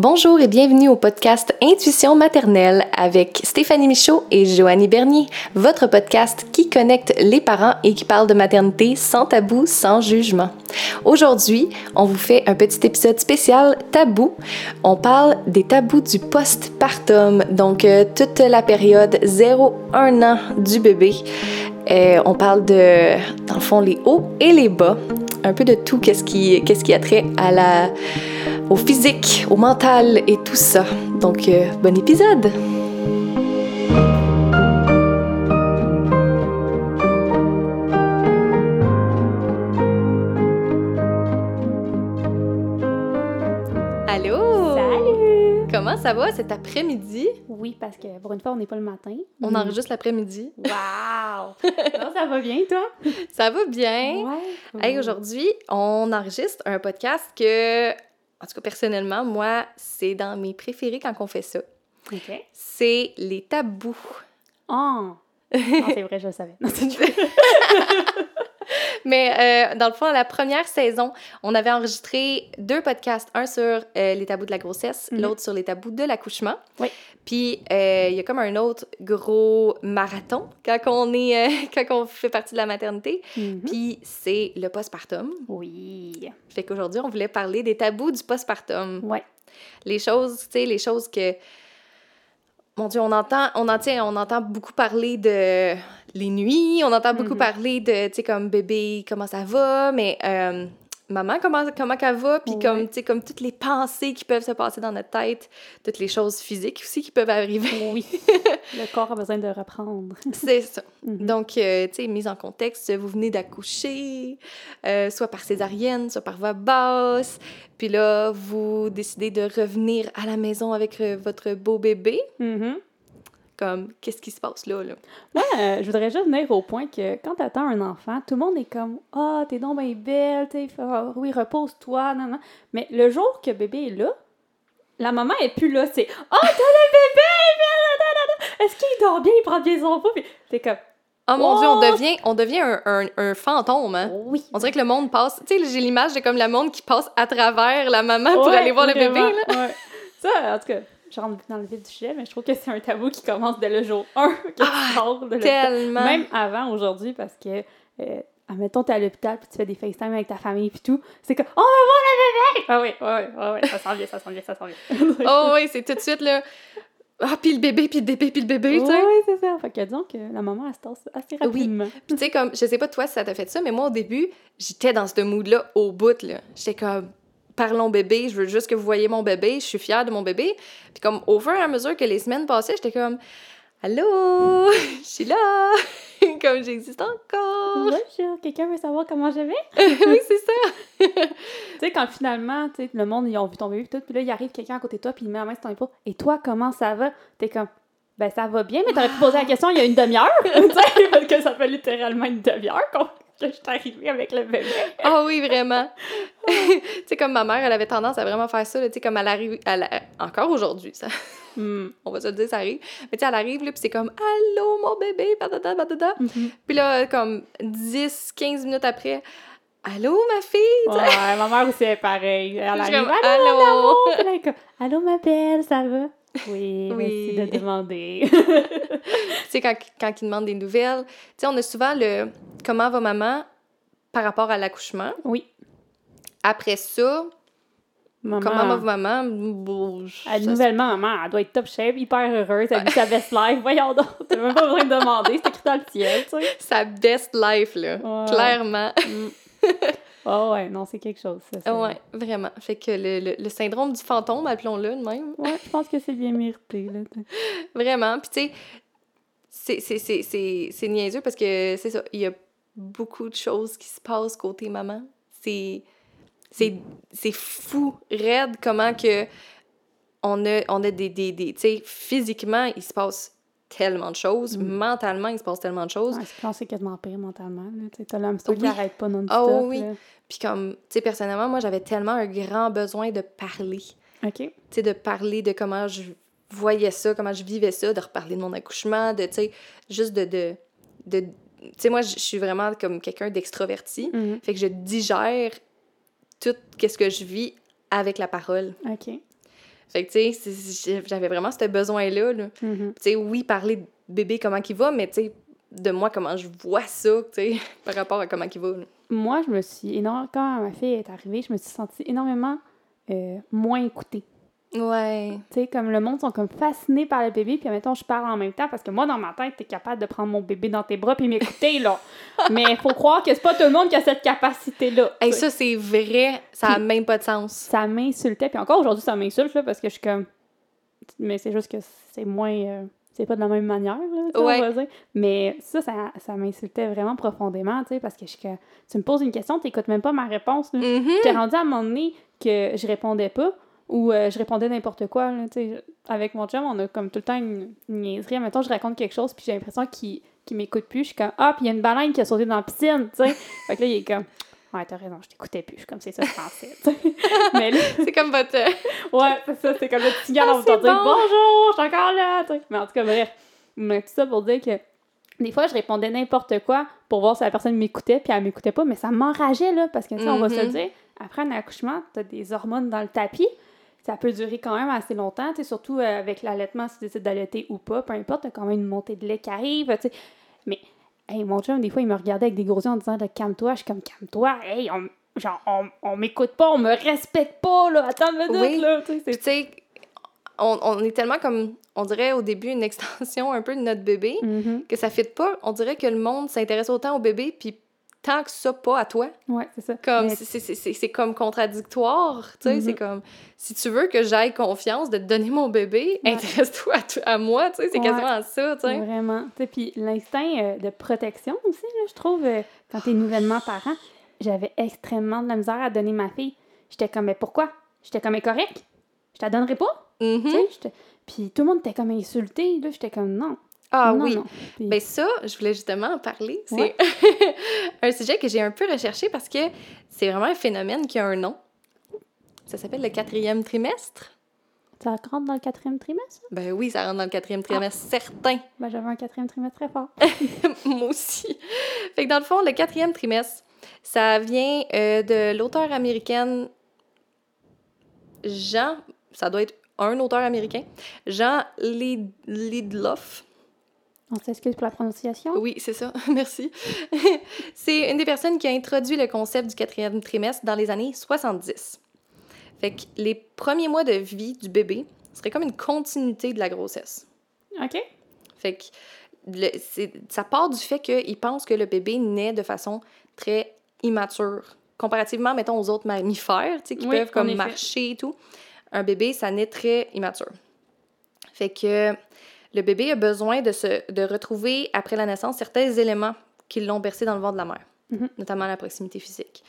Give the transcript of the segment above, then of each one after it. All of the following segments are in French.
Bonjour et bienvenue au podcast Intuition maternelle avec Stéphanie Michaud et Joannie Bernier, votre podcast qui connecte les parents et qui parle de maternité sans tabou, sans jugement. Aujourd'hui, on vous fait un petit épisode spécial tabou. On parle des tabous du postpartum, donc euh, toute la période 0-1 an du bébé. Euh, on parle de, dans le fond, les hauts et les bas, un peu de tout, qu'est-ce qui, a trait à la, au physique, au mental et tout ça. Donc, euh, bon épisode! Allô! Salut! Comment ça va cet après-midi? Oui, parce que pour une fois, on n'est pas le matin. On Mm. enregistre l'après-midi. Wow! non, ça va bien, toi? Ça va bien? Ouais. Hey, aujourd'hui, on enregistre un podcast que, en tout cas, personnellement, moi, c'est dans mes préférés quand on fait ça. OK. C'est les tabous. Oh! Non, c'est vrai, je le savais. Non. Mais euh, dans le fond, la première saison, on avait enregistré deux podcasts, un sur euh, les tabous de la grossesse, Mhm. l'autre sur les tabous de l'accouchement. Oui. Puis euh, il y a comme un autre gros marathon quand on est quand on fait partie de la maternité. Mhm. Puis c'est le postpartum. Oui. Fait qu'aujourd'hui, on voulait parler des tabous du postpartum. Ouais. les choses, tu sais, les choses que. Mon Dieu, on entend, on, on entend beaucoup parler de les nuits, on entend beaucoup Mhm. parler de, tu sais, comme bébé, comment ça va, mais euh, maman, comment, comment qu'elle va, puis comme, tu sais, comme toutes les pensées qui peuvent se passer dans notre tête, toutes les choses physiques aussi qui peuvent arriver. Oui. le corps a besoin de reprendre. C'est ça. Mhm. Donc, euh, tu sais, mise en contexte, vous venez d'accoucher, euh, soit par césarienne, soit par voie basse. Puis là, vous décidez de revenir à la maison avec euh, votre beau bébé. Mhm. Comme, qu'est-ce qui se passe là, là? Moi, euh, je voudrais juste venir au point que quand tu attends un enfant, tout le monde est comme Ah, t'es donc bien belle, tu sais, ah, oui, repose-toi, non, non. Mais le jour que bébé est là, la maman est plus là, c'est Ah, t'as le bébé, est-ce qu'il dort bien, il prend bien son pot, puis t'es comme Oh mon Oh! Dieu, on devient, on devient un, un, un fantôme, hein? Oui. On dirait que le monde passe... Tu sais, j'ai l'image de comme le monde qui passe à travers la maman pour Ouais, aller voir le bébé, là. ouais. Ça, en tout cas, je rentre dans le vif du sujet, mais je trouve que c'est un tabou qui commence dès le jour 1 que tu Ah, sors de. Tellement! Même avant aujourd'hui, parce que, euh, admettons, t'es à l'hôpital, puis tu fais des FaceTime avec ta famille, puis tout, c'est comme « On va voir le bébé! » Ah oui, ouais, ouais, ouais, ça sent bien, ça sent bien, ça sent bien. Oh oui, c'est tout de suite, là... Ah, puis le bébé, puis le bébé, puis le bébé, tu sais. Oui, c'est ça. Fait que disons que la maman, elle se tasse assez rapidement. Puis tu sais, comme, je sais pas toi si ça t'a fait ça, mais moi, au début, j'étais dans ce mood-là au bout, là. J'étais comme, parlons bébé, je veux juste que vous voyez mon bébé, je suis fière de mon bébé. Puis comme, au fur et à mesure que les semaines passaient, j'étais comme, allô, je suis là, comme j'existe encore. Bonjour, quelqu'un veut savoir comment je vais? oui, c'est ça. Tu sais, quand finalement, tu sais, le monde, ils ont vu ton bébé, tout, puis là, il arrive quelqu'un à côté de toi, puis il met la main sur ton épaule. Et toi, comment ça va? T'es comme, ben, ça va bien, mais t'aurais pu poser la question il y a une demi-heure. tu sais, parce que ça fait littéralement une demi-heure qu'on- que je suis arrivée avec le bébé. Ah oui, vraiment. tu sais, comme ma mère, elle avait tendance à vraiment faire ça, tu sais, comme elle arrive, elle, encore aujourd'hui, ça, Hmm. on va se le dire, ça arrive. Mais tu sais, elle arrive, là, puis c'est comme, allô, mon bébé, patata, patata. Mhm. Puis là, comme 10, 15 minutes après, Allô, ma fille? Ouais, ma mère aussi est pareille. Elle arrive, allô, Allô? mon amour! Puis là, elle est comme, allô, ma belle, ça va? Oui, Oui. merci de demander. tu sais, quand, quand ils demandent des nouvelles, tu sais, on a souvent le comment va maman par rapport à l'accouchement. oui. Après ça, Maman, comment va maman? Bon, elle, ça- nouvellement, maman, elle doit être top shape, hyper heureuse, elle vit sa best life. Voyons donc, t'as même pas besoin de demander, c'est écrit dans le ciel, tu sais. sa best life, là. Ouais. Clairement. Oh ouais, non, c'est quelque chose, ça. ouais, vraiment. Fait que le, le, le syndrome du fantôme, appelons-le de même. Ouais, je pense que c'est bien mérité, là. Vraiment. Puis, tu sais, c'est- niaiseux parce que c'est ça, il y a beaucoup de choses qui se passent côté maman. C'est fou, raide, comment que on a, on a des, des, des tu sais, physiquement, il se passe tellement de choses, Mm. mentalement, il se passe tellement de choses. Ouais, que c'est quasiment pire mentalement, t'as l'hamster qui Oui. arrête pas non-stop. Ah oui. là. Puis comme, tu sais, personnellement, moi, j'avais tellement un grand besoin de parler. OK. tu sais, de parler de comment je voyais ça, comment je vivais ça, de reparler de mon accouchement, de, tu sais, juste de... de, de tu sais, moi, je suis vraiment comme quelqu'un d'extroverti. Mhm. Fait que je digère tout ce que je vis avec la parole. OK. Fait que, tu sais, j'avais vraiment ce besoin-là. Là. Mhm. Tu sais, oui, parler de bébé, comment il va, mais tu sais, de moi, comment je vois ça, tu sais, par rapport à comment il va. là. Moi, je me suis énormément... Quand ma fille est arrivée, je me suis sentie énormément euh, moins écoutée. Ouais. Tu sais, comme le monde sont comme fascinés par le bébé, puis mettons, je parle en même temps, parce que moi, dans ma tête, t'es capable de prendre mon bébé dans tes bras puis m'écouter, là. Mais il faut croire que c'est pas tout le monde qui a cette capacité-là. Hey, sais. ça, c'est vrai, ça a même pas de sens. ça m'insultait. Puis encore aujourd'hui, ça m'insulte, là, parce que je suis comme. Mais c'est juste que c'est moins. euh, C'est pas de la même manière, là, Ouais. on va dire. Mais ça, ça, ça m'insultait vraiment profondément, tu sais, parce que je suis comme, Tu me poses une question, t'écoutes même pas ma réponse, là. Mhm. J'étais rendue à un moment donné que je répondais pas ou euh, je répondais n'importe quoi. Là, avec mon chum, on a comme tout le temps une, une niaiserie. Mettons, je raconte quelque chose, puis j'ai l'impression qu'il m'écoute plus. Je suis comme Ah, puis il y a une baleine qui a sauté dans la piscine. tu sais. fait que là, il est comme Ouais, t'as raison, je t'écoutais plus. Je suis comme c'est ça, je pensais. tu sais. Mais là, C'est comme votre. ouais, c'est ça, c'est comme le petit gars Ah, on dire bon. Bonjour, je suis encore là. Mais en tout cas, bref. Mais tout ça pour dire que des fois, je répondais n'importe quoi pour voir si la personne m'écoutait, puis elle m'écoutait pas, mais ça m'enrageait, là, parce que, tu sais, on va se le Mhm. dire, après un accouchement, t'as des hormones dans le tapis, ça peut durer quand même assez longtemps, surtout euh, avec l'allaitement, si tu décides d'allaiter ou pas, peu importe, t'as quand même une montée de lait qui arrive. Mais, hey, mon chum, des fois, il me regardait avec des gros yeux en disant, calme-toi, je suis comme, calme-toi, hey, on, genre, on, on m'écoute pas, on me respecte pas, là, attends une minute, Oui. là, tu sais, on, on est tellement comme, on dirait au début, une extension un peu de notre bébé, Mhm. que ça fit pas. On dirait que le monde s'intéresse autant au bébé, puis tant que ça, pas à toi. Ouais, c'est ça. Comme, Mais- c'est- comme contradictoire, tu sais. Mhm. C'est comme, si tu veux que j'aille confiance de te donner mon bébé, Ouais. intéresse-toi à, moi, tu sais. C'est Ouais. quasiment ça, tu sais. Vraiment. Tu sais, Puis l'instinct euh, de protection aussi, là, je trouve, euh, quand t'es nouvellement parent, j'avais extrêmement de la misère à donner ma fille. J'étais comme, mais pourquoi? J'étais comme, mais correct? Je te la donnerai pas? Mhm. Tu Puis tout le monde était comme insulté. Là, j'étais comme, non. Ah non, oui. non. Puis- Ben ça, je voulais justement en parler. C'est Ouais. un sujet que j'ai un peu recherché parce que c'est vraiment un phénomène qui a un nom. Ça s'appelle le quatrième trimestre. Ça rentre dans le quatrième trimestre? Ben oui, ça rentre dans le quatrième trimestre, certain. Ben, j'avais un quatrième trimestre très fort. Moi aussi. Fait que dans le fond, le quatrième trimestre, ça vient euh, de l'auteur américaine Jean, ça doit être un auteur américain, Jean Lid- Lidloff. On s'excuse pour la prononciation. Oui, c'est ça. Merci. c'est une des personnes qui a introduit le concept du quatrième trimestre dans les années 70. Fait que les premiers mois de vie du bébé seraient comme une continuité de la grossesse. OK. Fait que le- ça part du fait qu'il pense que le bébé naît de façon très immature. Comparativement, mettons, aux autres mammifères, tu sais, qui Oui, peuvent en comme marcher et tout. Un bébé, ça naît très immature. Fait que le bébé a besoin de, se, de retrouver, après la naissance, certains éléments qui l'ont bercé dans le ventre de la mère, Mhm. notamment la proximité physique.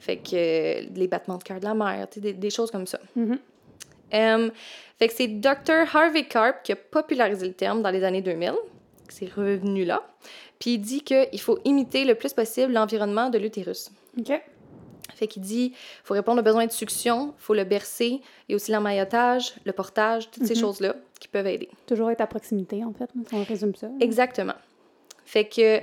Fait que euh, les battements de cœur de la mère, des, des choses comme ça. Mhm. Euh, fait que c'est Dr. Harvey Karp qui a popularisé le terme dans les années 2000. C'est revenu là. Puis il dit qu'il faut imiter le plus possible l'environnement de l'utérus. OK. Fait qu'il dit il faut répondre aux besoins de succion, il faut le bercer, et aussi l'emmaillotage, le portage, toutes ces Mhm. choses-là qui peuvent aider. Toujours être à proximité, en fait. Si on résume ça. Exactement. Fait que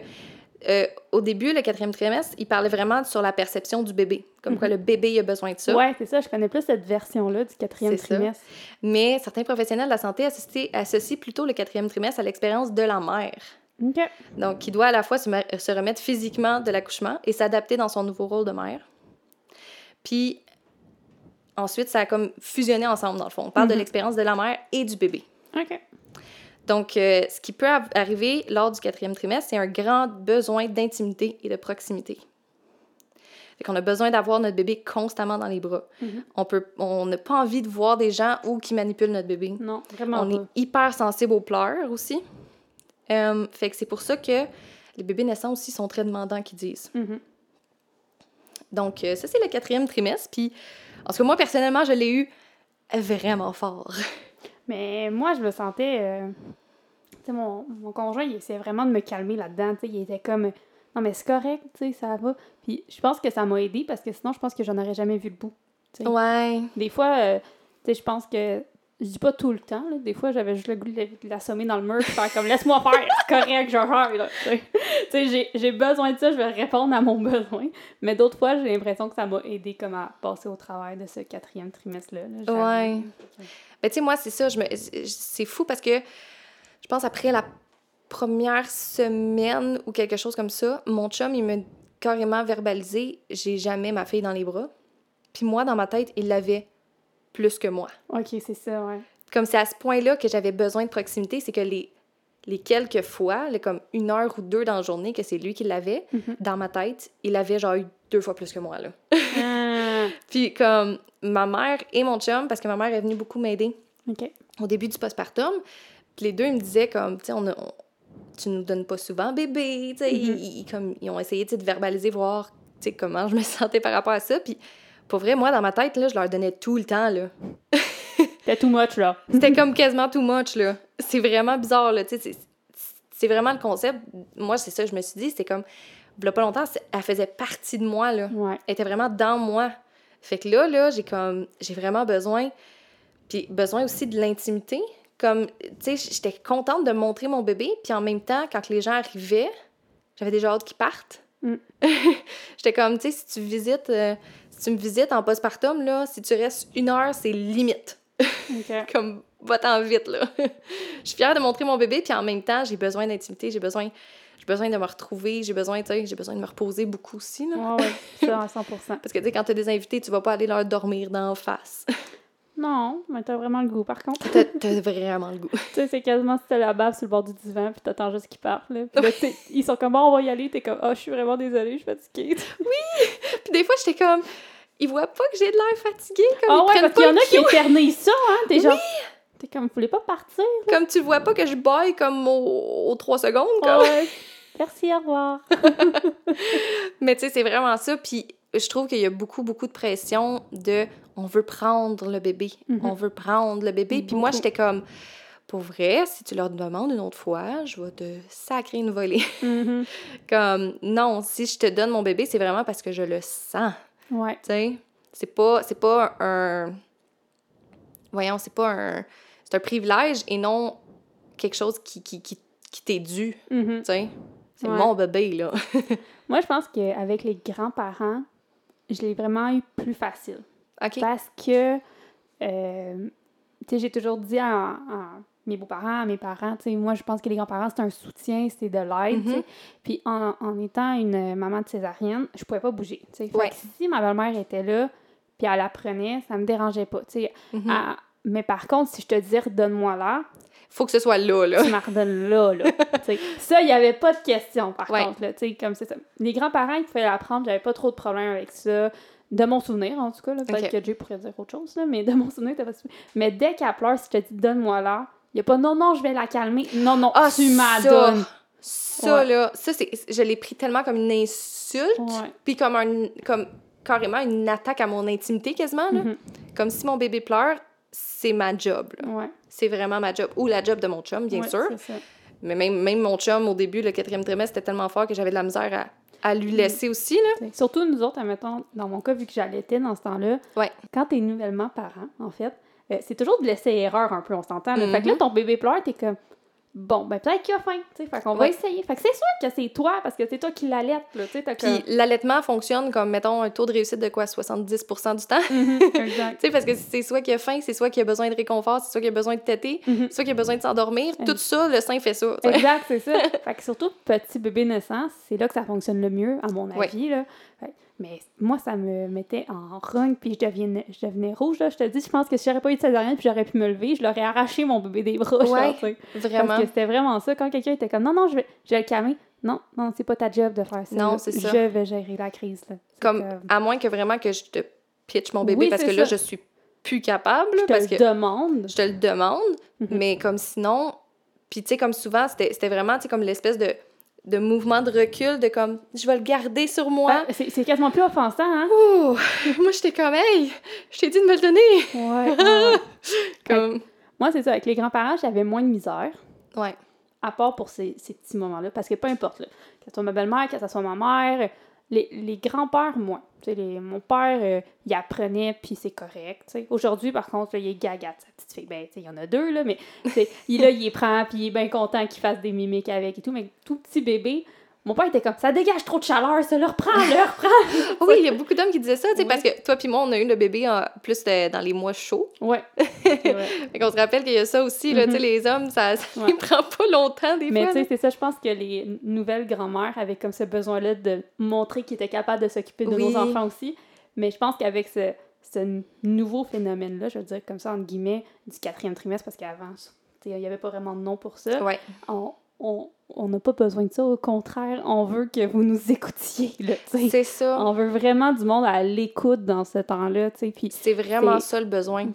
euh, au début, le quatrième trimestre, il parlait vraiment sur la perception du bébé. Comme quoi le bébé a besoin de ça. Ouais, c'est ça. Je connais plus cette version-là du quatrième ça. trimestre. Mais certains professionnels de la santé associent, associent plutôt le quatrième trimestre à l'expérience de la mère. OK. Donc, qui doit à la fois se remettre physiquement de l'accouchement et s'adapter dans son nouveau rôle de mère. Puis, ensuite, ça a comme fusionné ensemble, dans le fond. On parle de Mhm. l'expérience de la mère et du bébé. OK. Donc, euh, ce qui peut arriver lors du quatrième trimestre, c'est un grand besoin d'intimité et de proximité. Fait qu'on a besoin d'avoir notre bébé constamment dans les bras. Mhm. On peut, on n'a pas envie de voir des gens ou qui manipulent notre bébé. Non, vraiment On pas. est hyper sensible aux pleurs aussi. Euh, fait que c'est pour ça que les bébés naissants aussi sont très demandants, qu'ils disent. Mhm. Donc, euh, ça, c'est le quatrième trimestre. Puis, en tout cas, moi, personnellement, je l'ai eu vraiment fort. Mais moi, je me sentais. euh, Tu sais, mon, mon conjoint, il essayait vraiment de me calmer là-dedans. Tu sais, il était comme. Non, mais c'est correct, tu sais, ça va. Puis je pense que ça m'a aidé parce que sinon, je pense que j'en aurais jamais vu le bout. Ouais. Des fois, euh, tu sais, je pense que je dis pas tout le temps, là. des fois j'avais juste le goût de l'assommer dans le mur, faire comme laisse-moi faire, c'est correct, je gère, là. Tu sais. J'ai- besoin de ça, je vais répondre à mon besoin. Mais d'autres fois, j'ai l'impression que ça m'a aidé comme à passer au travail de ce quatrième trimestre-là. là. Ouais. Ben, tu sais, moi, c'est ça. Je me... C'est fou parce que je pense après la première semaine ou quelque chose comme ça, mon chum, il m'a carrément verbalisé j'ai jamais ma fille dans les bras. Puis moi, dans ma tête, il l'avait plus que moi. Ok, c'est ça, ouais. Comme c'est à ce point-là que j'avais besoin de proximité, c'est que les, les quelques fois, les comme une heure ou deux dans la journée que c'est lui qui l'avait, Mhm. dans ma tête, il avait genre eu deux fois plus que moi, là. Ah, Puis comme ma mère et mon chum, parce que ma mère est venue beaucoup m'aider ok. au début du postpartum, puis les deux ils me disaient comme, tu sais, on, a- on- tu nous donnes pas souvent bébé, tu sais, Mhm. ils, ils- comme, ils ont essayé de verbaliser, voir, tu sais, comment je me sentais par rapport à ça, puis pour vrai, moi, dans ma tête, là, je leur donnais tout le temps, là. T'es too much, là. C'était comme quasiment too much, là. C'est vraiment bizarre, là, tu sais, c'est- vraiment le concept. Moi, c'est ça, que je me suis dit, c'était comme, il pas longtemps, elle faisait partie de moi, là. Ouais. Elle était vraiment dans moi. Fait que là, là, j'ai comme, j'ai vraiment besoin, puis besoin aussi de l'intimité. Comme, tu sais, j'étais contente de montrer mon bébé, puis en même temps, quand les gens arrivaient, j'avais déjà hâte qu'ils partent. Mm. j'étais comme, tu sais, si tu visites, euh, tu me visites en postpartum, là, si tu restes une heure, c'est limite. Comme, va-t'en vite, là. Je suis fière de montrer mon bébé, puis en même temps, j'ai besoin d'intimité, j'ai besoin, j'ai besoin de me retrouver, j'ai besoin, j'ai besoin de me reposer beaucoup aussi, là. Ouais, ouais, ça à 100%. Parce que, tu sais, quand t'as des invités, tu vas pas aller leur dormir d'en face. Non, mais t'as vraiment le goût, par contre. T'as t'as vraiment le goût. Tu sais, c'est quasiment si t'as la bave sur le bord du divan, puis t'attends juste qu'ils partent, là. Puis ils sont comme, bon, on va y aller. T'es comme, oh, je suis vraiment désolée, je suis fatiguée. Puis des fois, j'étais comme, ils voient pas que j'ai de l'air fatiguée, comme Ah ils ouais, prennent parce pas qu'il y en a qui éternisent ça, hein. T'es genre, t'es comme, vous voulez pas partir? Comme tu vois pas que je baille comme aux, aux trois secondes, comme. Ouais. Merci, au revoir. Mais tu sais, c'est vraiment ça. Puis je trouve qu'il y a beaucoup, beaucoup de pression de on veut prendre le bébé. Mhm. On veut prendre le bébé. Puis moi, j'étais comme, pour vrai, si tu leur demandes une autre fois, je vais te sacrer une volée. Mhm. comme, non, si je te donne mon bébé, c'est vraiment parce que je le sens. Ouais. Tu sais, c'est pas, c'est pas un. Voyons, c'est pas un. C'est un privilège et non quelque chose qui, qui, qui, qui t'est dû. Mhm. Tu sais, c'est Ouais. mon bébé, là. Moi, je pense qu'avec les grands-parents, je l'ai vraiment eu plus facile. Parce que, euh, tu sais, j'ai toujours dit à, à mes beaux-parents, à mes parents, tu sais, moi, je pense que les grands-parents, c'est un soutien, c'est de l'aide, tu sais. Mhm. Puis en, en étant une maman de césarienne, je pouvais pas bouger, tu sais. Ouais. si ma belle-mère était là, puis elle apprenait, ça me dérangeait pas, tu sais. À- Mais par contre, si je te disais, redonne-moi là, Faut que ce soit là, là. tu m'en redonnes là, là. Ça, il n'y avait pas de question, par Ouais. contre. Là, tu sais, comme ça. Les grands-parents, ils pouvaient l'apprendre, j'avais pas trop de problème avec ça. De mon souvenir, en tout cas. là. Peut-être que Dieu pourrait dire autre chose, là, mais de mon souvenir, t'as pas souvenir. Mais dès qu'elle pleure, si je te dis donne-moi là, il n'y a pas non, non, je vais la calmer. Non, non, Ah, tu m'as ça, donnes. Ça, Ouais. là, ça, c'est, je l'ai pris tellement comme une insulte, puis comme, un, comme carrément une attaque à mon intimité quasiment, là. Mhm. Comme si mon bébé pleure, c'est ma job. Ouais. C'est vraiment ma job. Ou la job de mon chum, bien Ouais, sûr. Mais même, même mon chum, au début, le quatrième trimestre, c'était tellement fort que j'avais de la misère à, à lui laisser aussi, là. Surtout nous autres, admettons, dans mon cas, vu que j'allaitais dans ce temps-là, Ouais. quand t'es nouvellement parent, en fait, euh, c'est toujours de laisser erreur un peu, on s'entend. Fait que là, Mhm. ton bébé pleure, t'es comme, bon, ben peut-être qu'il a faim, tu sais, fait qu'on va Ouais. essayer. Fait que c'est sûr que c'est toi, parce que c'est toi qui l'allaites, là, tu sais, Puis l'allaitement fonctionne comme, mettons, un taux de réussite de quoi, 70% du temps? Mhm, exact. Tu sais, parce que c'est soit qu'il a faim, c'est soit qu'il a besoin de réconfort, c'est soit qu'il a besoin de téter, Mhm. soit qu'il a besoin de s'endormir. Tout ça, le sein fait ça. Exact, c'est ça. fait que surtout petit bébé naissant, c'est là que ça fonctionne le mieux, à mon Ouais. avis. Là. Fait- mais moi, ça me mettait en rogne, puis je devenais, je devenais rouge. Là. Je te dis, je pense que si j'aurais pas eu de césarienne, puis j'aurais pu me lever, je l'aurais arraché mon bébé des bras. Ouais. Vraiment. Parce que c'était vraiment ça. Quand quelqu'un était comme, non, non, je vais, je vais le calmer. Non, non, c'est pas ta job de faire ça. Non, c'est ça. Je vais gérer la crise. Là. Comme, à moins que vraiment que je te pitch mon bébé, Oui, parce que là, je suis plus capable, je te parce le que demande. je te le demande, Mhm. mais comme sinon... Puis, tu sais, comme souvent, c'était c'était vraiment, tu sais, comme l'espèce de, de mouvement de recul, de comme, je vais le garder sur moi. Ben, c'est quasiment plus offensant, hein? Ouh! Moi, j'étais comme, hey, je t'ai dit de me le donner! Ouais. Comme, Moi, c'est ça. Avec les grands-parents, j'avais moins de misère. ouais. à part pour ces, ces petits moments-là, parce que peu importe, là, que ce soit ma belle-mère, que ce soit ma mère, Les, grands-pères, sais, les- mon père, euh, il apprenait, puis c'est correct. Aujourd'hui, par contre, il est gaga de sa petite fille. Ben, il y en a deux, là, mais il, là, il prend, puis il est bien content qu'il fasse des mimiques avec et tout. Mais tout petit bébé, mon père était comme ça dégage trop de chaleur, ça, le reprend, le reprend. Oui, il y a beaucoup d'hommes qui disaient ça, tu sais, Oui. parce que toi puis moi, on a eu le bébé en- plus de- dans les mois chauds. Ouais. Fait qu'on se rappelle qu'il y a ça aussi, là, tu sais, Mhm. les hommes, ça, ça Ouais. les prend pas longtemps, des Mais fois. tu sais, c'est ça, je pense que les nouvelles grand-mères avaient comme ce besoin-là de montrer qu'ils étaient capables de s'occuper de Oui. nos enfants aussi. Mais je pense qu'avec ce, ce nouveau phénomène-là, je veux dire comme ça, entre guillemets, du quatrième trimestre, parce qu'avant, tu sais, il n'y avait pas vraiment de nom pour ça, Ouais. on on- on n'a pas besoin de ça. Au contraire, on veut que vous nous écoutiez. C'est ça. On veut vraiment du monde à l'écoute dans ce temps-là, C'est vraiment ça le besoin.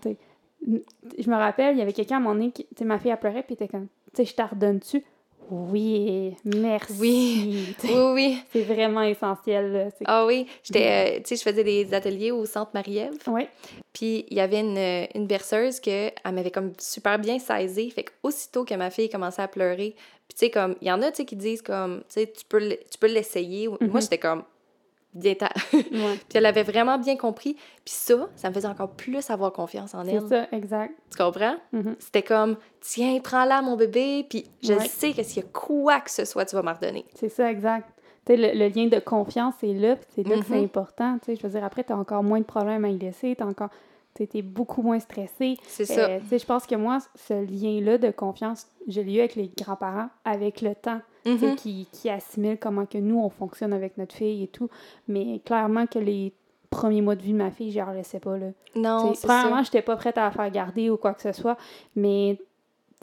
je me rappelle, il y avait quelqu'un à un moment donné, qui, ma fille, elle pleurait, puis était comme, tu sais, je t'en redonne-tu? Oui, merci. Oui. Oui, oui. C'est vraiment essentiel. Ah oui, j'étais, euh, tu sais, je faisais des ateliers au centre Marie-Ève. Ouais. Puis il y avait une, une berceuse que elle m'avait comme super bien saisi. Fait qu'aussitôt que ma fille commençait à pleurer, puis tu sais, comme, il y en a, tu sais, qui disent comme, tu sais, tu peux l- tu peux l'essayer. Moi, Mhm. j'étais comme, viens t'en. Ouais. Puis elle avait vraiment bien compris. Puis ça, ça me faisait encore plus avoir confiance en elle. C'est ça, exact. Tu comprends? Mhm. C'était comme, tiens, prends-la, mon bébé, puis je Ouais. sais que s'il y a quoi que ce soit, tu vas m'en redonner. C'est ça, exact. Tu sais, le, le lien de confiance est là, puis c'est là que c'est Mhm. important. Tu sais, je veux dire, après, t'as encore moins de problèmes à y laisser, t'as encore... T'es beaucoup moins stressé. C'est ça. Euh, sais, je pense que moi, ce lien-là de confiance, je l'ai eu avec les grands-parents avec le temps. sais, Mhm. qui, qui assimile comment que nous, on fonctionne avec notre fille et tout. Mais clairement que les premiers mois de vie de ma fille, je la laissais pas, là. Non, c'est premièrement, ça. j'étais pas prête à la faire garder ou quoi que ce soit, mais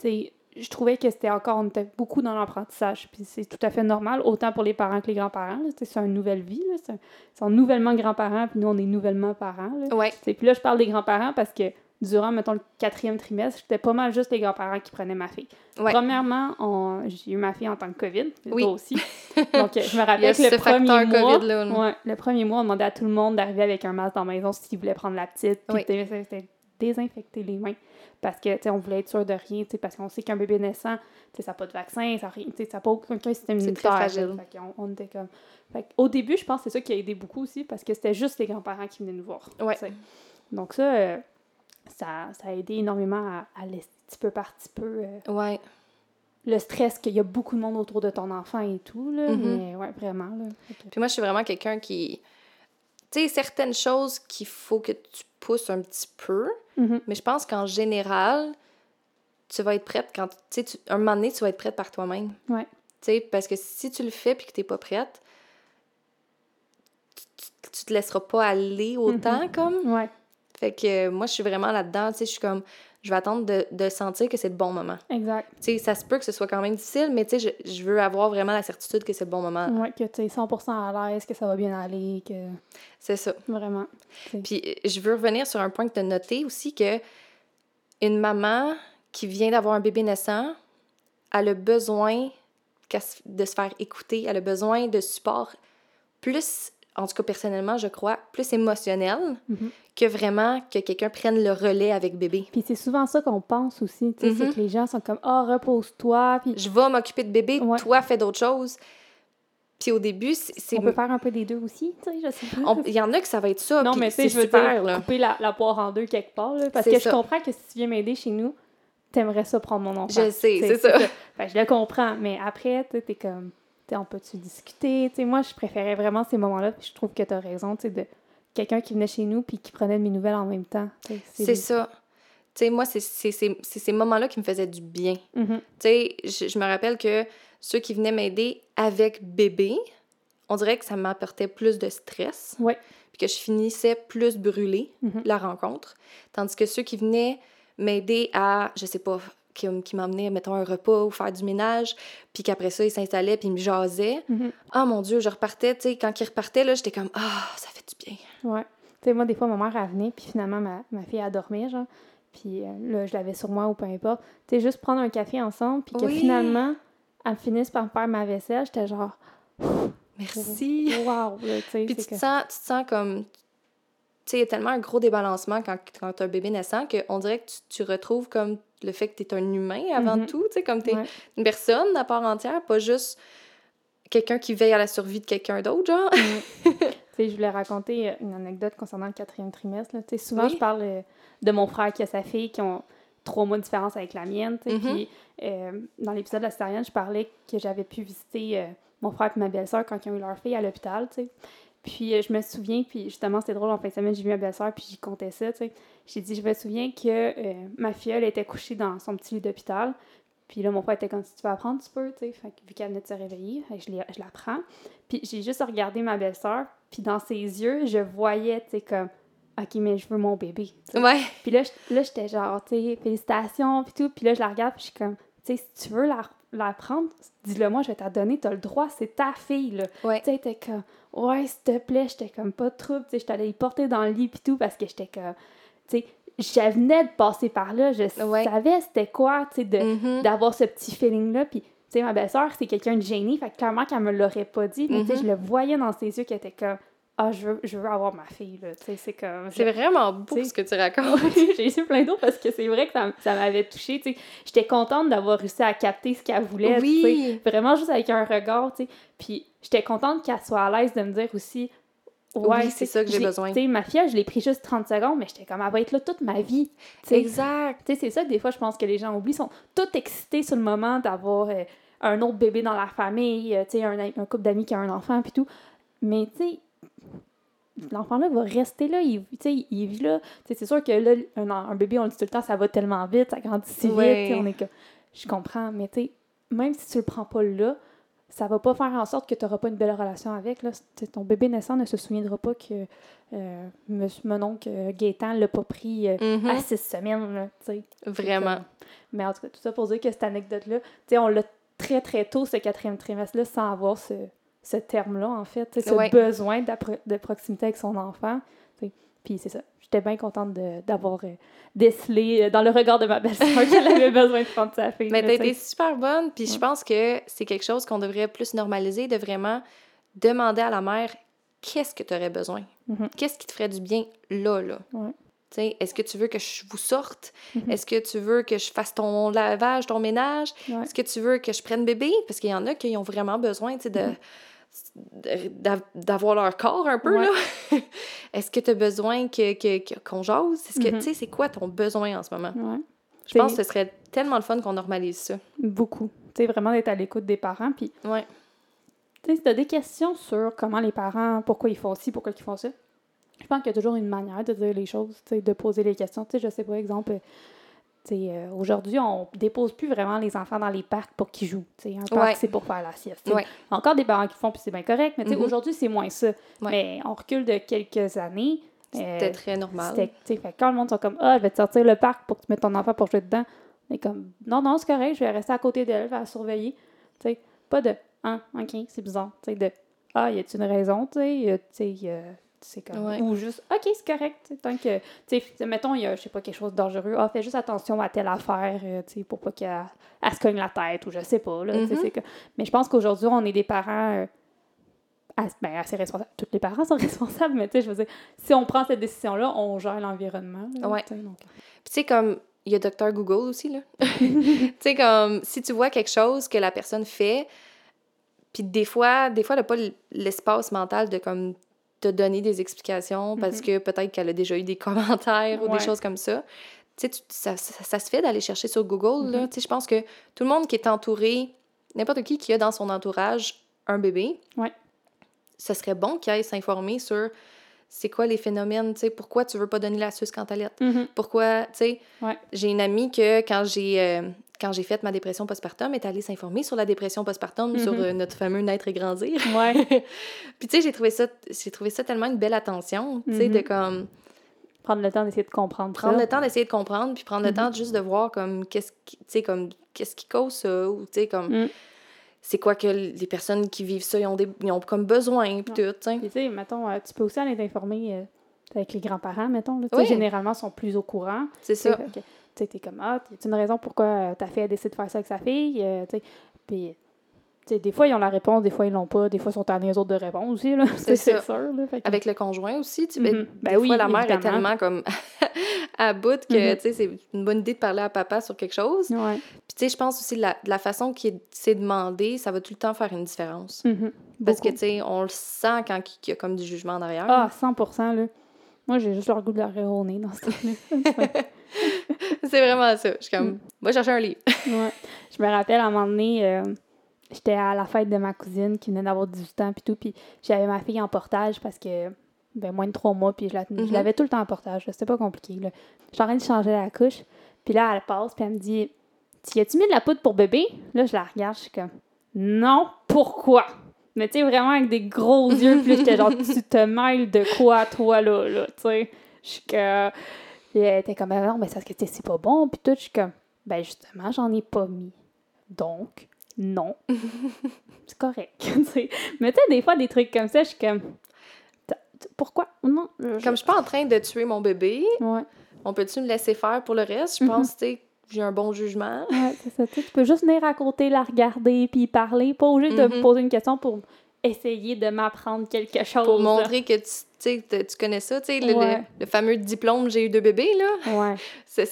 tu sais, je trouvais que c'était encore, on était beaucoup dans l'apprentissage, puis c'est tout à fait normal, autant pour les parents que les grands-parents, c'est une nouvelle vie, c'est- ils sont nouvellement grands-parents, puis nous, on est nouvellement parents, là. Ouais. Puis là, je parle des grands-parents parce que durant, mettons, le quatrième trimestre, c'était pas mal juste les grands-parents qui prenaient ma fille. Ouais. Premièrement, j'ai eu ma fille en tant que COVID, Oui. toi aussi. Donc, je me rappelle que le premier mois, COVID, là. ouais, le premier mois, on demandait à tout le monde d'arriver avec un masque dans la maison s'ils voulaient prendre la petite. Puis Oui. c'était désinfecter les mains. Parce que, tu sais, on voulait être sûr de rien, tu sais, parce qu'on sait qu'un bébé naissant, tu sais, ça n'a pas de vaccin, ça n'a pas aucun système immunitaire. fragile. Fait on était comme... Fait au début, je pense que c'est ça qui a aidé beaucoup aussi, parce que c'était juste les grands-parents qui venaient nous voir. Ouais. Donc ça, euh, ça, ça a aidé énormément à, à laisser petit peu par petit peu euh, Ouais. le stress qu'il y a beaucoup de monde autour de ton enfant et tout, là. Mhm. Mais ouais, vraiment, là. Puis moi, je suis vraiment quelqu'un qui. Tu sais, certaines choses qu'il faut que tu pousses un petit peu, Mhm. mais je pense qu'en général, tu vas être prête quand. Tu sais, un moment donné, tu vas être prête par toi-même. Ouais. Tu sais, parce que si tu le fais puis que tu n'es pas prête, tu, tu- te laisseras pas aller autant, Mhm. comme. Ouais, Fait que euh, moi, je suis vraiment là-dedans. Tu sais, je suis comme. Je vais attendre de, de sentir que c'est le bon moment. exact. Tu sais, ça se peut que ce soit quand même difficile, mais tu sais, je, je veux avoir vraiment la certitude que c'est le bon moment. Ouais, que tu es 100% à l'aise, que ça va bien aller, que C'est ça. vraiment. Puis euh, je veux revenir sur un point que tu as noté aussi que une maman qui vient d'avoir un bébé naissant, elle a besoin de se faire écouter, elle a besoin de support plus, en tout cas personnellement, je crois, plus émotionnel Mhm. que vraiment que quelqu'un prenne le relais avec bébé. Puis c'est souvent ça qu'on pense aussi, tu sais, c'est Mhm. que les gens sont comme « Ah, repose-toi », puis Je vais m'occuper de bébé, Ouais. toi fais d'autres choses. Puis au début, c'est... on peut faire un peu des deux aussi, tu sais, je sais pas. on- Il y en a que ça va être ça, non, mais tu sais, c'est je veux super, dire, là. couper la, la poire en deux quelque part, là, parce que ça. je comprends que si tu viens m'aider chez nous, t'aimerais ça prendre mon enfant. Je sais, c'est ça. Je le comprends, mais après, tu t'es comme, on peut-tu discuter, tu sais, moi, je préférais vraiment ces moments-là, puis je trouve que t'as raison, tu sais, de quelqu'un qui venait chez nous puis qui prenait de mes nouvelles en même temps. tu C'est ça. Tu sais, moi, c'est ces moments-là qui me faisaient du bien. Mhm. Tu sais, je, je me rappelle que ceux qui venaient m'aider avec bébé, on dirait que ça m'apportait plus de stress. Puis que je finissais plus brûlée, Mhm. la rencontre. Tandis que ceux qui venaient m'aider à, je sais pas, qui, qui m'emmenaient, mettons, un repas ou faire du ménage, puis qu'après ça, ils s'installaient puis ils me jasaient. Mhm. Ah mon Dieu, je repartais, tu sais, quand ils repartaient, là, j'étais comme, ah, ça fait du bien. Ouais. Tu sais, moi, des fois, ma mère, elle venait, puis finalement, ma, ma fille, elle dormait, genre. Puis euh, là, je l'avais sur moi ou peu importe. Tu sais, juste prendre un café ensemble, puis que Oui. finalement, elle finisse par me faire ma vaisselle, j'étais genre, Merci. wow, là, tu sais. Puis c'est tu te, que- sens, tu te sens comme. Il y a tellement un gros débalancement quand, quand tu as un bébé naissant qu'on dirait que tu, tu retrouves comme le fait que tu es un humain avant Mhm. tout, tu sais, comme tu es Ouais. une personne à part entière, pas juste quelqu'un qui veille à la survie de quelqu'un d'autre, genre. Tu sais, je voulais raconter une anecdote concernant le quatrième trimestre. là. Tu sais, souvent, Oui. je parle euh, de mon frère qui a sa fille qui ont trois mois de différence avec la mienne. Mhm. Puis euh, dans l'épisode de la césarienne, je parlais que j'avais pu visiter euh, mon frère et ma belle-sœur quand ils ont eu leur fille à l'hôpital. Puis euh, je me souviens, puis justement, c'était drôle, en fin de semaine, j'ai vu ma belle-sœur, puis j'y comptais ça. tu sais. J'ai dit, je me souviens que euh, ma filleule était couchée dans son petit lit d'hôpital. Puis là, mon frère était comme si tu veux apprendre, tu peux, tu sais. Fait que vu qu'elle venait de se réveiller, je, je la prends. Puis j'ai juste regardé ma belle-sœur, puis dans ses yeux, je voyais, tu sais, comme, OK, mais je veux mon bébé. tu sais. Ouais. Puis là, j'étais genre, tu sais, félicitations, puis tout. Puis là, je la regarde, puis je suis comme, tu sais, si tu veux la, la prendre, dis-le moi, je vais t'en donner, t'as le droit, c'est ta fille, là. Ouais. Tu sais, t'es comme, ouais, s'il te plaît, j'étais comme pas de trouble, tu sais, j'étais allée y porter dans le lit, puis tout, parce que j'étais comme, tu sais, je venais de passer par là, je Ouais. savais c'était quoi, tu sais, Mhm. d'avoir ce petit feeling-là. Puis, tu sais, ma belle-sœur, c'est quelqu'un de gêné, fait que clairement qu'elle me l'aurait pas dit, mais tu sais, Mhm. je le voyais dans ses yeux qu'elle était comme, ah, je veux, je veux avoir ma fille, là. Tu sais, c'est comme. C'est vraiment beau ce que tu racontes. J'ai eu plein d'autres parce que c'est vrai que ça, ça m'avait touchée, tu sais. J'étais contente d'avoir réussi à capter ce qu'elle voulait. Oui. Vraiment juste avec un regard, tu sais. Puis j'étais contente qu'elle soit à l'aise de me dire aussi. Ouais, Oui, c'est ça que j'ai besoin. Tu sais, ma fille, je l'ai pris juste 30 secondes, mais j'étais comme, elle va être là toute ma vie. tu sais. Exact. Tu sais, c'est ça que des fois, je pense que les gens oublient. Sont tout excités sur le moment d'avoir euh, un autre bébé dans la famille, euh, tu sais, un, un couple d'amis qui a un enfant, puis tout. Mais, tu sais, l'enfant-là va rester là, il, il vit là. C'est sûr que là, un, un bébé, on le dit tout le temps, ça va tellement vite, ça grandit si Ouais. vite, on est. Je comprends, mais tu sais, même si tu le prends pas là, ça va pas faire en sorte que tu n'auras pas une belle relation avec. Là. Ton bébé naissant ne se souviendra pas que euh, mon oncle euh, Gaétan l'a pas pris euh, Mhm. à six semaines, là. Vraiment. Donc, Mais en tout cas, tout ça pour dire que cette anecdote-là, tu sais, on l'a très, très tôt, ce quatrième trimestre-là, sans avoir ce, ce terme-là, en fait, ce Ouais. besoin de proximité avec son enfant. Puis c'est ça. J'étais bien contente d'avoir euh, décelé euh, dans le regard de ma belle-sœur qu'elle avait besoin de prendre sa fille. Mais t'as été super bonne, puis je pense que c'est quelque chose qu'on devrait plus normaliser, de vraiment demander à la mère qu'est-ce que tu aurais besoin? Mhm. Qu'est-ce qui te ferait du bien là, là? Ouais. Est-ce que tu veux que je vous sorte? Mhm. Est-ce que tu veux que je fasse ton lavage, ton ménage? Ouais. Est-ce que tu veux que je prenne bébé? Parce qu'il y en a qui ont vraiment besoin de, Mhm. d'a- d'avoir leur corps un peu. Ouais. là. Est-ce que tu as besoin que, qu'on jase? Est-ce que, Mhm. tu sais, c'est quoi ton besoin en ce moment? Ouais. Je pense que ce serait tellement le fun qu'on normalise ça. Beaucoup. Tu sais, vraiment d'être à l'écoute des parents. Puis, Ouais. tu sais, si tu as des questions sur comment les parents, pourquoi ils font ci, pourquoi ils font ça, je pense qu'il y a toujours une manière de dire les choses, tu sais, de poser les questions. Tu sais, je sais pas, exemple, euh, euh, aujourd'hui, on dépose plus vraiment les enfants dans les parcs pour qu'ils jouent. Tu sais, un parc, Ouais. c'est pour faire la sieste. Ouais. Encore des parents qui font, puis c'est bien correct, mais Mhm. aujourd'hui, c'est moins ça. Ouais. Mais on recule de quelques années. euh, C'était très normal. fait quand le monde sont comme Ah, je vais te sortir le parc pour que tu mettes ton enfant pour jouer dedans. On est comme Non, non, c'est correct, je vais rester à côté d'elle, je vais la surveiller. Pas de Ah, ok, c'est bizarre. Tu sais, de Ah, y a-t-il une raison, tu sais, euh, tu sais, euh, c'est comme. Ouais. Ou juste Ok, c'est correct. Tant que. Tu sais, mettons, il y a, je sais pas, quelque chose de dangereux. Ah, fais juste attention à telle affaire, euh, tu sais, pour pas qu'elle elle se cogne la tête ou je sais pas. Là, Mhm. que- Mais je pense qu'aujourd'hui, on est des parents. euh, assez, ben, assez responsables. Tous les parents sont responsables, mais tu sais, je veux dire, si on prend cette décision-là, on gère l'environnement. Ouais. donc. Puis tu sais, comme, il y a Docteur Google aussi, là. tu sais, comme, si tu vois quelque chose que la personne fait, puis des fois, des fois, elle n'a pas l'espace mental de, comme, te donner des explications parce Mhm. que peut-être qu'elle a déjà eu des commentaires ou des choses comme ça. Tu sais, ça, ça, ça se fait d'aller chercher sur Google, là. Mhm. Tu sais, je pense que tout le monde qui est entouré, n'importe qui qui a dans son entourage un bébé, Ouais. ce serait bon qu'il aille s'informer sur c'est quoi les phénomènes, tu sais, pourquoi tu veux pas donner la suce quand t'allaites. Mhm. Pourquoi, tu sais, Ouais. j'ai une amie que quand j'ai euh, quand j'ai fait ma dépression postpartum, est allée s'informer sur la dépression postpartum, sur Mhm. euh, notre fameux naître et grandir. Ouais. Puis tu sais, j'ai trouvé ça j'ai trouvé ça tellement une belle attention, tu sais, de comme Prendre le temps d'essayer de comprendre prendre ça. le temps d'essayer de comprendre, puis prendre le Mhm. temps juste de voir comme qu'est-ce qui, comme qu'est-ce qui cause ça ou tu sais comme Mm. C'est quoi que les personnes qui vivent ça, ils ont des ils ont comme besoin puis tout, tu sais. Puis, tu sais, mettons, euh, tu peux aussi aller t'informer euh, avec les grands-parents, mettons. Là, Tu sais, Oui. Généralement, ils sont plus au courant. C'est ça. Tu sais, t'es comme, ah, y a une raison pourquoi euh, ta fille a décidé de faire ça avec sa fille? Euh, tu sais, puis, tu tu sais, des fois, ils ont la réponse, des fois, ils l'ont pas. Des fois, ils sont à les autres de répondre aussi, là. C'est ça. sûr, là. Fait que- Avec le conjoint aussi, tu Mhm. ben, Ben des oui, fois, la mère est tellement comme à bout que, Mhm. tu sais, c'est une bonne idée de parler à papa sur quelque chose. Ouais. Puis, tu sais, je pense aussi la, de la façon qui est- c'est demandé, ça va tout le temps faire une différence. Mhm. Parce que, tu sais, on le sent quand il y a comme du jugement en arrière. Ah, 100 là. Moi, j'ai juste le goût de au nez dans ce temps-là. c'est vraiment ça. Je suis comme, Mm. va chercher un livre. Ouais. Je me rappelle, à un moment donné, euh, j'étais à la fête de ma cousine qui venait d'avoir 18 ans, puis tout, puis j'avais ma fille en portage parce que, ben, moins de trois mois, puis je la- je Mhm. l'avais tout le temps en portage. C'était pas compliqué, là. J'étais en train de changer la couche, puis là, elle passe, puis elle me dit Tu as-tu mis de la poudre pour bébé Là, je la regarde, je suis comme Non, pourquoi Mais tu sais, vraiment avec des gros yeux, puis j'étais genre Tu te mêles de quoi, toi, là, là, tu sais Je suis que. Puis elle était comme, Ah non, mais c'est parce que c'est pas bon. Puis tout, je suis comme, ben justement, j'en ai pas mis. Donc, non. c'est correct. mais tu sais, des fois, des trucs comme ça, je suis comme, pourquoi? Non. je- Comme je suis pas en train de tuer mon bébé, Ouais, on peut-tu me laisser faire pour le reste? Je Mhm. pense, tu sais, que j'ai un bon jugement. ouais, c'est ça. Tu peux juste venir à côté, la regarder, puis parler. Pas obligé de Mhm. poser une question pour essayer de m'apprendre quelque chose. Pour montrer que tu, connais ça, tu sais, le, le- Ouais. le fameux diplôme j'ai eu deux bébés, là. Ouais. C'est-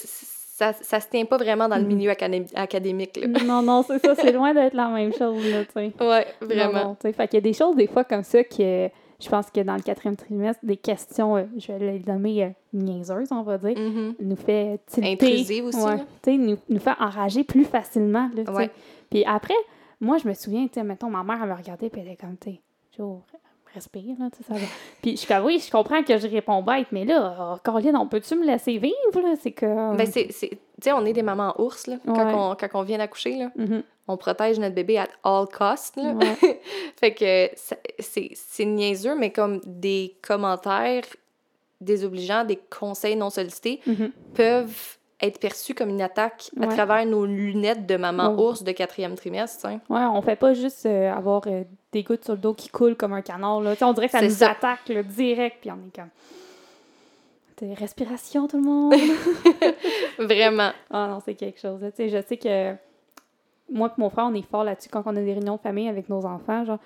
Ça, ça se tient pas vraiment dans le Mhm. milieu acadé- académique, là. non, non, c'est ça. C'est loin d'être la même chose, là, tu sais. Ouais, vraiment. non, fait qu'il y a des choses, des fois, comme ça, que je pense que dans le quatrième trimestre, des questions, euh, je vais les nommer euh, niaiseuses, on va dire, Mhm. nous fait tilter. Intrusive aussi, Ouais, là. tu sais, nous, nous fait enrager plus facilement, là, tu sais. Ouais. Puis après, moi, je me souviens, tu sais, mettons, ma mère, elle me regardait, puis elle était comme, tu sais, respire, là, tu sais, ça va. Puis je suis comme, oui, je comprends que je réponds bête, mais là, oh, Caroline, on peut-tu me laisser vivre, là? C'est que... Ben, c'est, tu sais, on est des mamans ours, là, quand, on, quand on vient d'accoucher, là. Mhm. On protège notre bébé at all cost, là. Ouais. fait que c'est, niaiseux, mais comme des commentaires désobligeants, des conseils non sollicités Mhm. peuvent être perçus comme une attaque à Ouais. travers nos lunettes de maman Oh. ours de quatrième trimestre, sais. Ouais, on fait pas juste euh, avoir euh, des gouttes sur le dos qui coulent comme un canard. Là. On dirait que ça nous ça. attaque là, direct, puis on est comme. T'es respiration, tout le monde? Vraiment. ah non, c'est quelque chose. là. Je sais que moi et mon frère, on est fort là-dessus quand on a des réunions de famille avec nos enfants. Genre,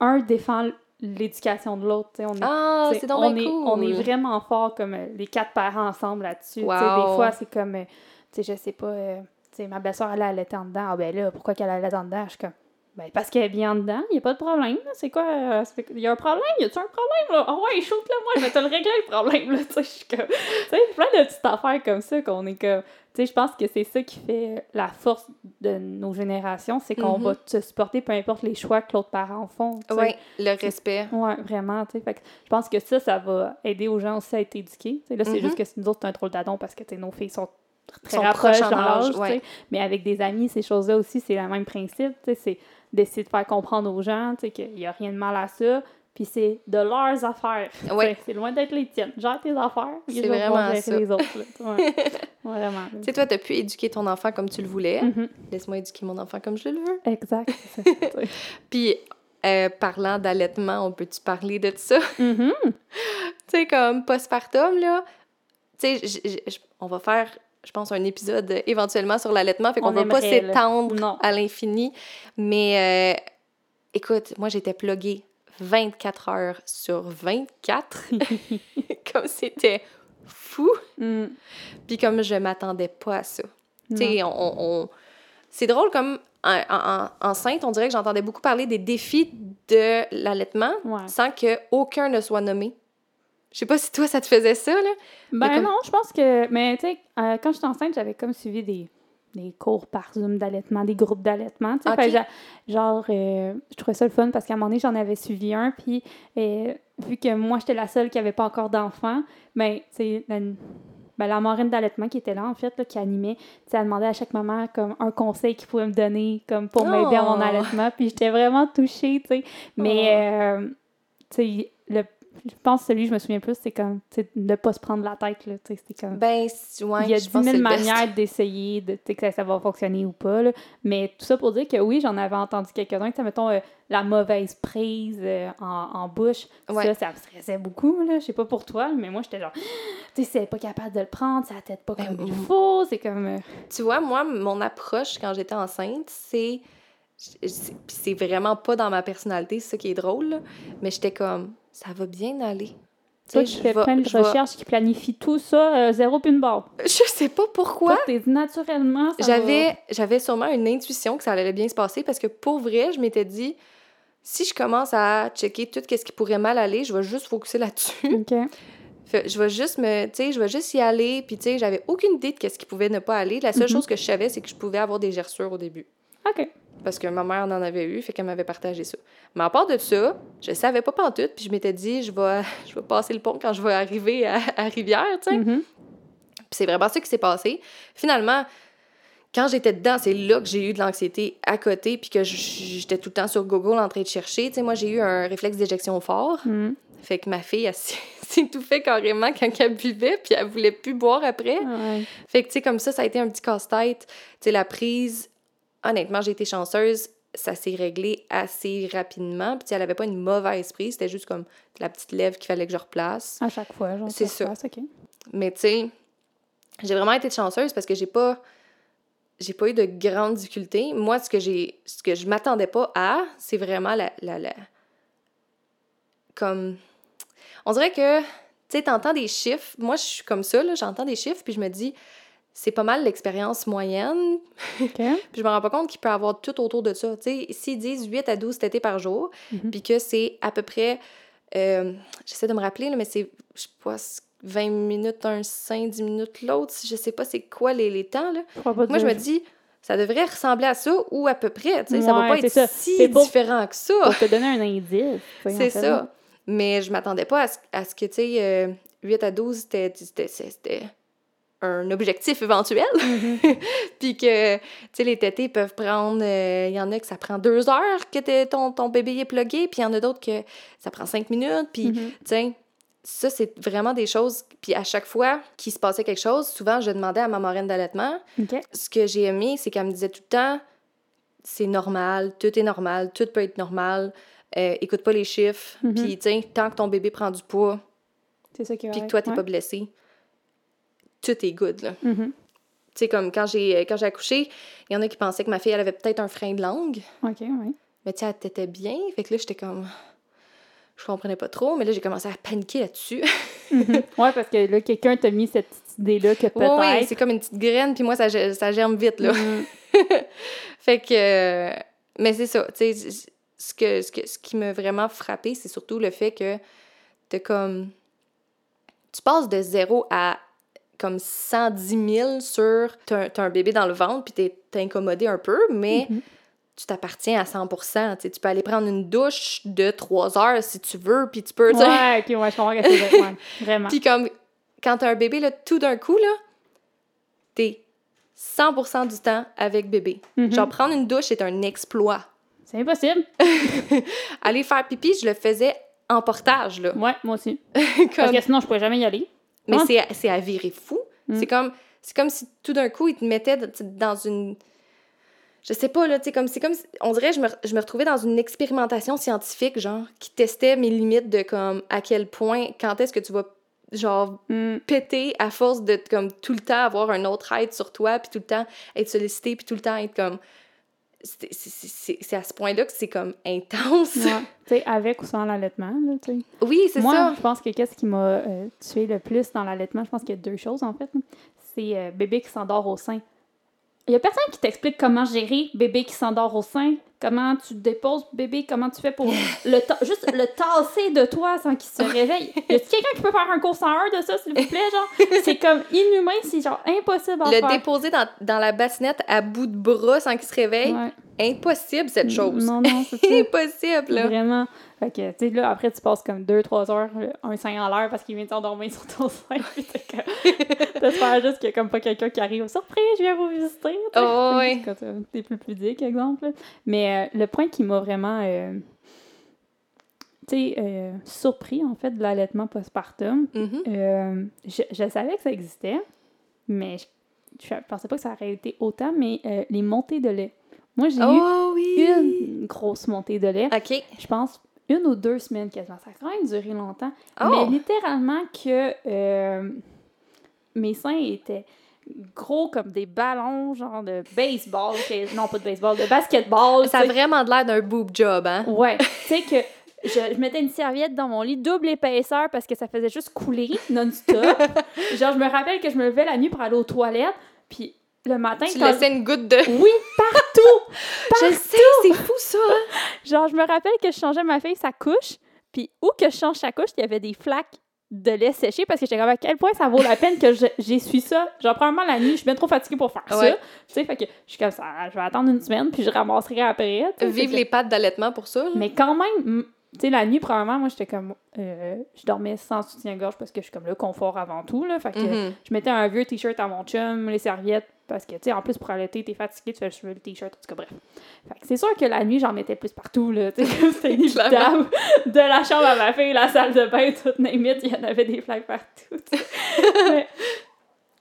un défend l'éducation de l'autre. On est, Ah, c'est donc on, bien est, cool. on est vraiment fort comme euh, les quatre parents ensemble là-dessus. Des fois, c'est comme, euh, tu sais, je sais pas, euh, tu sais, ma belle-soeur, elle allait en dedans. Ah ben là, pourquoi qu'elle allait en dedans? Je suis comme, ben parce qu'elle est bien en dedans, il n'y a pas de problème. là. C'est quoi? euh, Il y a un problème? Y a-tu un problème? Là? Ah ouais, shoot-le, moi, je vais te le régler le problème. Là. Tu sais, plein de petites affaires comme ça qu'on est comme. Tu sais, je pense que c'est ça qui fait la force de nos générations, c'est qu'on va se supporter peu importe les choix que l'autre parent font. Oui, le respect. Ouais, vraiment, tu sais. Fait que je pense que ça, ça va aider aux gens aussi à être éduqués. Tu sais, là, c'est Mhm. juste que nous autres, c'est un drôle d'adon parce que, tu sais, nos filles sont très rapproches dans l'âge, ouais. Mais avec des amis, ces choses-là aussi, c'est le même principe, tu sais. C'est d'essayer de faire comprendre aux gens, tu sais, qu'il n'y a rien de mal à ça. Puis c'est de leurs affaires. Ouais. C'est loin d'être les tiennes. Gère tes affaires. C'est vraiment gérer ça. les autres. là. Ouais. Vraiment. Tu sais, toi, t'as pu éduquer ton enfant comme tu le voulais. Mhm. Laisse-moi éduquer mon enfant comme je le veux. Exact. Puis, euh, parlant d'allaitement, on peut-tu parler de ça? Mhm. tu sais, comme postpartum, là. Tu sais, on va faire, je pense, un épisode euh, éventuellement sur l'allaitement, fait qu'on On va pas s'étendre à l'infini. Mais, euh, écoute, moi, j'étais pluguée 24 heures sur 24, comme c'était fou. Mm. Puis comme je m'attendais pas à ça. Tu sais, on, c'est drôle comme en, en- en- enceinte, on dirait que j'entendais beaucoup parler des défis de l'allaitement Ouais. sans que aucun ne soit nommé. Je sais pas si toi ça te faisait ça là. Ben comme- non, je pense que. Mais tu sais, euh, quand j'étais enceinte, j'avais comme suivi des, des cours par Zoom d'allaitement, des groupes d'allaitement. tu sais. Ok. Fait que j'a- genre, euh, je trouvais ça le fun parce qu'à un moment donné, j'en avais suivi un. Puis, euh, vu que moi, j'étais la seule qui avait pas encore d'enfant, ben, tu sais, la, ben, la marraine d'allaitement qui était là, en fait, là, qui animait, tu sais, elle demandait à chaque maman comme un conseil qu'il pouvait me donner comme pour m'aider à mon Oh. allaitement. Puis, j'étais vraiment touchée, tu sais. Mais, euh, tu sais, le je pense que celui que je me souviens plus, c'est comme, ne pas se prendre la tête, là, c'était comme... Ben ouais, il y a je 10 pense que 000 c'est le best. manières d'essayer, de, que ça, va fonctionner ou pas, là. Mais tout ça pour dire que oui, j'en avais entendu quelques-uns, sais, mettons, euh, la mauvaise prise euh, en, en bouche, Ouais. ça, ça me stressait beaucoup, là. Je sais pas pour toi, mais moi, j'étais genre, tu sais, si elle est pas capable de le prendre, ça tête pas Ben, comme il faut, c'est comme... euh, Tu vois, moi mon approche quand j'étais enceinte, c'est c'est- c'est vraiment pas dans ma personnalité, c'est ça qui est drôle, là. Mais j'étais comme, ça va bien aller. Tu Toi sais, qui je fais plein de recherches, qui planifie tout ça, euh, zéro une barre. Je sais pas pourquoi. Toi, naturellement. J'avais, j'avais sûrement une intuition que ça allait bien se passer parce que pour vrai, je m'étais dit, si je commence à checker tout ce qui pourrait mal aller, je vais juste focuser là-dessus. OK. Fait- je vais juste me, tu sais, je vais juste y aller. Puis tu sais, j'avais aucune idée de qu'est-ce qui pouvait ne pas aller. La seule Mhm. chose que je savais, c'est que je pouvais avoir des gerçures au début. OK. Parce que ma mère en avait eu, fait qu'elle m'avait partagé ça. Mais à part de ça, je savais pas pantoute, puis je m'étais dit, je vais, je vais passer le pont quand je vais arriver à, à Rivière, tu sais. Mhm. Puis c'est vraiment ça qui s'est passé. Finalement, quand j'étais dedans, c'est là que j'ai eu de l'anxiété à côté, puis que j'étais tout le temps sur Google en train de chercher. Tu sais, moi, j'ai eu un réflexe d'éjection fort. Mhm. Fait que ma fille, elle s'est s'est tout fait carrément quand elle buvait, puis elle voulait plus boire après. Ouais. Fait que, tu sais, comme ça, ça a été un petit casse-tête. Tu sais, la prise, honnêtement, j'ai été chanceuse. Ça s'est réglé assez rapidement. Puis, elle avait pas une mauvaise prise. C'était juste comme la petite lèvre qu'il fallait que je replace. À chaque fois, genre. C'est ça. OK. Mais, tu sais, j'ai vraiment été chanceuse parce que j'ai pas. J'ai pas eu de grandes difficultés. Moi, ce que j'ai. Ce que je m'attendais pas à, c'est vraiment la, la, la- Comme. On dirait que. Tu sais, t'entends des chiffres. Moi, je suis comme ça, là. J'entends des chiffres, puis je me dis. C'est pas mal l'expérience moyenne, OK. puis je me rends pas compte qu'il peut y avoir tout autour de ça. Tu sais, s'ils disent 8 à 12 tétés par jour, Mhm. puis que c'est à peu près, euh, j'essaie de me rappeler, là, mais c'est, je sais pas, 20 minutes un sein, 10 minutes l'autre, je sais pas c'est quoi les, les temps, là. Moi, je me dis, ça devrait ressembler à ça, ou à peu près, tu sais, ça va pas être ça. si pour- différent que ça. Pour te donner un indice. C'est ça. là. Mais je m'attendais pas à ce, à ce que, tu sais, euh, 8 à 12, c'était- c'était c'était un objectif éventuel. Mhm. Puis que, tu sais, les tétés peuvent prendre... euh, Il y en a que ça prend deux heures que ton, ton bébé est plugué, puis il y en a d'autres que ça prend cinq minutes. Puis, Mhm. sais, ça, c'est vraiment des choses... Puis à chaque fois qu'il se passait quelque chose, souvent, je demandais à ma marraine d'allaitement. Ce que j'ai aimé, c'est qu'elle me disait tout le temps, c'est normal, tout est normal, tout peut être normal. euh, écoute pas les chiffres. Mhm. Puis, sais, tant que ton bébé prend du poids, C'est ça qui est puis que toi, t'es ouais. pas blessé, tout est good, là. Mhm. Tu sais, comme quand j'ai quand j'ai accouché, il y en a qui pensaient que ma fille, elle avait peut-être un frein de langue. OK, ouais. Mais tu sais, elle t'était bien. Fait que là, j'étais comme... Je comprenais pas trop, mais là, j'ai commencé à paniquer là-dessus. Mhm. Ouais, parce que là, quelqu'un t'a mis cette petite idée-là que Oui, peut-être. oui, c'est comme une petite graine, puis moi, ça, ça germe vite, là. Mhm. fait que... euh, Mais c'est ça, tu sais, ce, que, ce, que, ce qui m'a vraiment frappé, c'est surtout le fait que t'as comme... Tu passes de zéro à comme 110 000 sur... T'as un, bébé dans le ventre, puis t'es incommodé un peu, mais... Mhm. tu t'appartiens à 100 tu sais, Tu peux aller prendre une douche de 3 heures si tu veux, puis tu peux... tu sais. Ouais, ok, ouais, je comprends que c'est ouais, vraiment. Puis comme, quand t'as un bébé, là, tout d'un coup, là, t'es 100% du temps avec bébé. Mhm. Genre, prendre une douche, c'est un exploit. C'est impossible. Aller faire pipi, je le faisais en portage, là. Ouais, moi aussi. Comme- Parce que sinon, je pourrais jamais y aller. Mais Ouais. c'est, c'est à virer fou. Mm. C'est comme c'est comme si tout d'un coup, ils te mettaient dans- une... Je sais pas, là, tu sais, comme, c'est comme... si- On dirait que je me, je me retrouvais dans une expérimentation scientifique, genre, qui testait mes limites de, comme, à quel point, quand est-ce que tu vas, genre, Mm. péter à force de, comme, tout le temps avoir un autre aide sur toi, puis tout le temps être sollicité, puis tout le temps être comme... C'est, à ce point-là que c'est, comme, intense. Ouais. tu sais, avec ou sans l'allaitement, là, tu sais. Oui, c'est Moi, ça. je pense que qu'est-ce qui m'a euh, tué le plus dans l'allaitement, je pense qu'il y a deux choses, en fait. C'est euh, bébé qui s'endort au sein. Il y a personne qui t'explique comment gérer bébé qui s'endort au sein, comment tu déposes bébé, comment tu fais pour le ta- juste le tasser de toi sans qu'il se réveille. Y a quelqu'un qui peut faire un cours 101 de ça, s'il vous plaît, genre? C'est comme inhumain, c'est genre impossible à Le faire. déposer dans, dans la bassinette à bout de bras sans qu'il se réveille, Ouais. impossible, cette chose. Non, non, c'est. Impossible, là. Vraiment. Fait que, tu sais, là, après, tu passes comme 2-3 heures, euh, un sein en l'air parce qu'il vient de s'endormir sur ton sein. Puis juste qu'il y a comme pas quelqu'un qui arrive. Surprise, je viens vous visiter. Oh, ouais. Quand t'es plus pudique, exemple. là. Mais euh, le point qui m'a vraiment, euh, euh, surpris, en fait, de l'allaitement postpartum, Mhm. euh, je, je savais que ça existait, mais je, je pensais pas que ça aurait été autant, mais les montées de lait. Moi, j'ai Oh oui! eu une grosse montée de lait OK. je pense, une ou deux semaines quasiment. Ça a quand même duré longtemps. Oh! Mais littéralement que mes seins étaient gros comme des ballons, genre de baseball. Non, pas de baseball, de basketball. Ça a vraiment l'air d'un boob job, hein? Ouais. tu sais que je, je mettais une serviette dans mon lit, double épaisseur parce que ça faisait juste couler non-stop. genre, je me rappelle que je me levais la nuit pour aller aux toilettes, puis le matin, Tu quand... laissais une goutte de... Oui, partout! Je sais, c'est fou, ça! hein? Genre, je me rappelle que je changeais ma fille sa couche, puis où que je change sa couche, il y avait des flaques de lait séché parce que j'étais comme à quel point ça vaut la peine que je- j'essuie ça? Genre, probablement la nuit, je suis bien trop fatiguée pour faire Ouais. ça. Tu sais, fait que je suis comme ça, je vais attendre une semaine, puis je ramasserai après. Vive que- les pattes d'allaitement pour ça, là. Mais quand même, tu sais, la nuit, probablement, moi, j'étais comme. euh, je dormais sans soutien-gorge parce que je suis comme le confort avant tout, là. Fait que Mhm. je mettais un vieux t-shirt à mon chum, les serviettes, parce que, tu sais, en plus, pour allaiter, t'es fatigué, tu fais le le t-shirt, en tout cas, bref. Fait que c'est sûr que la nuit, j'en mettais plus partout, là. Tu sais, c'était inévitable. De la chambre à ma fille, la salle de bain, tout name it, il y en avait des flaques partout. Mais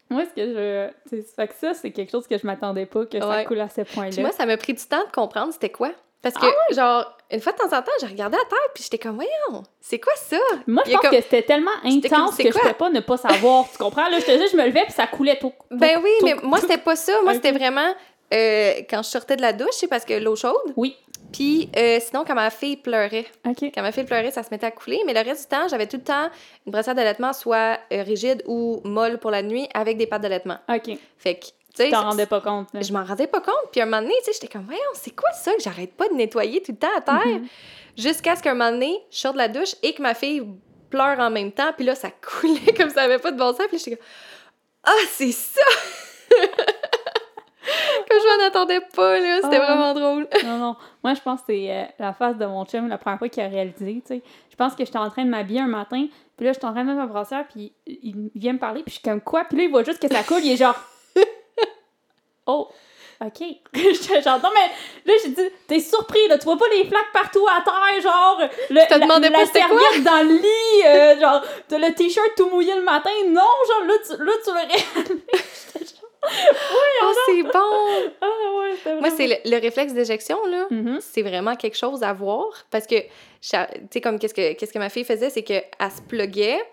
moi, ce que je. Fait que ça, c'est quelque chose que je m'attendais pas, que ça coule à ce Puis point-là. moi, ça m'a pris du temps de comprendre c'était quoi. Parce que, Ah genre, une fois de temps en temps, j'ai regardé à terre, puis j'étais comme, voyons, c'est quoi ça? Moi, je pense comme- que c'était tellement comme, intense que je pouvais pas ne pas savoir. tu comprends? Là, je te dis, je me levais puis ça coulait tout. Ben oui, mais moi, c'était pas ça. Moi, c'était vraiment euh, quand je sortais de la douche, c'est parce que l'eau chaude. Oui. Puis euh, sinon, quand ma fille pleurait, OK. quand ma fille pleurait, ça se mettait à couler. Mais le reste du temps, j'avais tout le temps une brassière d'allaitement soit euh, rigide ou molle pour la nuit avec des pattes d'allaitement. OK. Fait que, tu t'en rendais pas compte. je m'en rendais pas compte. Puis un moment donné, tu sais, j'étais comme, voyons, c'est quoi ça que j'arrête pas de nettoyer tout le temps à terre? Mhm. Jusqu'à ce qu'un moment donné, je sorte de la douche et que ma fille pleure en même temps. Puis là, ça coulait comme ça avait pas de bon sens. Puis j'étais comme, ah, c'est ça! comme je m'en attendais pas, là. C'était Ah. vraiment drôle. Non, non. Moi, je pense que c'est euh, la face de mon chum la première fois qu'il a réalisé, tu sais. Je pense que j'étais en train de m'habiller un matin, puis là, j'étais en train de mettre ma brassière, puis il il vient me parler, puis je suis comme quoi? Puis là, il voit juste que ça coule, il est genre... Oh, OK. Genre, non, mais là, j'ai dit, t'es surpris, là, tu vois pas les flaques partout à terre, genre, le, te la, demandais la pas quoi? serviette dans le lit, euh, genre, t'as le t-shirt tout mouillé le matin, non, genre, là, tu, là, tu le réalises. Genre, Oh, c'est bon! ah ouais, c'était Moi, vraiment- c'est le, le réflexe d'éjection, là. Mhm. C'est vraiment quelque chose à voir. Parce que, tu sais, comme qu'est-ce que, qu'est-ce que ma fille faisait, c'est qu'elle se pluguait.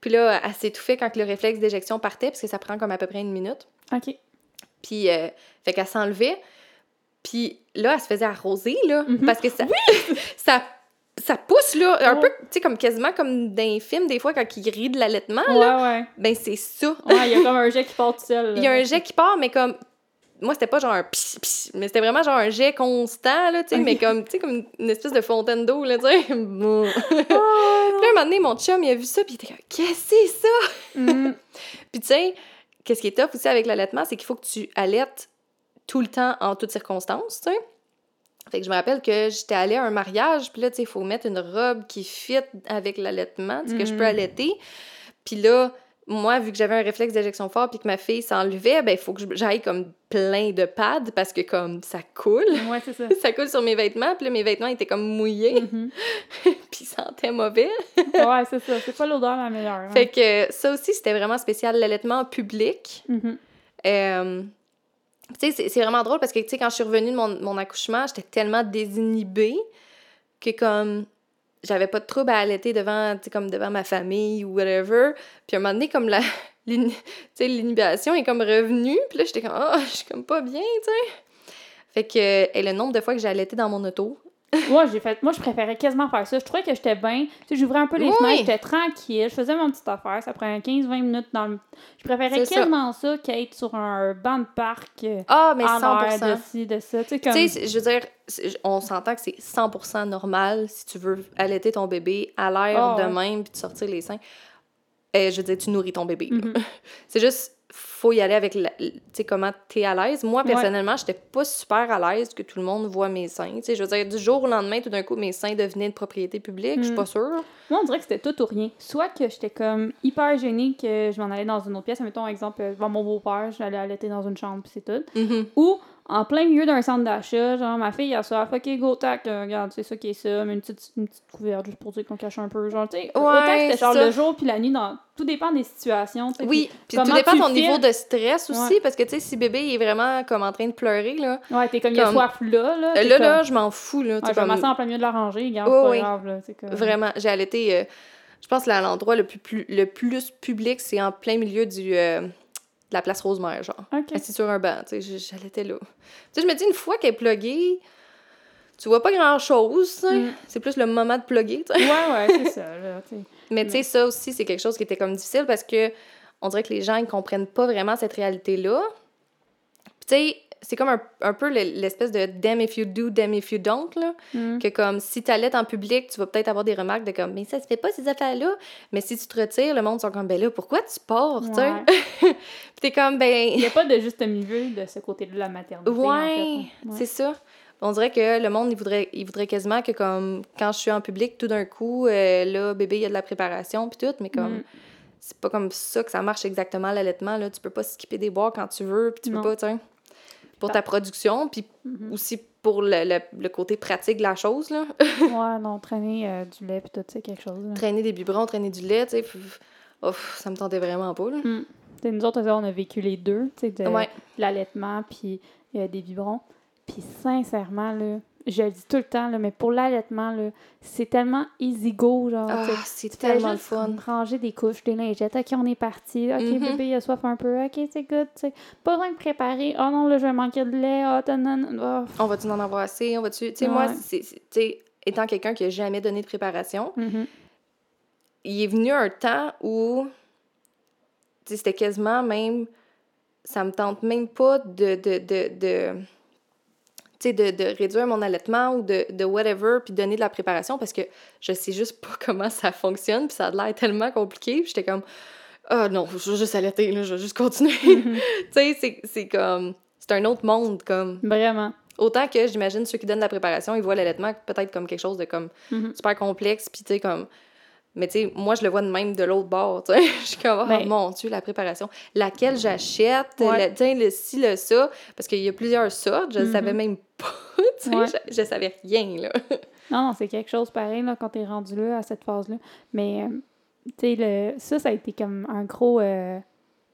Puis là, elle s'étouffait quand le réflexe d'éjection partait, parce que ça prend comme à peu près une minute. OK. Puis, euh, fait qu'elle s'enlevait. Puis là, elle se faisait arroser, là. Mhm. Parce que ça, ça, ça pousse, là, un peu, tu sais, comme quasiment comme dans les films, des fois, quand ils rient de l'allaitement, Ouais, là. ouais. Ben, c'est ça. Ouais, il y a comme un jet qui part tout seul. Il y a un jet qui part, mais comme. Moi, c'était pas genre un pis, pis, mais c'était vraiment genre un jet constant, là, tu sais, mais comme, tu sais, comme une espèce de fontaine d'eau, là, tu sais. Oh, Puis là, un moment donné, mon chum, il a vu ça, puis il était comme, qu'est-ce que c'est ça? Mm. Puis tu sais, qu'est-ce qui est top aussi avec l'allaitement, c'est qu'il faut que tu allaites tout le temps, en toutes circonstances, tu sais. Fait que je me rappelle que j'étais allée à un mariage, puis là, tu sais, il faut mettre une robe qui fit avec l'allaitement, tu sais, que je peux Mhm. allaiter. Puis là, moi, vu que j'avais un réflexe d'éjection fort, puis que ma fille s'enlevait, ben, il faut que j'aille comme plein de pads, parce que comme ça coule. Ouais, c'est ça. Ça coule sur mes vêtements, puis là, mes vêtements étaient comme mouillés, Mhm. puis ils sentaient mauvais. Ouais, c'est ça. C'est pas l'odeur la meilleure. hein. Fait que ça aussi, c'était vraiment spécial, l'allaitement en public. Mhm. Euh, tu sais, c'est- c'est vraiment drôle parce que, tu sais, quand je suis revenue de mon, mon accouchement, j'étais tellement désinhibée que, comme, j'avais pas de trouble à allaiter devant, comme devant ma famille ou whatever. Puis à un moment donné, comme la... l'inhibition est comme revenue. Puis là, j'étais comme, ah, je suis comme pas bien, tu sais. Fait que, et le nombre de fois que j'ai allaité dans mon auto, Moi, j'ai fait. Moi, je préférais quasiment faire ça. Je trouvais que j'étais bien. Tu sais, j'ouvrais un peu les Oui. fenêtres, j'étais tranquille, je faisais mon petite affaire. Ça prenait 15-20 minutes dans le. Je préférais C'est ça. quasiment ça, qu'être sur un banc de parc. euh, ah, mais en 100%. l'air, de ci, de ça. Tu sais, comme. Je veux dire, on s'entend que c'est 100% normal si tu veux allaiter ton bébé à l'air Ah, de ouais. même puis de sortir les seins. Euh, je veux dire, tu nourris ton bébé. Mhm. C'est juste, faut y aller avec, la- tu sais, comment t'es à l'aise. Moi, Ouais. personnellement, j'étais pas super à l'aise que tout le monde voit mes seins. Tu sais, je veux dire, du jour au lendemain, tout d'un coup, mes seins devenaient de propriété publique. Je suis pas sûre. Moi, on dirait que c'était tout ou rien. Soit que j'étais comme hyper gênée que je m'en allais dans une autre pièce. Mettons, exemple, euh, devant mon beau-père, j'allais allaiter dans une chambre, c'est tout. Mhm. Ou en plein milieu d'un centre d'achat, genre ma fille, elle soif, ok, go, tac, euh, regarde, c'est ça qui est ça, mais une petite, une petite couverte juste pour dire qu'on cache un peu. Genre, tu sais, autant que c'était genre ça. le jour puis la nuit, dans... tout dépend des situations. Oui, puis tout dépend de ton niveau de stress aussi, Ouais. parce que, tu sais, si bébé est vraiment comme en train de pleurer, là, Ouais, t'es comme, il y a Comme- soif là, là. euh, là, comme, là, je m'en fous, là. Ouais, je comme- en plein milieu de la rangée, regarde, Oui, c'est pas grave, là. comme- Vraiment, j'ai allaité, euh, je pense, là, l'endroit le plus, plus- le plus public, c'est en plein milieu du, euh, la place Rosemère, genre. Assis sur un banc, tu sais, j'allaitais là. Tu sais, je me dis, une fois qu'elle est pluguée, tu vois pas grand-chose. Mm. C'est plus le moment de plugger, tu sais. Ouais, ouais, c'est ça, là. Mais tu sais, ça aussi, c'est quelque chose qui était comme difficile parce que on dirait que les gens, ils comprennent pas vraiment cette réalité-là. Puis tu sais, c'est comme un, un peu le- l'espèce de damn if you do, damn if you don't, là. Mm. Que comme, si t'allaites en public, tu vas peut-être avoir des remarques de comme, mais ça se fait pas ces affaires-là. Mais si tu te retires, le monde sont comme, ben là, pourquoi tu pars, tu sais? Puis t'es comme, ben. Il n'y a pas de juste milieu de ce côté de la maternité. en Ouais, fait. hein. Ouais. c'est ça. On dirait que le monde, il voudrait, il voudrait quasiment que, comme, quand je suis en public, tout d'un coup, euh, là, bébé, il y a de la préparation, puis tout, mais comme, Mm. c'est pas comme ça que ça marche exactement, l'allaitement, là. Tu peux pas skipper des bois quand tu veux, puis tu peux Non. pas, tu sais, pour ta production, puis Mhm. aussi pour le, le, le côté pratique de la chose, là. Ouais, non, traîner euh, du lait puis tout, c'est quelque chose. là. traîner des biberons, traîner du lait, tu sais, ça me tentait vraiment pas, là. Mm. Sais, nous autres, on a vécu les deux, tu sais, de Ouais. l'allaitement puis euh, des biberons. Puis sincèrement, là, je le dis tout le temps, là, mais pour l'allaitement, c'est tellement easy go, genre, Ah, c'est tellement le juste fun. ranger des couches, des lingettes. OK, on est parti. OK, Mhm. bébé, il a soif un peu. OK, c'est good. Pas besoin de préparer. Oh non, là, je vais manquer de lait. Oh, non. oh. On va-tu en avoir assez? On va-tu... Tu sais, moi, Ouais. c'est, étant quelqu'un qui a jamais donné de préparation, Mhm. il est venu un temps où, tu sais, c'était quasiment même... Ça me tente même pas de... de, de, de tu sais, de, de réduire mon allaitement ou de, de whatever, puis donner de la préparation, parce que je sais juste pas comment ça fonctionne, puis ça a l'air tellement compliqué, puis j'étais comme... Ah non, je vais juste allaiter, là, je vais juste continuer. Mhm. tu sais, c'est, comme... C'est un autre monde, comme... Vraiment. Autant que j'imagine ceux qui donnent la préparation, ils voient l'allaitement peut-être comme quelque chose de comme Mhm. super complexe, puis tu sais, comme. Mais tu sais, moi, je le vois de même de l'autre bord, tu sais. Je suis comme, oh Ben- mon Dieu, la préparation. Laquelle j'achète, Ouais. le, ci, le ça, parce qu'il y a plusieurs sortes, je Mhm. savais même pas, tu sais, Ouais. je, je savais rien, là. Non, non, c'est quelque chose pareil là, quand t'es rendu là, à cette phase-là. Mais, euh, tu sais, ça, ça a été comme un gros, euh,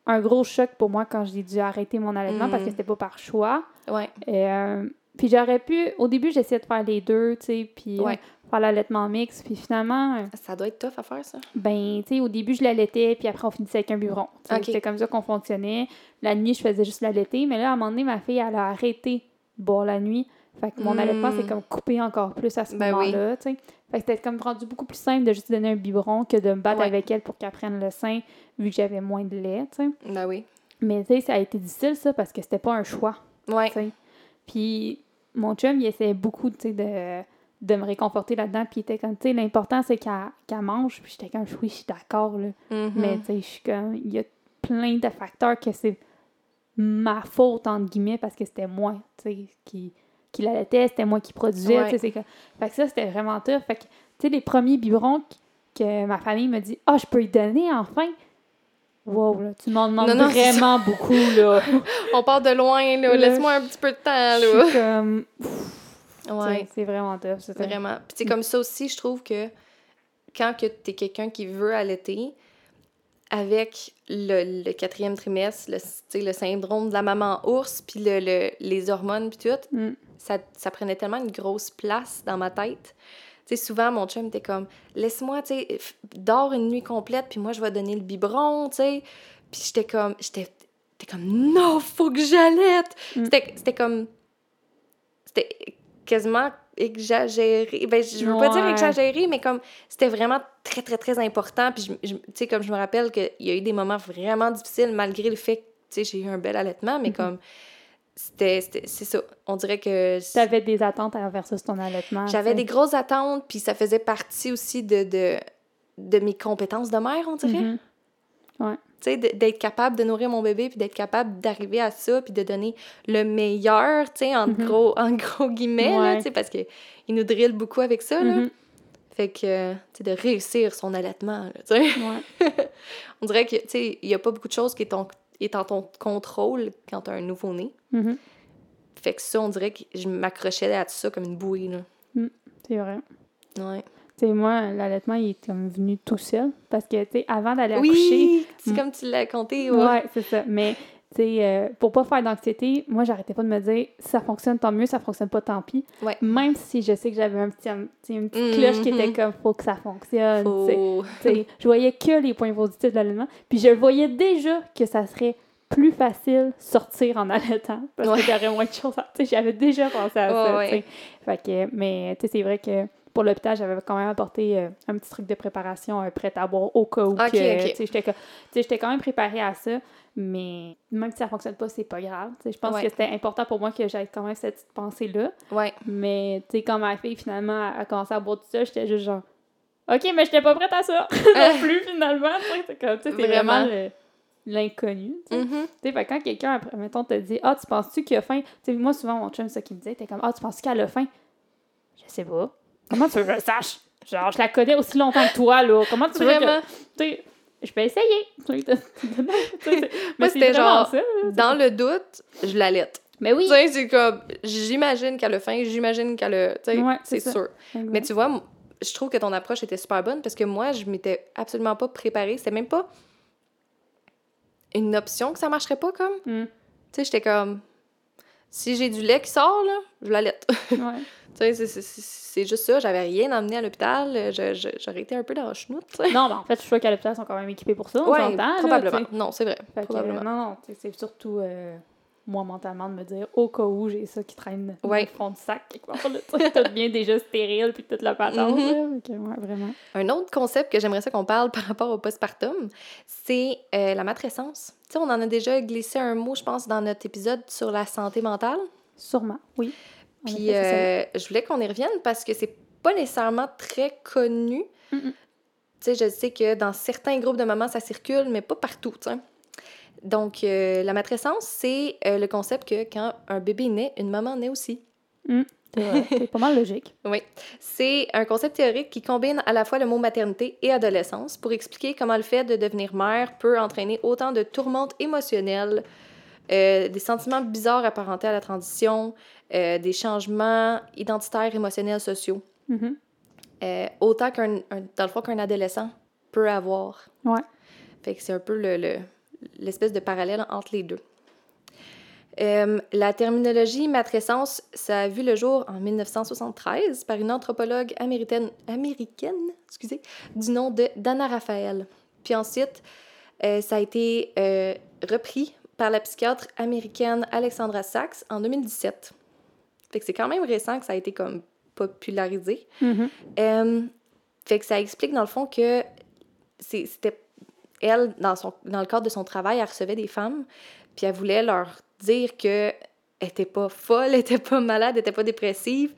un gros choc pour moi quand j'ai dû arrêter mon allaitement parce que Mhm. c'était pas par choix. Ouais. Euh, puis j'aurais pu, au début, j'essayais de faire les deux, tu sais, puis Ouais. L'allaitement mix. Puis finalement, euh, Ça doit être tough à faire, ça. ben, tu sais, au début, je l'allaitais, puis après, on finissait avec un biberon. C'était comme ça qu'on fonctionnait. La nuit, je faisais juste l'allaiter, mais là, à un moment donné, ma fille, elle a arrêté de boire la nuit. Fait que mon Mm. allaitement, c'est comme coupé encore plus à ce Ben oui. moment-là, tu sais. Fait que c'était comme rendu beaucoup plus simple de juste donner un biberon que de me battre Ouais. avec elle pour qu'elle prenne le sein, vu que j'avais moins de lait, tu sais. Ben oui. Mais, tu sais, ça a été difficile, ça, parce que c'était pas un choix. Ouais. Puis mon chum, il essayait beaucoup, tu sais, de, de me réconforter là-dedans. Puis il était comme, tu sais, l'important, c'est qu'elle mange. Puis j'étais comme, oui, je suis d'accord, là. Mhm. Mais, tu sais, je suis comme, il y a plein de facteurs que c'est ma faute, entre guillemets, parce que c'était moi, tu sais, qui, qui l'allaitait, c'était moi qui produisais, Ouais. tu sais. c'est comme- Fait que ça, c'était vraiment tough. Fait que, tu sais, les premiers biberons qu- que ma famille me dit, ah, je peux y donner enfin. Wow, là, tu m'en demandes Non, non, c'est vraiment beaucoup, là. On part de loin, là. Là, Laisse-moi un petit peu de temps, Je là. suis comme, Ouais. C'est- vraiment tough. c'est ça. Vraiment. Puis c'est comme ça aussi, je trouve que quand que t'es quelqu'un qui veut allaiter, avec le, le quatrième trimestre, le, tu le syndrome de la maman ours, puis le, le- les hormones, puis tout, Mm. ça, ça prenait tellement une grosse place dans ma tête. Tu sais, souvent, mon chum était comme, laisse-moi, tu dors une nuit complète, puis moi, je vais donner le biberon, tu sais. Puis j'étais comme, j'étais comme, non, faut que j'allaite. Mm. C'était c'était comme, c'était quasiment exagéré. Ben, je veux pas dire Ouais. exagéré, mais comme, c'était vraiment très, très, très important. Puis, je- je- tu sais, comme je me rappelle qu'il y a eu des moments vraiment difficiles, malgré le fait que, tu sais, j'ai eu un bel allaitement, mais Mhm. comme, c'était, c'est ça. On dirait que... T'avais des attentes envers ça, ton allaitement. J'avais des grosses attentes, puis ça faisait partie aussi de, de, de mes compétences de mère, on dirait. Mhm. Tu sais, d'être capable de nourrir mon bébé, puis d'être capable d'arriver à ça, puis de donner le meilleur, tu sais, en, Mhm. gros, en gros guillemets, Ouais. tu sais, parce qu'ils nous drillent beaucoup avec ça, là. Mhm. Fait que, tu sais, de réussir son allaitement, là, tu sais. Ouais. On dirait que, tu sais, il y a pas beaucoup de choses qui est, ton- est en ton contrôle quand t'as un nouveau-né. Mhm. Fait que ça, on dirait que je m'accrochais à ça comme une bouée, là. C'est vrai. Ouais. Sais, moi, l'allaitement, il est comme venu tout seul. Parce que, tu sais, avant d'aller accoucher. Oui! C'est Mm. comme tu l'as compté, ouais. Ouais, c'est ça. Mais, tu sais, euh, pour pas faire d'anxiété, moi, j'arrêtais pas de me dire, ça fonctionne, tant mieux, ça fonctionne pas, tant pis. Ouais. Même si je sais que j'avais un petit, un petit- une petite Mhm. cloche qui était comme, faut que ça fonctionne. tu sais. Faut... Tu sais, je voyais que les points positifs de l'allaitement. Puis je voyais déjà que ça serait plus facile sortir en allaitant parce Ouais. que j'aurais moins de choses à... Tu sais, j'avais déjà pensé à ça, Ouais. Fait que, mais, tu sais, c'est vrai que pour l'hôpital, j'avais quand même apporté euh, un petit truc de préparation euh, prêt à boire au cas où. Ok, que, ok. Tu sais, j'étais quand même préparée à ça, mais même si ça fonctionne pas, c'est pas grave. Je pense Ouais. que c'était important pour moi que j'aie quand même cette petite pensée-là. Ouais. Mais, quand ma fille, finalement, a commencé à boire tout ça, j'étais juste genre, OK, mais j'étais pas prête à ça non plus, finalement. C'est comme, c'est Vraiment. l'inconnu. tu sais. Mhm. Que quand quelqu'un, mettons, te dit Ah, tu penses-tu qu'il a faim Tu sais, moi, souvent, mon chum, c'est ça qu'il me disait T'es comme Ah, tu penses qu'elle a faim Je sais pas. Comment tu veux que je sache? Genre, je la connais aussi longtemps que toi, là. Comment tu veux Vraiment. que. Tu sais, je peux essayer. Moi, c'était genre, ça. Dans le doute, je l'allaite. Mais oui. Tu sais, c'est comme, j'imagine qu'elle a faim, j'imagine qu'elle a. Tu sais, Ouais, c'est sûr. Mais tu vois, je trouve que ton approche était super bonne parce que moi, je m'étais absolument pas préparée. C'était même pas une option que ça marcherait pas comme. Mm. Tu sais, j'étais comme, si j'ai du lait qui sort, là, je l'allaite. tu sais, c'est- juste ça. J'avais rien emmené à l'hôpital. J'aurais été un peu dans la chenoute. Non, mais en fait, je suis sûre qu'à l'hôpital, ils sont quand même équipés pour ça. Là, probablement. non, c'est vrai. Fait que, probablement. euh, non, non, c'est surtout euh, moi mentalement de me dire au cas où j'ai ça qui traîne dans Ouais. fond du sac quelque part. tout bien déjà stérile puis toute la patente. Fait que, ouais, vraiment. Un autre concept que j'aimerais ça qu'on parle par rapport au postpartum, c'est euh, la matrescence. Tu sais, on en a déjà glissé un mot, je pense, dans notre épisode sur la santé mentale. Sûrement, oui. Puis euh, je voulais qu'on y revienne parce que c'est pas nécessairement très connu. Mm-mm. Tu sais, je sais que dans certains groupes de mamans, ça circule, mais pas partout, tu sais. Donc, euh, la matrescence, c'est euh, le concept que quand un bébé naît, une maman naît aussi. vrai, c'est pas mal logique. Oui. C'est un concept théorique qui combine à la fois le mot maternité et adolescence pour expliquer comment le fait de devenir mère peut entraîner autant de tourmentes émotionnelles, euh, des sentiments bizarres apparentés à la transition, euh, des changements identitaires, émotionnels, sociaux. Mhm. Euh, autant qu'un, un- dans le fond, qu'un adolescent peut avoir. Ouais. Fait que c'est un peu le, le- l'espèce de parallèle entre les deux. Euh, la terminologie matrescence, ça a vu le jour en 1973 par une anthropologue américaine, américaine excusez, du nom de Dana Raphael. Puis ensuite, euh, ça a été euh, repris par la psychiatre américaine Alexandra Sachs en 2017. Fait que c'est quand même récent que ça a été comme popularisé. Mhm. Euh, fait que ça explique dans le fond que c'était elle, dans, son, dans le cadre de son travail, elle recevait des femmes, puis elle voulait leur dire que elle était pas folle, elle était pas malade, elle était pas dépressive,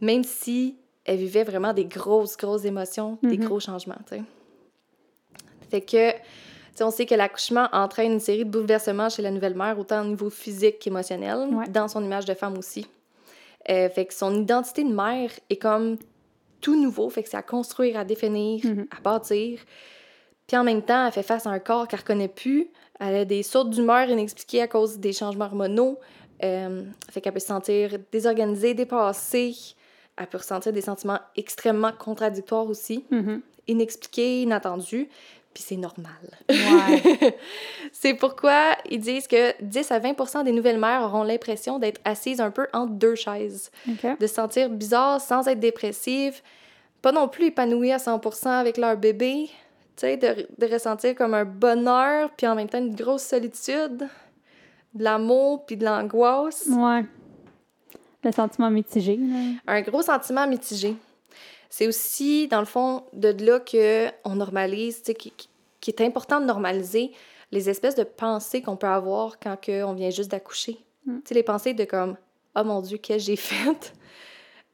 même si elle vivait vraiment des grosses, grosses émotions, des Mhm. gros changements, tu sais. Fait que, tu on sait que l'accouchement entraîne une série de bouleversements chez la nouvelle mère, autant au niveau physique qu'émotionnel, Ouais. dans son image de femme aussi. Euh, fait que son identité de mère est comme tout nouveau, fait que c'est à construire, à définir, Mhm. à bâtir. Puis en même temps, elle fait face à un corps qu'elle reconnaît plus. Elle a des sautes d'humeur inexpliquées à cause des changements hormonaux. Euh, fait qu'elle peut se sentir désorganisée, dépassée. Elle peut ressentir des sentiments extrêmement contradictoires aussi, Mhm. inexpliqués, inattendus. Puis c'est normal. Ouais. c'est pourquoi ils disent que 10 à 20% des nouvelles mères auront l'impression d'être assises un peu entre deux chaises de se sentir bizarre sans être dépressive, pas non plus épanouie à 100% avec leur bébé, tu sais, de, de ressentir comme un bonheur, puis en même temps une grosse solitude, de l'amour, puis de l'angoisse, Ouais. Le sentiment mitigé, là. un gros sentiment mitigé. C'est aussi, dans le fond, de là qu'on normalise, tu sais, qui, est important de normaliser les espèces de pensées qu'on peut avoir quand que on vient juste d'accoucher. Mm. Tu sais, les pensées de comme « Oh mon Dieu, qu'est-ce que j'ai fait?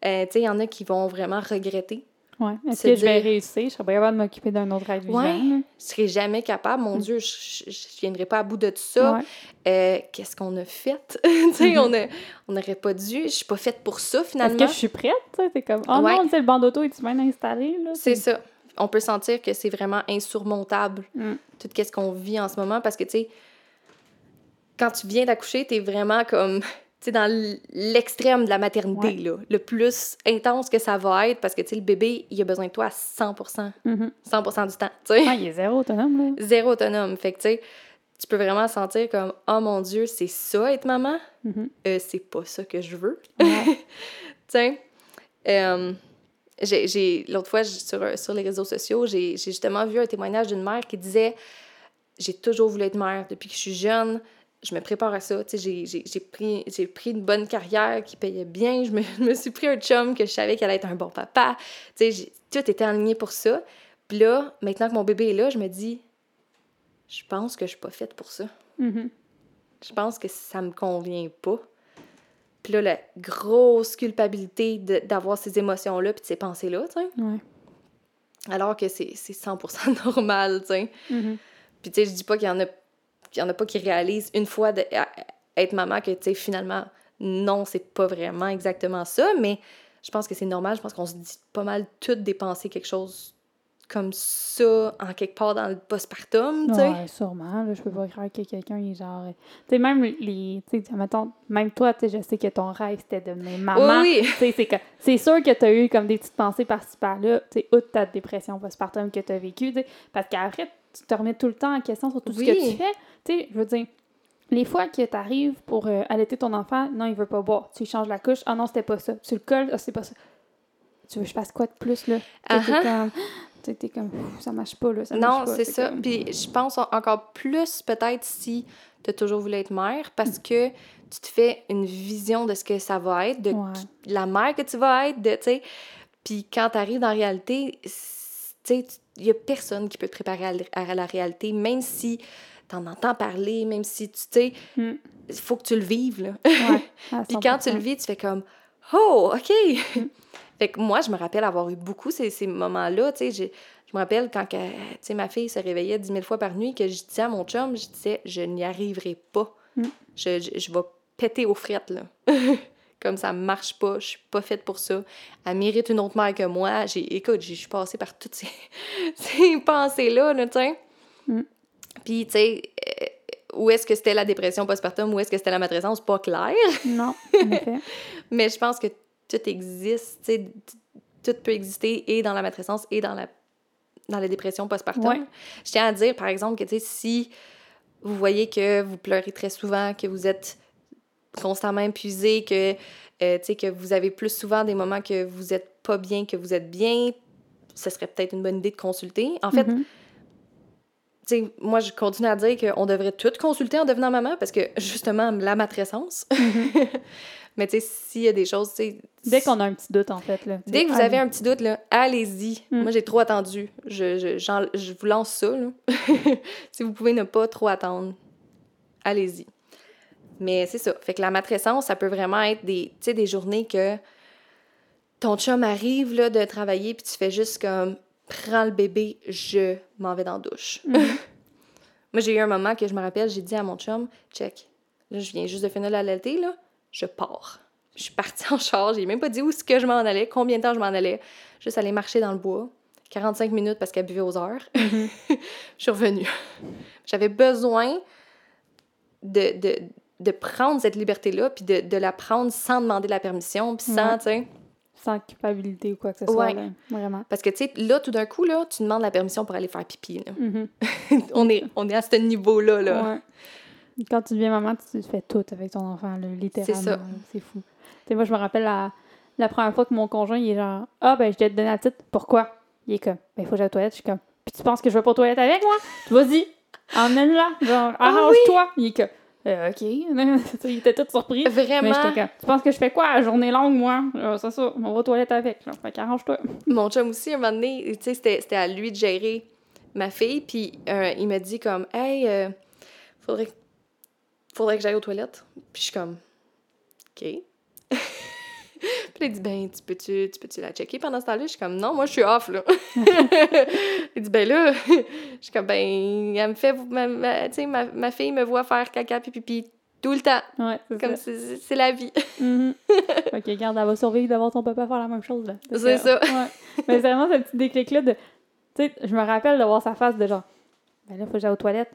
Euh, Tu sais, il y en a qui vont vraiment regretter. Ouais. Est-ce que je vais dire- réussir? Je serais pas capable de m'occuper d'un autre être vivant. Ouais. Je serais jamais capable. Mon Dieu, je, je, je viendrai pas à bout de tout ça. Ouais. Euh, Qu'est-ce qu'on a fait? Mhm. on n'aurait pas dû. Je suis pas faite pour ça, Est-ce finalement. que je suis prête? C'est comme, oh Ouais. non, le banc d'auto est bien installé? C'est ça. On peut sentir que c'est vraiment insurmontable, Mm. tout ce qu'on vit en ce moment, parce que, tu sais, quand tu viens d'accoucher, tu es vraiment comme, dans l'extrême de la maternité, Ouais. là. Le plus intense que ça va être, parce que, tu le bébé, il a besoin de toi à 100 Mhm. 100% du temps, tu sais. Ouais, il est zéro autonome, là. Zéro autonome. Fait que, tu sais, tu peux vraiment sentir comme, oh mon Dieu, c'est ça être maman? Mhm. Euh, c'est pas ça que je veux. Ouais. tu sais, euh, j'ai, l'autre fois, sur, sur les réseaux sociaux, j'ai justement vu un témoignage d'une mère qui disait J'ai toujours voulu être mère depuis que je suis jeune. Je me prépare à ça. Tu sais, j'ai- j'ai j'ai pris, j'ai pris une bonne carrière qui payait bien. Je me, je me suis pris un chum que je savais qu'elle allait être un bon papa. Tu sais, j'ai- tout était aligné pour ça. Puis là, maintenant que mon bébé est là, je me dis, je pense que je suis pas faite pour ça. Mhm. Je pense que ça me convient pas. Puis là, la grosse culpabilité de- d'avoir ces émotions-là puis de ces pensées-là, tu sais. Ouais. Alors que c'est c'est 100% normal, tu sais. Mhm. Puis tu sais, je dis pas qu'il y en a qu'il y en a pas qui réalisent une fois de, à- être maman que tu sais finalement non, c'est pas vraiment exactement ça, mais je pense que c'est normal, je pense qu'on se dit pas mal toutes dépenser quelque chose comme ça en quelque part dans le postpartum, tu sais. Ouais, sûrement. Là, je peux pas croire que quelqu'un est genre. Tu sais, même les. Tu sais, même toi, tu sais, je sais que ton rêve c'était de devenir maman. Oui, oui. C'est que- c'est sûr que tu as eu comme des petites pensées par-ci par-là, tu sais, outre ta dépression postpartum que tu as vécue, tu sais, parce qu'après, tu te remets tout le temps en question sur tout ce que tu fais. Tu sais, je veux dire, les fois que tu arrives pour euh, allaiter ton enfant, non, il veut pas boire. Tu lui changes la couche, ah non, c'était pas ça. Tu le colles, ah, c'est pas ça. Tu veux que je fasse quoi de plus, là? Tu sais, t'es comme, comme, ça marche pas, là. Ça Non, c'est ça. comme- Puis je pense en- encore plus peut-être si tu as toujours voulu être mère parce que tu te fais une vision de ce que ça va être, de Ouais. la mère que tu vas être, de, tu sais. Puis quand tu arrives dans la réalité, tu sais, il y a personne qui peut te préparer à, la réalité, même si tu en entends parler, même si tu sais, Mm. il faut que tu le vives, là. Ouais, Puis quand tu 100%. le vis, tu fais comme Oh, OK! fait que moi, je me rappelle avoir eu beaucoup ces, ces moments-là. Tu sais, j'ai- je me rappelle quand que, ma fille se réveillait dix mille fois par nuit, que je disais à mon chum, je disais, je n'y arriverai pas. Mm. Je, je, je vais péter aux frettes, là. comme ça marche pas, je suis pas faite pour ça. Elle mérite une autre mère que moi. J'ai, écoute, je suis passée par toutes ces, ces pensées-là, là, tu sais. Mm. Puis, tu sais, euh, où est-ce que c'était la dépression postpartum, où est-ce que c'était la matrescence, pas clair. Non, en effet. Mais je pense que tout existe, tu sais, tout peut exister et dans la matrescence et dans la, dans la dépression postpartum. Ouais. Je tiens à dire, par exemple, que, tu sais, si vous voyez que vous pleurez très souvent, que vous êtes constamment épuisé, que, euh, que vous avez plus souvent des moments que vous êtes pas bien, que vous êtes bien, ce serait peut-être une bonne idée de consulter. En fait, sais, moi, je continue à dire qu'on devrait toutes consulter en devenant maman parce que, justement, la matrescence. Mais, tu sais, s'il y a des choses, tu. Dès qu'on a un petit doute, en fait. Là, Dès que vous avez un petit doute, là, allez-y. Mm. Moi, j'ai trop attendu. Je, je, je vous lance ça. Là. si vous pouvez ne pas trop attendre, allez-y. Mais c'est ça. Fait que la matrescence, ça peut vraiment être des, des journées que ton chum arrive là, de travailler puis tu fais juste comme prends le bébé, je m'en vais dans la douche. Moi, j'ai eu un moment que je me rappelle, j'ai dit à mon chum, check, là, je viens juste de finir la LLT, là, je pars. Je suis partie en charge, j'ai même pas dit où est-ce que je m'en allais, combien de temps je m'en allais. Juste aller marcher dans le bois, 45 minutes parce qu'elle buvait aux heures. je suis revenue. J'avais besoin de, de, de prendre cette liberté-là, puis de, de la prendre sans demander la permission, puis sans, Ouais. tu sais... Sans culpabilité ou quoi que ce soit. Ouais. là. Vraiment. Parce que, tu sais, là, tout d'un coup, là, tu demandes la permission pour aller faire pipi. là. Mhm. on, est, on est à ce niveau-là, là. Ouais. Quand tu deviens maman, tu fais tout avec ton enfant, là, littéralement. C'est ça. C'est fou. Tu sais, moi, je me rappelle la, la première fois que mon conjoint, il est genre Ah, ben, je vais te donner la titre. Pourquoi Il est comme Ben, il faut que j'aille aux toilettes. Je suis comme Puis tu penses que je vais pas aux toilettes avec moi Vas-y, emmène-la. Genre, Ah arrange-toi. Il est comme Euh, OK. il était tout surpris. Mais Vraiment, j'étais comme Tu penses que je fais quoi à journée longue, moi? Euh, C'est ça, on va aux toilettes avec. Genre, fait qu'arrange-toi. mon chum aussi, un moment donné, tu sais, c'était c'était à lui de gérer ma fille, puis euh, il m'a dit comme « Hey, euh, faudrait, que- faudrait que j'aille aux toilettes. » Puis je suis comme « OK. » Puis il dit « Ben, tu peux-tu tu peux-tu la checker pendant ce temps-là? » Je suis comme « Non, moi, je suis off, là. » Il dit « Ben là, je suis comme « Ben, elle me fait, ma, ma- tu sais, ma, ma fille me voit faire caca puis pipi tout le temps. Ouais, c'est Comme c'est la vie. Mhm. fait que, regarde, elle va survivre d'avoir ton papa faire la même chose, là. C'est ça. Ouais. Mais c'est vraiment ce petit déclic-là de. Tu sais, je me rappelle de voir sa face de genre. Ben là, faut que j'aille aux toilettes.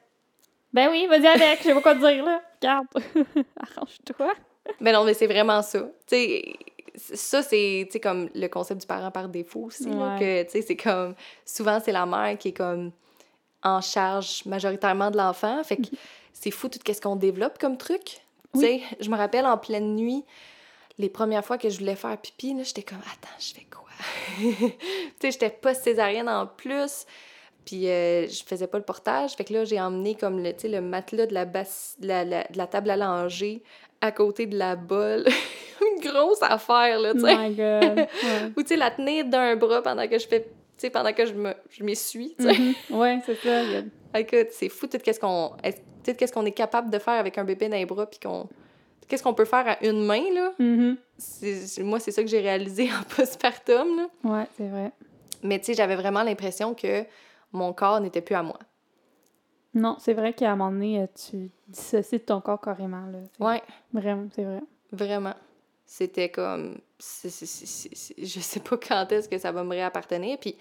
Ben oui, vas-y avec, je sais pas quoi te dire, là. Regarde. Arrange-toi. Mais non, mais c'est vraiment ça. Tu sais, ça, c'est comme le concept du parent par défaut aussi. Ouais. que, c'est comme... Souvent, c'est la mère qui est comme en charge majoritairement de l'enfant. Fait que c'est fou tout ce qu'on développe comme truc. Oui. je me rappelle en pleine nuit, les premières fois que je voulais faire pipi, j'étais comme, attends, je fais quoi? tu sais, j'étais pas césarienne en plus. Puis euh, je faisais pas le portage. Fait que là, j'ai emmené comme le, le matelas de la, basse, de la, la- de la table à langer à côté de la bolle. Une grosse affaire, là, tu sais. My God. Ouais. Ou tu sais, la tenir d'un bras pendant que je fais... Tu sais, pendant que je me je m'essuie, tu sais. Mhm. Ouais, c'est ça. Écoute, c'est fou tout qu'est-ce qu'on qu'est-ce qu'on est capable de faire avec un bébé dans les bras puis qu'on qu'est-ce qu'on peut faire à une main là. C'est- c'est- moi c'est ça que j'ai réalisé en postpartum là. Ouais, c'est vrai. Mais tu sais, j'avais vraiment l'impression que mon corps n'était plus à moi. Non, c'est vrai qu'à un moment donné, euh, tu dissocies de ton corps carrément. Là. Ouais, Vraiment, c'est vrai. vraiment. C'était comme je sais pas quand est-ce que ça va me réappartenir puis tu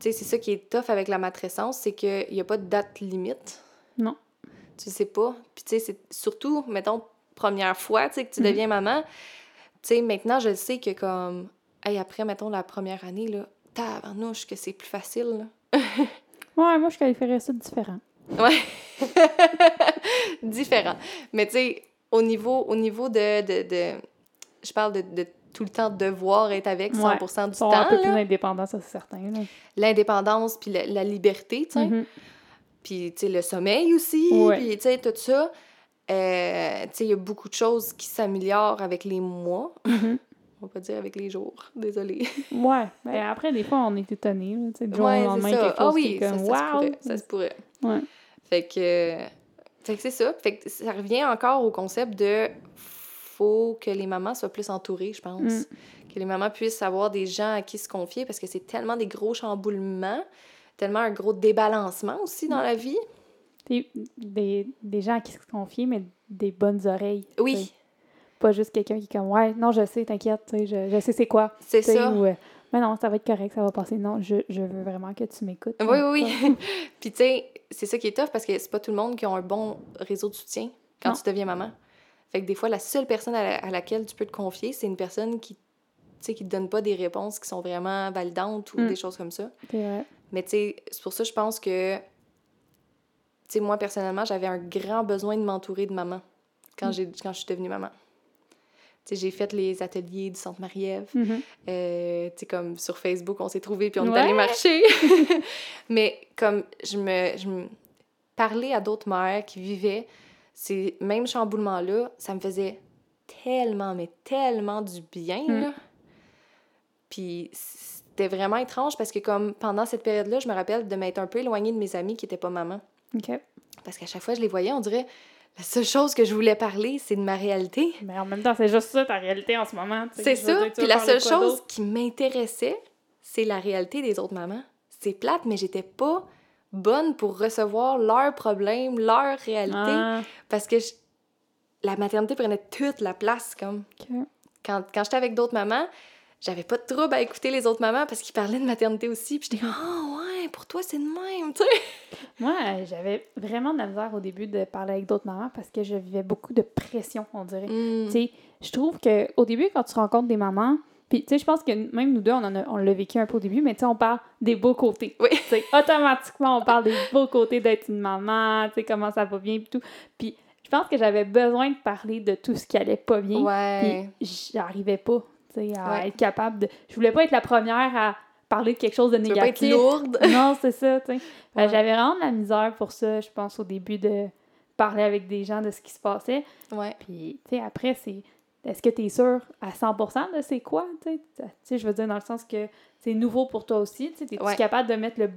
sais, c'est ça qui est tough avec la matrescence, c'est qu'il n'y a pas de date limite. Non. Tu sais pas. Puis tu sais, c'est surtout, mettons, première fois, tu sais, que tu Mhm. deviens maman. Tu sais, maintenant, je sais que comme, hey, après, mettons, la première année, là, tabarnouche, que c'est plus facile, là. Ouais, moi, je qualifierais ça de différent. Ouais. Différent. Mais tu sais, au niveau, au niveau de, de, de- Je parle de, de tout le temps devoir être avec 100% du Ils sont un temps, peu plus là. indépendants, ça, c'est certain. L'indépendance puis la, la liberté, tu sais. Mhm. Puis, tu sais, le sommeil aussi, Ouais. puis, tu sais, tout ça. Euh, tu sais, il y a beaucoup de choses qui s'améliorent avec les mois. Mhm. On va pas dire avec les jours, désolée. Ouais. Ben, après, des fois, on est étonnés. là, tu sais, Du jour au lendemain, quelque chose Ah qui oui, est ça, comme ça se pourrait. Ça se pourrait. Ouais. Fait que, fait que c'est ça. Fait que ça revient encore au concept de faut que les mamans soient plus entourées, je pense. Mm. Que les mamans puissent avoir des gens à qui se confier parce que c'est tellement des gros chamboulements, tellement un gros débalancement aussi dans la vie. Des, des, des gens à qui se confier, mais des bonnes oreilles. Oui. Pas juste quelqu'un qui est comme Ouais, non, je sais, t'inquiète, je, je sais c'est quoi. c'est ça. Ou, euh, mais non, ça va être correct, ça va passer. Non, je, je veux vraiment que tu m'écoutes. Oui, oui, oui. Puis, tu sais, c'est ça qui est tough parce que c'est pas tout le monde qui a un bon réseau de soutien quand Non. tu deviens maman. Fait que des fois, la seule personne à, la- à laquelle tu peux te confier, c'est une personne qui, tu sais, qui te donne pas des réponses qui sont vraiment validantes ou Mm. des choses comme ça. Vrai. Mais, tu sais, c'est pour ça que je pense que, tu sais, moi, personnellement, j'avais un grand besoin de m'entourer de maman quand, Mm. j'ai, quand je suis devenue maman. J'ai fait les ateliers du Centre Marie-Ève. Mhm. Euh, comme sur Facebook, on s'est trouvés puis on est Ouais. allé marcher. Mais comme je me, je me parlais à d'autres mères qui vivaient ces mêmes chamboulements-là, ça me faisait tellement, mais tellement du bien, Mm. là. Puis c'était vraiment étrange parce que comme pendant cette période-là, je me rappelle de m'être un peu éloignée de mes amis qui n'étaient pas maman. OK. Parce qu'à chaque fois que je les voyais, on dirait la seule chose que je voulais parler, c'est de ma réalité. Mais en même temps, c'est juste ça ta réalité en ce moment. C'est ça. dire, Puis la seule chose qui m'intéressait, c'est la réalité des autres mamans. C'est plate, mais j'étais pas bonne pour recevoir leurs problèmes, leur réalité. Ah, Parce que je- la maternité prenait toute la place. Comme quand, quand j'étais avec d'autres mamans, j'avais pas de trouble à écouter les autres mamans parce qu'ils parlaient de maternité aussi. Puis j'étais comme, ah ouais, pour toi, c'est de même, tu sais. Moi, j'avais vraiment de la misère au début de parler avec d'autres mamans parce que je vivais beaucoup de pression, on dirait. Mm. Tu sais, je trouve que au début, quand tu rencontres des mamans, puis tu sais, je pense que même nous deux, on, en a- on l'a vécu un peu au début, mais tu sais, on parle des beaux côtés. Oui. Tu sais, automatiquement, on parle des beaux côtés d'être une maman, tu sais, comment ça va bien, puis tout. Puis je pense que j'avais besoin de parler de tout ce qui allait pas bien. Ouais. Puis j'arrivais pas, tu sais, à Ouais. être capable de... Je voulais pas être la première à parler de quelque chose de Tu veux pas être négatif. lourde? Non, c'est ça, tu sais. Ouais. J'avais vraiment de la misère pour ça, je pense, au début de parler avec des gens de ce qui se passait. Ouais. Puis, tu sais, après, c'est. Est-ce que tu es sûr à 100% de c'est quoi, tu sais? Tu je veux dire, dans le sens que c'est nouveau pour toi aussi, tu sais. Es-tu Ouais. capable de mettre le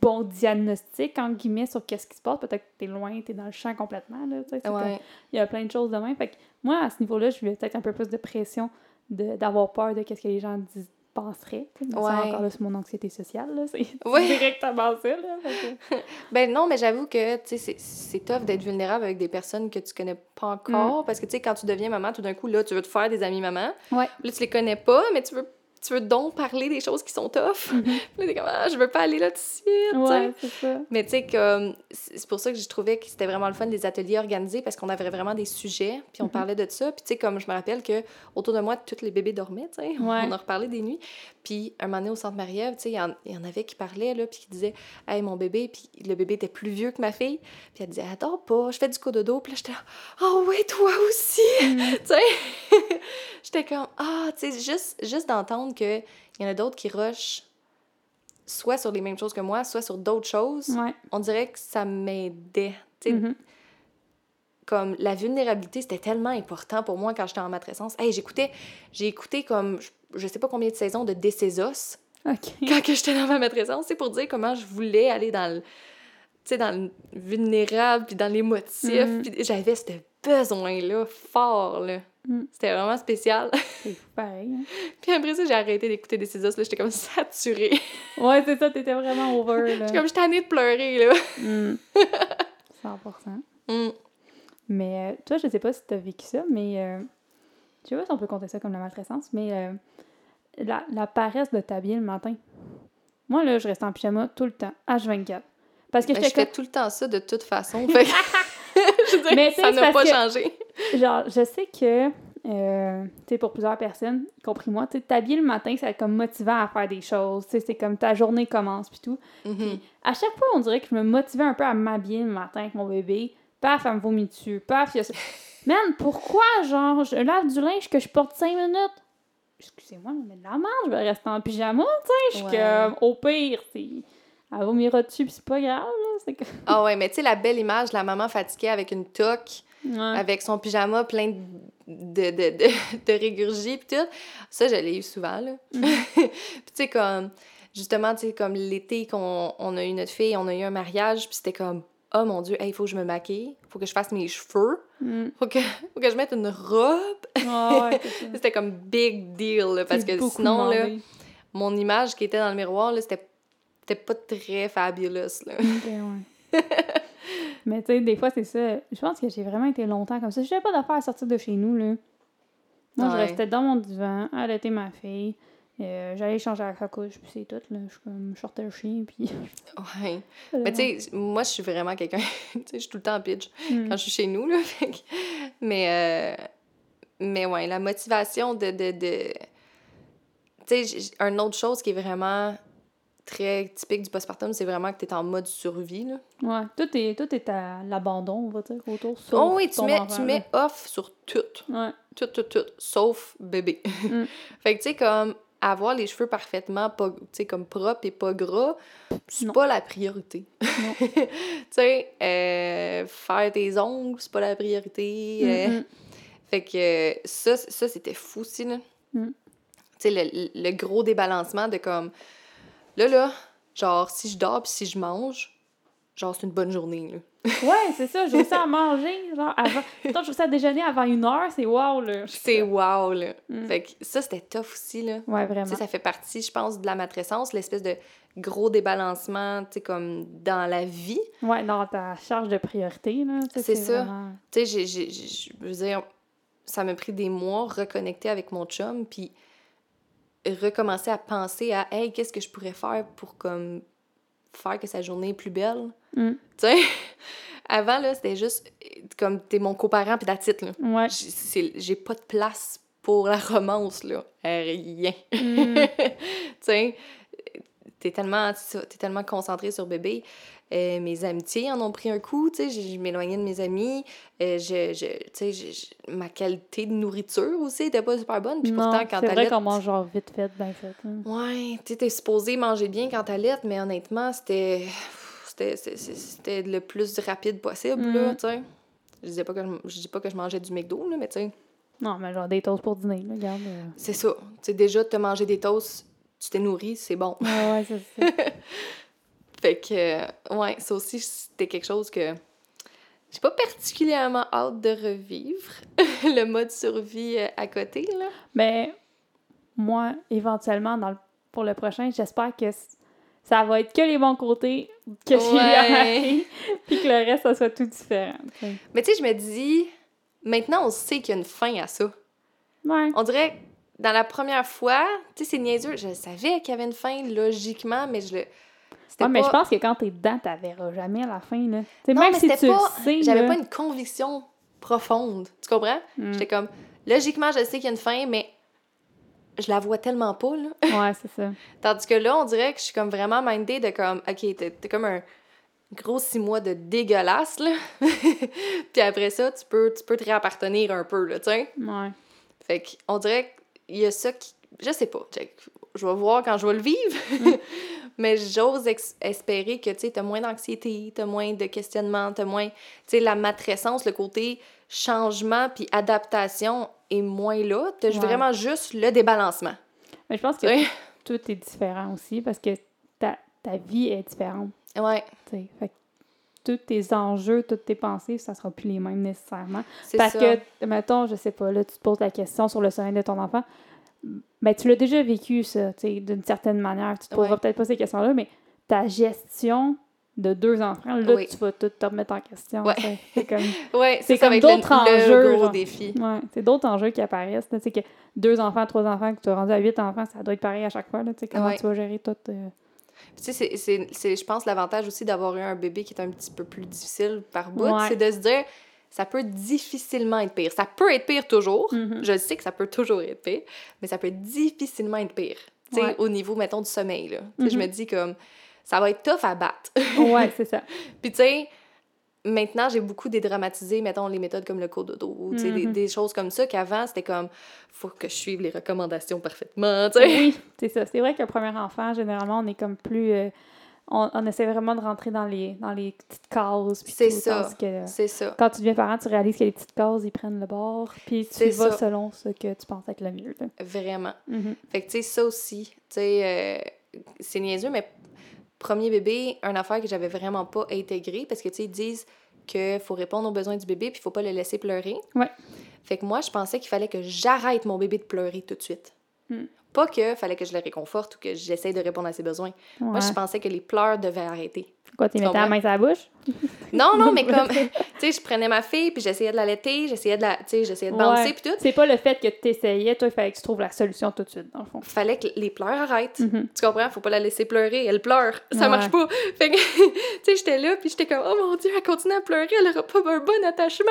bon diagnostic, en guillemets, sur qu'est-ce qui se passe? Peut-être que tu es loin, tu es dans le champ complètement, tu Ouais. Il y a plein de choses de même. Fait que moi, à ce niveau-là, je vivais peut-être un peu plus de pression de- d'avoir peur de qu'est-ce que les gens disent sais. Mais ça, Ouais. encore là, c'est mon anxiété sociale, là. C'est Ouais. directement ça, là. Que- Ben non, mais j'avoue que, tu sais, c'est- tough d'être vulnérable avec des personnes que tu connais pas encore. Parce que, tu sais, quand tu deviens maman, tout d'un coup, là, tu veux te faire des amis maman. Ouais. Là, tu les connais pas, mais tu veux, tu veux donc parler des choses qui sont tough? Mhm. Puis là, comme, ah, je veux pas aller là tout de suite. Ouais, ça. Mais tu sais, comme, c'est pour ça que je trouvais que c'était vraiment le fun des ateliers organisés parce qu'on avait vraiment des sujets, puis on Mhm. parlait de ça. Puis tu sais, comme je me rappelle que autour de moi, tous les bébés dormaient, tu sais. Ouais. On en reparlait des nuits. Puis un moment donné, au centre Marie-Ève, tu sais, il y, y en avait qui parlaient, là, puis qui disaient, hey, mon bébé, puis le bébé était plus vieux que ma fille. Puis elle disait, attends pas, je fais du cododo. Puis là, j'étais là, oh oui, toi aussi, Mhm. tu sais? j'étais comme, ah, tu sais, juste, juste d'entendre qu'il y en a d'autres qui rushent soit sur les mêmes choses que moi, soit sur d'autres choses, Ouais. on dirait que ça m'aidait. Mhm. comme la vulnérabilité, c'était tellement important pour moi quand j'étais en matrescence. Hey, j'écoutais, j'ai écouté comme, je, sais pas combien de saisons de Décésos OK. quand j'étais dans ma matrescence, c'est pour dire comment je voulais aller dans le, tu sais, dans le vulnérable, puis dans l'émotif, puis j'avais ce besoin-là fort, là. Mhm. C'était vraiment spécial. C'est pareil. hein. puis après ça, j'ai arrêté d'écouter Décésos, là, j'étais comme saturée. Ouais, c'est ça, t'étais vraiment over, là. J'étais comme, j'étais tannée de pleurer, là. Mm. 100%. Mm. Mais euh, toi, je sais pas si t'as vécu ça, mais euh, je sais pas si on peut compter ça comme la matrescence, mais euh, la, la paresse de t'habiller le matin. Moi, là, je reste en pyjama tout le temps, H24. Parce que Ben, je fais tout le temps ça de toute façon. Fait je veux dire, Mais tu ça c'est n'a pas que- changé. genre, je sais que, euh, tu sais, pour plusieurs personnes, y compris moi, tu sais, t'habiller le matin, être comme motivant à faire des choses, tu sais, c'est comme ta journée commence, puis tout. Mhm. À chaque fois, on dirait que je me motivais un peu à m'habiller le matin avec mon bébé. Paf, elle me vomit dessus. Paf, il y a ça. Man, pourquoi, genre, je lave du linge que je porte 5 minutes? Excusez-moi, mais de la merde, je vais rester en pyjama, tu sais. Je suis Ouais. comme, au pire, c'est... Elle vomira dessus, puis c'est pas grave, là. C'est que... Ah ouais, mais tu sais, la belle image de la maman fatiguée avec une toque, Ouais. avec son pyjama plein de, de, de, de, de régurgie pis tout. Ça, je l'ai eu souvent, là. Mhm. puis tu sais, comme, justement, tu sais, comme l'été qu'on on a eu notre fille, on a eu un mariage, puis c'était comme, oh mon Dieu, il faut que je me maquille, faut que je fasse mes cheveux, Mm. faut que, faut que je mette une robe. Ouais. C'était comme big deal, là, parce que sinon, là, mon image qui était dans le miroir, là, c'était c'était pas très fabulous, là. Ok, ouais. Mais tu sais, des fois, c'est ça. Je pense que j'ai vraiment été longtemps comme ça. Je n'avais pas d'affaires à sortir de chez nous, là. Moi, je restais dans mon divan, allaiter ma fille. euh, J'allais changer la couche, puis c'est tout, là. Je, comme, je sortais le chien, puis... Ouais. Mais tu sais, moi, je suis vraiment quelqu'un. tu sais, je suis tout le temps en pitch Mm. quand je suis chez nous, là. Mais, euh, mais ouais, la motivation de. de, de... Tu sais, une autre chose qui est vraiment très typique du postpartum, c'est vraiment que tu es en mode survie, là. Ouais, tout est, tout est à l'abandon, on va dire, autour. sauf Oh oui, tu mets, enfant, tu mets off sur tout. Ouais. Tout, tout, tout. Sauf bébé. Mm. fait que, tu sais, comme avoir les cheveux parfaitement pas, comme propres et pas gras, c'est pas la priorité. Tu sais, euh, faire tes ongles, c'est pas la priorité. euh, Mm, mm. Fait que ça, ça c'était fou aussi, là. Mm. Tu sais, le, le gros débalancement de comme... Là, là, genre, si je dors puis si je mange, genre, c'est une bonne journée, là. Ouais, c'est ça, je réussis à manger, genre, avant... Toi, je réussis à déjeuner avant une heure, c'est wow, là. C'est wow, là. Mm. Fait que ça, c'était tough aussi, là. Ouais, Tu vraiment. sais, ça fait partie, je pense, de la matrescence, l'espèce de gros débalancement, tu sais, comme dans la vie. Ouais, dans ta charge de priorité, là. C'est ça. vraiment- Tu sais, j'ai- j'ai- j'ai- je veux dire, ça m'a pris des mois reconnecter avec mon chum, puis recommencer à penser à, hey, qu'est-ce que je pourrais faire pour comme faire que sa journée est plus belle? Mm. Tu sais, avant, là, c'était juste euh, comme t'es mon coparent, puis that's it, là. Ouais. J'ai pas de place pour la romance, là. Rien. Mm. tu sais, t'es tellement, t'es tellement concentré sur bébé. Euh, mes amitiés en ont pris un coup, tu sais, je, je m'éloignais de mes amis. Euh, je, je, tu sais, ma qualité de nourriture aussi était pas super bonne. Puis pourtant, quand c'est vrai qu'on mange genre vite fait, bien fait. Ouais, tu sais, t'es supposé manger bien quand t'allaites, mais honnêtement, c'était... C'était, le plus rapide possible, là, Mm. tu sais. Je disais pas que je, je dis pas que je mangeais du McDo, là, mais tu sais, Non, mais genre des toasts pour dîner, là, regarde. euh. c'est ça. Tu sais, déjà, te manger des toasts, tu t'es nourri, c'est bon. Ouais, ouais, c'est ça. Fait que, euh, ouais, ça aussi, c'était quelque chose que j'ai pas particulièrement hâte de revivre. le mode survie euh, à côté, là. Mais moi, éventuellement, dans le- pour le prochain, j'espère que ça va être que les bons côtés que j'ai puis que le reste, ça soit tout différent. Mais tu sais, je me dis, maintenant, on sait qu'il y a une fin à ça. Ouais. On dirait, dans la première fois, tu sais, c'est niaiseux, je savais qu'il y avait une fin, logiquement, mais je le... C'était Ouais, mais je pense que quand t'es dedans, t'la verras jamais à la fin, là. Tu sais, Non, même mais si tu pas... sais, J'avais là. pas une conviction profonde. Tu comprends? Mm. J'étais comme, logiquement, je sais qu'il y a une fin, mais je la vois tellement pas, là. Ouais, c'est ça. Tandis que là, on dirait que je suis comme vraiment mindée de comme, OK, t'es t'es comme un gros six mois de dégueulasse, là. Puis après ça, tu peux, tu peux te réappartenir un peu, là, tu sais. Ouais. Fait qu'on dirait qu'il y a ça qui... Je sais pas, check. je vais voir quand je vais le vivre. Mais j'ose espérer que, tu t'as moins d'anxiété, t'as moins de questionnement, t'as moins... Tu sais, la matrescence, le côté changement puis adaptation est moins là. T'as Ouais. vraiment juste le débalancement. Mais je pense que Oui. tout est différent aussi parce que ta, ta vie est différente. Ouais, tu sais. Fait que tous tes enjeux, toutes tes pensées, ça sera plus les mêmes nécessairement. c'est Parce ça. que, mettons, je sais pas, là, tu te poses la question sur le sommeil de ton enfant. Ben, tu l'as déjà vécu, ça, d'une certaine manière. Tu te poseras Ouais. peut-être pas ces questions-là, mais ta gestion de deux enfants, là, Oui. tu vas tout te remettre en question. Ouais. C'est comme, Ouais, c'est comme d'autres enjeux, Le gros défi. ouais, c'est d'autres enjeux qui apparaissent. Tu sais, que deux enfants, trois enfants, que tu as rendu à huit enfants, ça doit être pareil à chaque fois. Là, comment Ouais. tu vas gérer tout. euh, Tu sais, c'est- c'est, c'est, je pense, l'avantage aussi d'avoir eu un bébé qui est un petit peu plus difficile par bout, c'est de se dire, ça peut difficilement être pire. Ça peut être pire toujours. Mhm. Je sais que ça peut toujours être pire, mais ça peut difficilement être pire. Tu sais, Ouais. au niveau, mettons, du sommeil, là. Je Mhm. me dis comme, ça va être tough à battre. Ouais, c'est ça. Puis tu sais, maintenant, j'ai beaucoup dédramatisé, mettons, les méthodes comme le cododo, ou tu sais, des, Mhm. des choses comme ça, qu'avant, c'était comme, faut que je suive les recommandations parfaitement, tu sais. Oui, c'est ça. C'est vrai qu'un premier enfant, généralement, on est comme plus. euh, on, on essaie vraiment de rentrer dans les, dans les petites puis C'est ça. C'est quand tu deviens parent, tu réalises que les petites cases, ils prennent le bord, puis tu vas ça. selon ce que tu penses être le mieux. là. Vraiment. Mhm. Fait que, tu sais, ça aussi, tu sais, euh, c'est niaiseux, mais premier bébé, une affaire que j'avais vraiment pas intégrée, parce que, tu sais, ils disent qu'il faut répondre aux besoins du bébé, puis il faut pas le laisser pleurer. Ouais. Fait que moi, je pensais qu'il fallait que j'arrête mon bébé de pleurer tout de suite. Hmm. Pas que fallait que je le réconforte ou que j'essaye de répondre à ses besoins. Moi, je pensais que les pleurs devaient arrêter. Quoi, tu mettais la main sur la bouche? Non, non, mais comme, tu sais, je prenais ma fille, puis j'essayais de l'allaiter, j'essayais de la, tu sais, j'essayais de Ouais. puis tout. C'est pas le fait que tu essayais, toi, il fallait que tu trouves la solution tout de suite, dans le fond. Fallait que les pleurs arrêtent. Mhm. Tu comprends? Faut pas la laisser pleurer. Elle pleure. Ça Ouais. marche pas. Fait que, tu sais, j'étais là, puis j'étais comme, oh mon Dieu, elle continue à pleurer, elle aura pas un bon attachement.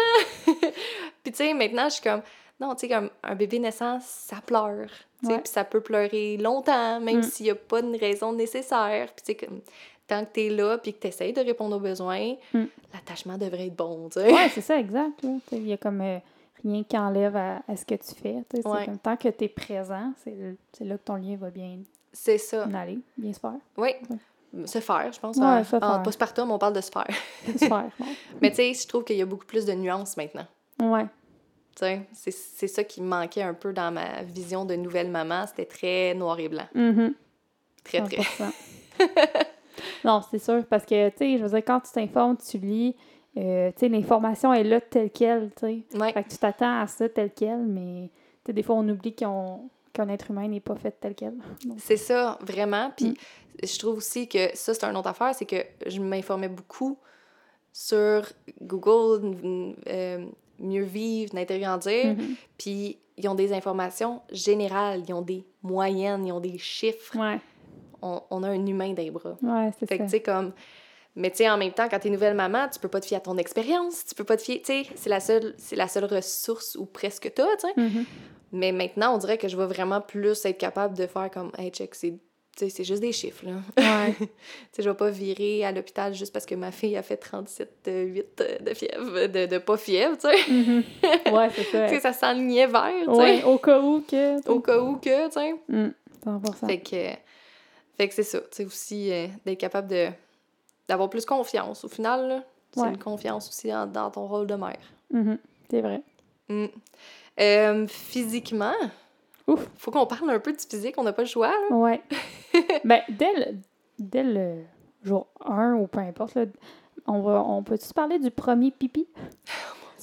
puis, tu sais, maintenant, je suis comme, non, tu sais, comme un bébé naissant, ça pleure. Tu Ouais. puis ça peut pleurer longtemps, même Mm. s'il y a pas de raison nécessaire. Puis, tu comme, tant que t'es là, puis que t'essayes de répondre aux besoins, Mm. l'attachement devrait être bon, tu. Ouais, c'est ça, exact. Tu Il y a comme euh, rien qui enlève à, à ce que tu fais. tu Ouais. comme tant que tu es présent, c'est là que ton lien va bien C'est ça. aller, bien se faire. Oui. Se faire, je pense. Ouais, en, se en faire. postpartum, on parle de se faire. Se faire. Mais tu sais, je trouve qu'il y a beaucoup plus de nuances maintenant. Ouais. C'est ça qui me manquait un peu dans ma vision de nouvelle maman. C'était très noir et blanc. Mhm. Très, très. 100%. non, c'est sûr, parce que, tu sais, je veux dire, quand tu t'informes, tu lis, euh, tu sais, l'information est là telle qu'elle, tu sais. Ouais, Fait que tu t'attends à ça tel quel, mais, tu sais, des fois, on oublie qu'on- qu'un être humain n'est pas fait tel quel. C'est ça, vraiment. Puis Mm. je trouve aussi que ça, c'est une autre affaire, c'est que je m'informais beaucoup sur Google, euh, Mieux vivre, Naître et grandir. mhm. Puis ils ont des informations générales, ils ont des moyennes, ils ont des chiffres. Ouais, On, on a un humain dans les bras. ouais, c'est Fait que, ça. tu sais, comme. Mais, tu sais, en même temps, quand t'es nouvelle maman, tu peux pas te fier à ton expérience, tu peux pas te fier. Tu sais, c'est la seule, c'est la seule ressource ou presque t'as, tu sais. Mhm. Mais maintenant, on dirait que je vais vraiment plus être capable de faire comme, hey, check, c'est. C'est juste des chiffres, là. Ouais. tu sais, je vais pas virer à l'hôpital juste parce que ma fille a fait 37,8 de fièvre, de, de pas fièvre, tu sais. Mhm. Ouais, c'est ça. Tu sais, ça s'enlignait vers, tu sais. Ouais, au cas où que. Au cas où que, tu sais. Mm, 100%. Fait que, fait que c'est ça, tu sais, aussi euh, d'être capable de d'avoir plus confiance. Au final, c'est Ouais. une confiance aussi dans, dans ton rôle de mère. Mhm. C'est vrai. Mm. Euh, physiquement, Ouf. faut qu'on parle un peu du physique, on n'a pas le choix, là. Ouais. ben, dès le, dès le jour 1 ou peu importe, là, on, va, on peut-tu parler du premier pipi?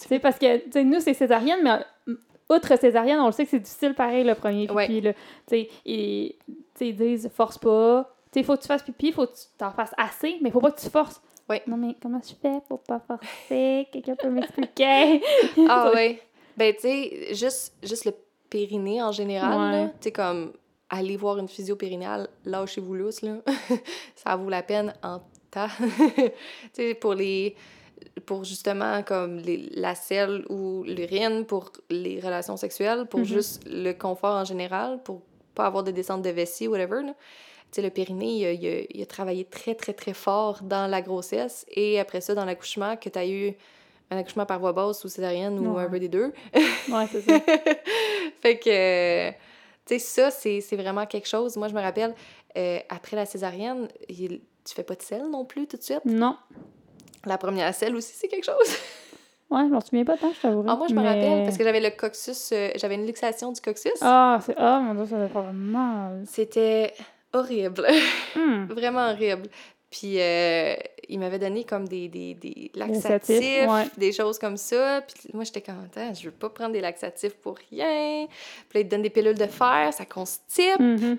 Tu sais, parce que, nous, c'est césarienne, mais euh, outre césarienne, on le sait que c'est difficile pareil, le premier pipi. Ouais. là. Tu sais, et- tu sais, ils disent, force pas. Tu sais, faut que tu fasses pipi, faut que tu t'en fasses assez, mais faut pas que tu forces. Ouais. Non, mais comment je fais pour pas forcer? Quelqu'un peut m'expliquer? Ah ouais. Ben, tu sais, juste, juste le périnée en général. Tu sais, comme aller voir une physio périnale, lâchez-vous lousse, là. ça vaut la peine en tas. tu sais, pour les... Pour justement, comme les, la selle ou l'urine, pour les relations sexuelles, pour Mhm. juste le confort en général, pour pas avoir de descente de vessie, whatever, là. Tu sais, le périnée, il a, il a- il a travaillé très, très, très fort dans la grossesse et après ça, dans l'accouchement, que tu as eu un accouchement par voie basse ou césarienne ou un peu des deux. ouais, c'est ça. fait que, tu sais, ça, c'est c'est vraiment quelque chose. Moi, je me rappelle, euh, après la césarienne, il- tu fais pas de sel non plus tout de suite? Non. La première selle aussi, c'est quelque chose. Ouais, je m'en souviens pas tant, je t'avoue. Ah, moi, je me mais- rappelle parce que j'avais le coccyx, euh, j'avais une luxation du coccyx. Ah, c'est... Ah, mon Dieu, ça va faire mal. C'était horrible. Hmm. Vraiment horrible. Puis euh, il m'avait donné comme des, des, des Laxatifs, ouais. des choses comme ça. Puis moi, j'étais comme, Attends, je veux pas prendre des laxatifs pour rien. Puis là, il te donne des pilules de fer, ça constipe. Mhm.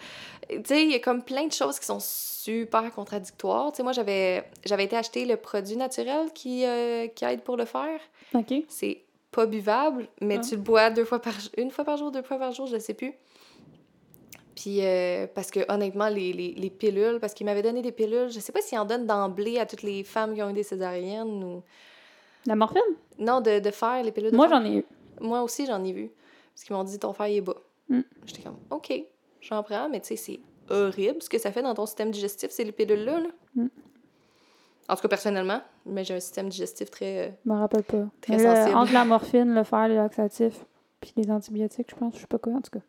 Tu sais, il y a comme plein de choses qui sont super contradictoires. Tu sais, moi, j'avais j'avais été acheter le produit naturel qui, euh, qui aide pour le fer. OK. C'est pas buvable, mais Ah. tu le bois deux fois par une fois par jour, deux fois par jour, je sais plus. Puis, euh, parce que honnêtement, les, les, les pilules, parce qu'il m'avait donné des pilules, je sais pas s'il en donne d'emblée à toutes les femmes qui ont eu des césariennes ou. La morphine? Non, de, de fer, les pilules de Moi, j'en ai eu. Moi aussi, j'en ai vu. Parce qu'ils m'ont dit ton fer, il est bas. Mm. J'étais comme, OK, j'en prends, mais tu sais, c'est horrible ce que ça fait dans ton système digestif, ces pilules-là. là. Mm. En tout cas, personnellement, mais j'ai un système digestif très. euh, Je me rappelle pas. Très Mais sensible. Entre la morphine, le fer, les laxatifs, puis les antibiotiques, je pense. Je sais pas quoi, en tout cas.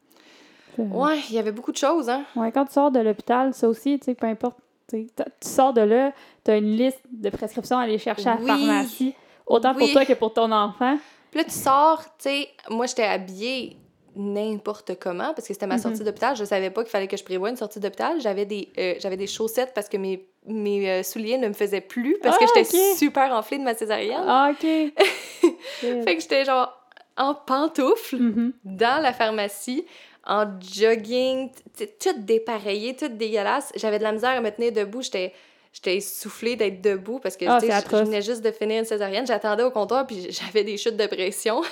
Je- Ouais, il y avait beaucoup de choses, hein. Ouais, quand tu sors de l'hôpital, ça aussi, tu sais, peu importe. tu sors de là, tu as une liste de prescriptions à aller chercher à la Oui. pharmacie, autant pour toi que pour ton enfant. Puis là, tu sors, tu sais, moi, j'étais habillée n'importe comment parce que c'était ma Mhm. sortie d'hôpital. Je savais pas qu'il fallait que je prévoie une sortie d'hôpital. J'avais des, euh, j'avais des chaussettes parce que mes, mes euh, souliers ne me faisaient plus parce que Ah, j'étais super enflée de ma césarienne. Ah, OK. Fait que j'étais genre en pantoufles Mhm. dans la pharmacie, en jogging, t- t- tout dépareillé, tout dégueulasse. J'avais de la misère à me tenir debout. J'étais j'étais essoufflée d'être debout parce que Ah, je- venais juste de finir une césarienne. J'attendais au comptoir puis j'avais des chutes de pression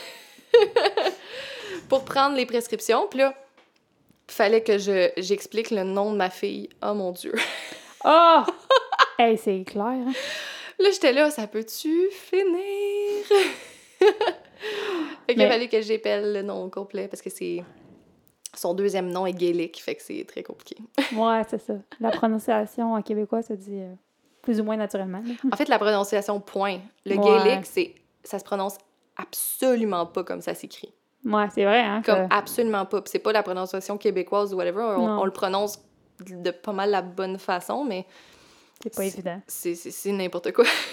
pour prendre les prescriptions. Puis là, fallait que je j'explique le nom de ma fille. Oh mon Dieu. Ah! hey, c'est clair, hein? Là, j'étais là, ça peut-tu finir? fait qu'il Mais- a fallu que j'épelle le nom complet parce que c'est. Son deuxième nom est gaélique, fait que c'est très compliqué. Ouais, c'est ça. La prononciation en québécois se dit euh, plus ou moins naturellement. En fait, la prononciation point. Le Ouais. gaélique, c'est ça se prononce absolument pas comme ça s'écrit. Ouais, c'est vrai, hein? Comme que- absolument pas. Puis c'est pas la prononciation québécoise ou whatever. On, le prononce de pas mal la bonne façon, mais C'est pas évident. c'est n'importe quoi.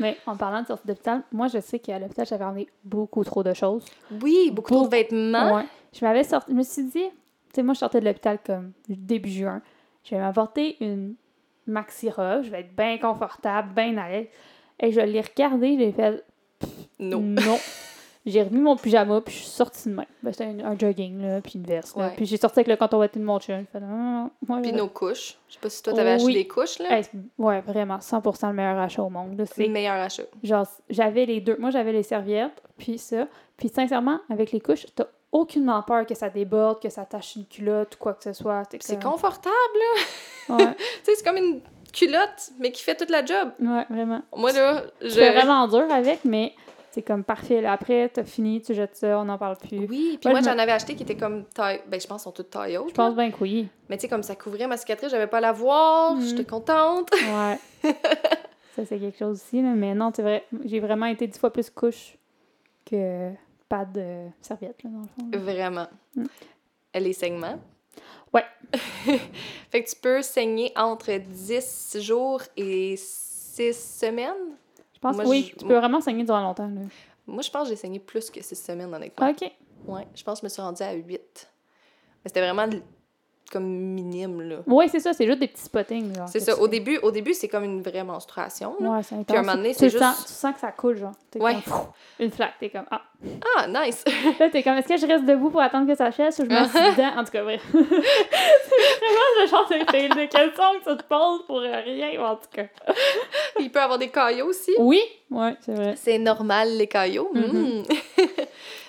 Mais en parlant de sortie d'hôpital, moi, je sais qu'à l'hôpital, j'avais emmené beaucoup trop de choses. Oui, beaucoup trop de vêtements. Ouais. Je m'avais sorti. Je me suis dit, tu sais, moi, je sortais de l'hôpital comme début juin. Je vais m'apporter une maxi robe. Je vais être bien confortable, bien à l'aise. Et je l'ai regardé, j'ai fait Non. non. J'ai remis mon pyjama, puis je suis sortie de même. Ben, C'était un, un jogging, là, puis une veste. là. Puis j'ai sorti avec le canton de mon chum. Fait, ah, Puis nos couches. Je sais pas si toi, t'avais acheté Oui. des couches, là. Hey, ouais, vraiment, 100% le meilleur achat au monde. là. C'est le meilleur achat. Genre, j'avais les deux. Moi, j'avais les serviettes, puis ça. Puis sincèrement, avec les couches, t'as aucunement peur que ça déborde, que ça tache une culotte ou quoi que ce soit. C'est confortable, là. Ouais, Tu sais, c'est comme une culotte, mais qui fait toute la job. ouais, vraiment. Moi, là, je... C'est vraiment dur avec, mais c'est comme parfait. Là. Après, t'as fini, tu jettes ça, on n'en parle plus. Oui, puis moi, j'en avais acheté qui étaient comme taille... Ben, je pense qu'ils sont toutes taille haute. Je pense bien que oui. Mais tu sais, comme ça couvrait ma cicatrice, j'avais pas à la voir. Mhm. J'étais contente. Ouais. ça, c'est quelque chose aussi. Là. Mais non, c'est vrai. J'ai vraiment été dix fois plus couche que pas de serviette, là, dans le fond. là. Vraiment. Mm. Les saignements? Ouais. fait que tu peux saigner entre 10 jours et 6 semaines? Pense moi, oui, je- tu peux vraiment saigner durant longtemps. Là. Moi, je pense que j'ai saigné plus que 6 semaines, honnêtement. OK. Ouais, je pense que je me suis rendue à 8. Mais c'était vraiment comme minime, là. Oui, c'est ça, c'est juste des petits spottings. C'est ça. Au début, au début c'est comme une vraie menstruation. là. Ouais, c'est intense. Puis à un moment donné, c'est sens- juste- Tu sens que ça coule, genre. T'es Ouais. comme, une flaque. T'es comme, ah. Ah, nice! Là, t'es comme, est-ce que je reste debout pour attendre que ça chasse ou je me suis dedans? En tout cas, bref. c'est vraiment le genre de, de question que tu te poses pour rien, en tout cas. Il peut avoir des caillots aussi. Oui, ouais, c'est vrai. C'est normal, les caillots. Mhm. Mm.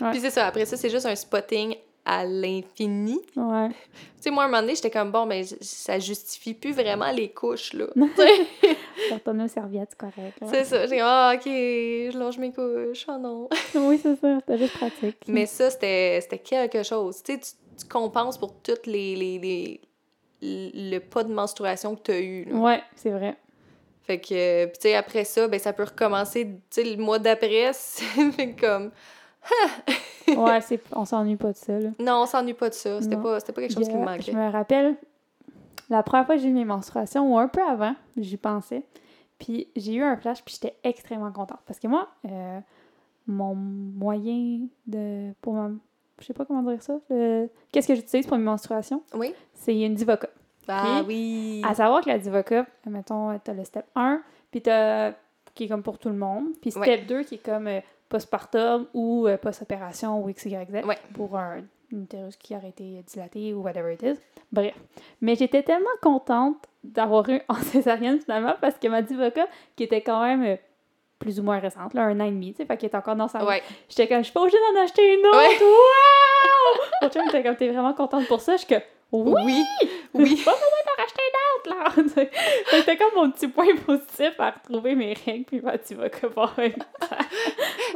Ouais. Puis c'est ça. Après ça, c'est juste un spotting à l'infini. Ouais. Tu sais, moi, à un moment donné, j'étais comme, bon, mais j- ça justifie plus vraiment les couches, là. Porte-toi une serviette, c'est correct. là. c'est ça. J'ai comme, ah, OK, je longe mes couches. Oh non. Oui, c'est ça. C'était juste pratique. Mais ça, c'était c'était quelque chose. Tu sais, tu, compenses pour toutes les, les, les- le pas de menstruation que tu as eu. là. Ouais, c'est vrai. Fait que, puis tu sais, après ça, ben, ça peut recommencer, tu sais, le mois d'après, c'est comme, ouais, c'est, on s'ennuie pas de ça, là. Non, on s'ennuie pas de ça. C'était pas, c'était pas quelque chose qui me Je- manquait. Je me rappelle, la première fois que j'ai eu mes menstruations, ou un peu avant, j'y pensais. Puis j'ai eu un flash, puis j'étais extrêmement contente. Parce que moi, euh, mon moyen de. pour ma. Je sais pas comment dire ça. le- Qu'est-ce que j'utilise pour mes menstruations? Oui? C'est une Divocup. Ah oui! À savoir que la Divocup, mettons, t'as le step 1, puis t'as. qui est comme pour tout le monde. Puis step Ouais. 2 qui est comme euh, postpartum ou euh, post-opération ou XYZ Ouais. pour un utérus qui aurait été dilaté ou whatever it is. Bref. Mais j'étais tellement contente d'avoir eu en césarienne finalement parce que ma Divocup, qui était quand même euh, plus ou moins récente, là, un an et demi, tu sais, fait qu'elle est encore dans sa Ouais. J'étais comme, je suis pas obligée d'en acheter une autre! Ouais. Wow! Mon chum était comme, t'es vraiment contente pour ça? Je suis que, oui! Oui! Oui! Pas besoin d'en racheter une autre, là! C'était comme mon petit point positif à retrouver mes règles, puis vas que voir un-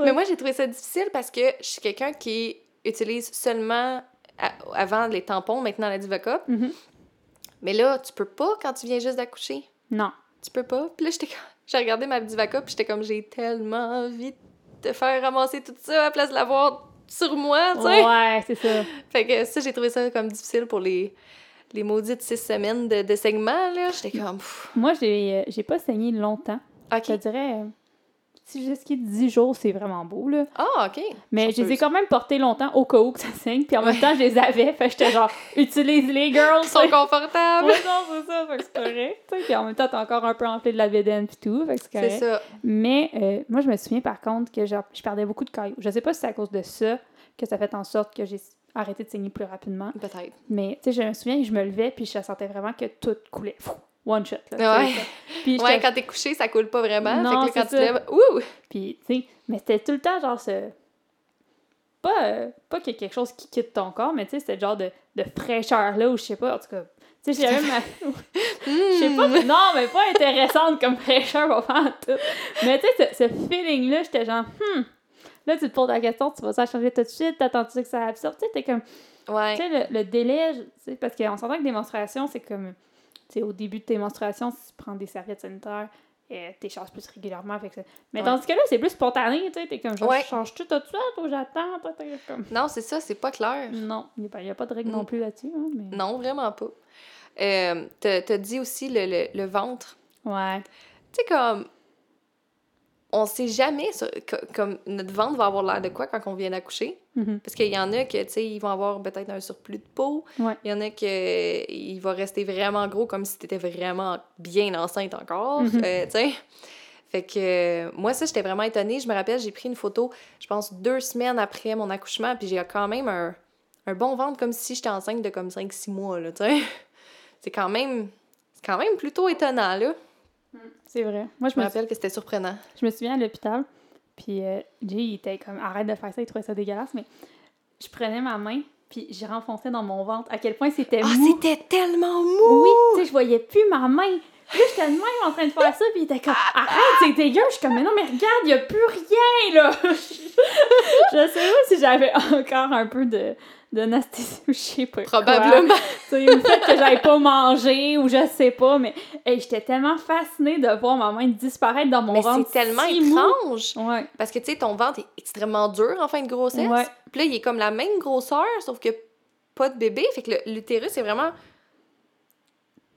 Mais moi, j'ai trouvé ça difficile parce que je suis quelqu'un qui utilise seulement à- avant les tampons, maintenant la Divocup. Mhm. Mais là, tu peux pas quand tu viens juste d'accoucher. Non. Tu peux pas. Puis là, j'étais comme- j'ai regardé ma Divocup, puis j'étais comme, j'ai tellement envie de faire ramasser tout ça à la place de l'avoir sur moi, tu sais. Ouais, c'est ça. Fait que ça, j'ai trouvé ça comme difficile pour les, les maudites six semaines de, de segment, là. J'étais comme, pff, Moi, j'ai euh, j'ai pas saigné longtemps. Je te OK. dirais, si jusqu'à 10 jours, c'est vraiment beau, là. Ah, OK. Mais je les ai quand même portés longtemps au cas où que ça saigne, puis en même temps, je les avais. Fait j'étais genre, utilise-les, girls! Ils sont confortables. Ouais, non, c'est ça, fait que c'est correct. Puis en même temps, t'as encore un peu enflé de la bédaine puis tout, fait que c'est C'est correct. ça. Mais euh, moi, je me souviens par contre que genre, je perdais beaucoup de cailloux. Je sais pas si c'est à cause de ça que ça fait en sorte que j'ai arrêté de saigner plus rapidement. Peut-être. Mais tu sais, je me souviens que je me levais puis je sentais vraiment que tout coulait. Fou, One shot. Là, Ouais. Puis, Ouais, quand t'es couché, ça coule pas vraiment. Non, fait que là, quand tu lèves, ouh! puis, tu sais, mais c'était tout le temps genre ce. Pas, euh, pas qu'il y ait quelque chose qui quitte ton corps, mais tu sais, c'était genre de, de fraîcheur là où je sais pas, en tout cas. Tu sais, j'avais ma. Je sais pas, mais- non, mais pas intéressante comme fraîcheur, pas faire tout. Mais tu sais, ce, ce feeling-là, j'étais genre, hmm. Là, tu te poses la question, tu vas ça changer tout de suite, t'attends-tu que ça absorbe? Tu sais, t'es comme. Ouais. Tu sais, le, le délai, tu sais, parce qu'on s'entend que des menstruations, c'est comme. Au début de tes menstruations, si tu prends des serviettes sanitaires, euh, t'échanges plus régulièrement. Fait que ça- Mais Ouais. tandis que là, c'est plus spontané, tu sais. T'es comme, genre, Ouais. je change tout tout de suite ou j'attends? comme. Non, c'est ça, c'est pas clair. Non, il n'y a, pas- y a pas de règle Mm. non plus là-dessus. Hein, mais... Non, vraiment pas. Euh, t'as t'as dit aussi le, le, le ventre. Ouais. Tu sais, comme. On sait jamais ça, comme notre ventre va avoir l'air de quoi quand on vient d'accoucher. Mhm. Parce qu'il y en a que, tu sais, ils vont avoir peut-être un surplus de peau. Ouais. Il y en a que il va rester vraiment gros comme si t'étais vraiment bien enceinte encore. Mhm. euh, tu sais. Fait que euh, moi, ça, j'étais vraiment étonnée. Je me rappelle, j'ai pris une photo, je pense, deux semaines après mon accouchement, puis j'ai quand même un, un bon ventre comme si j'étais enceinte de comme 5-6 mois, là, tu sais. C'est quand même... C'est quand même plutôt étonnant, là. C'est vrai. Moi, je Je me rappelle que c'était surprenant. je me souviens à l'hôpital, puis euh, Jay, il était comme, arrête de faire ça, il trouvait ça dégueulasse, mais je prenais ma main, puis j'y renfonçais dans mon ventre. À quel point c'était Ah, mou. c'était tellement mou! Oui, tu sais, je voyais plus ma main. Puis là, j'étais de même en train de faire ça, puis il était comme, arrête, c'est dégueu. Je suis comme, mais non, mais regarde, il y a plus rien, là. je sais pas si j'avais encore un peu de d'anesthésie ou je sais pas quoi. Probablement. Tu sais, le fait que j'avais pas mangé ou je sais pas, mais hey, j'étais tellement fascinée de voir ma main disparaître dans mon Mais ventre. c'est tellement si mou. étrange! Ouais. Parce que, tu sais, ton ventre est extrêmement dur en fin de grossesse. Ouais. Puis là, il est comme la même grosseur, sauf que pas de bébé. Fait que l'utérus est vraiment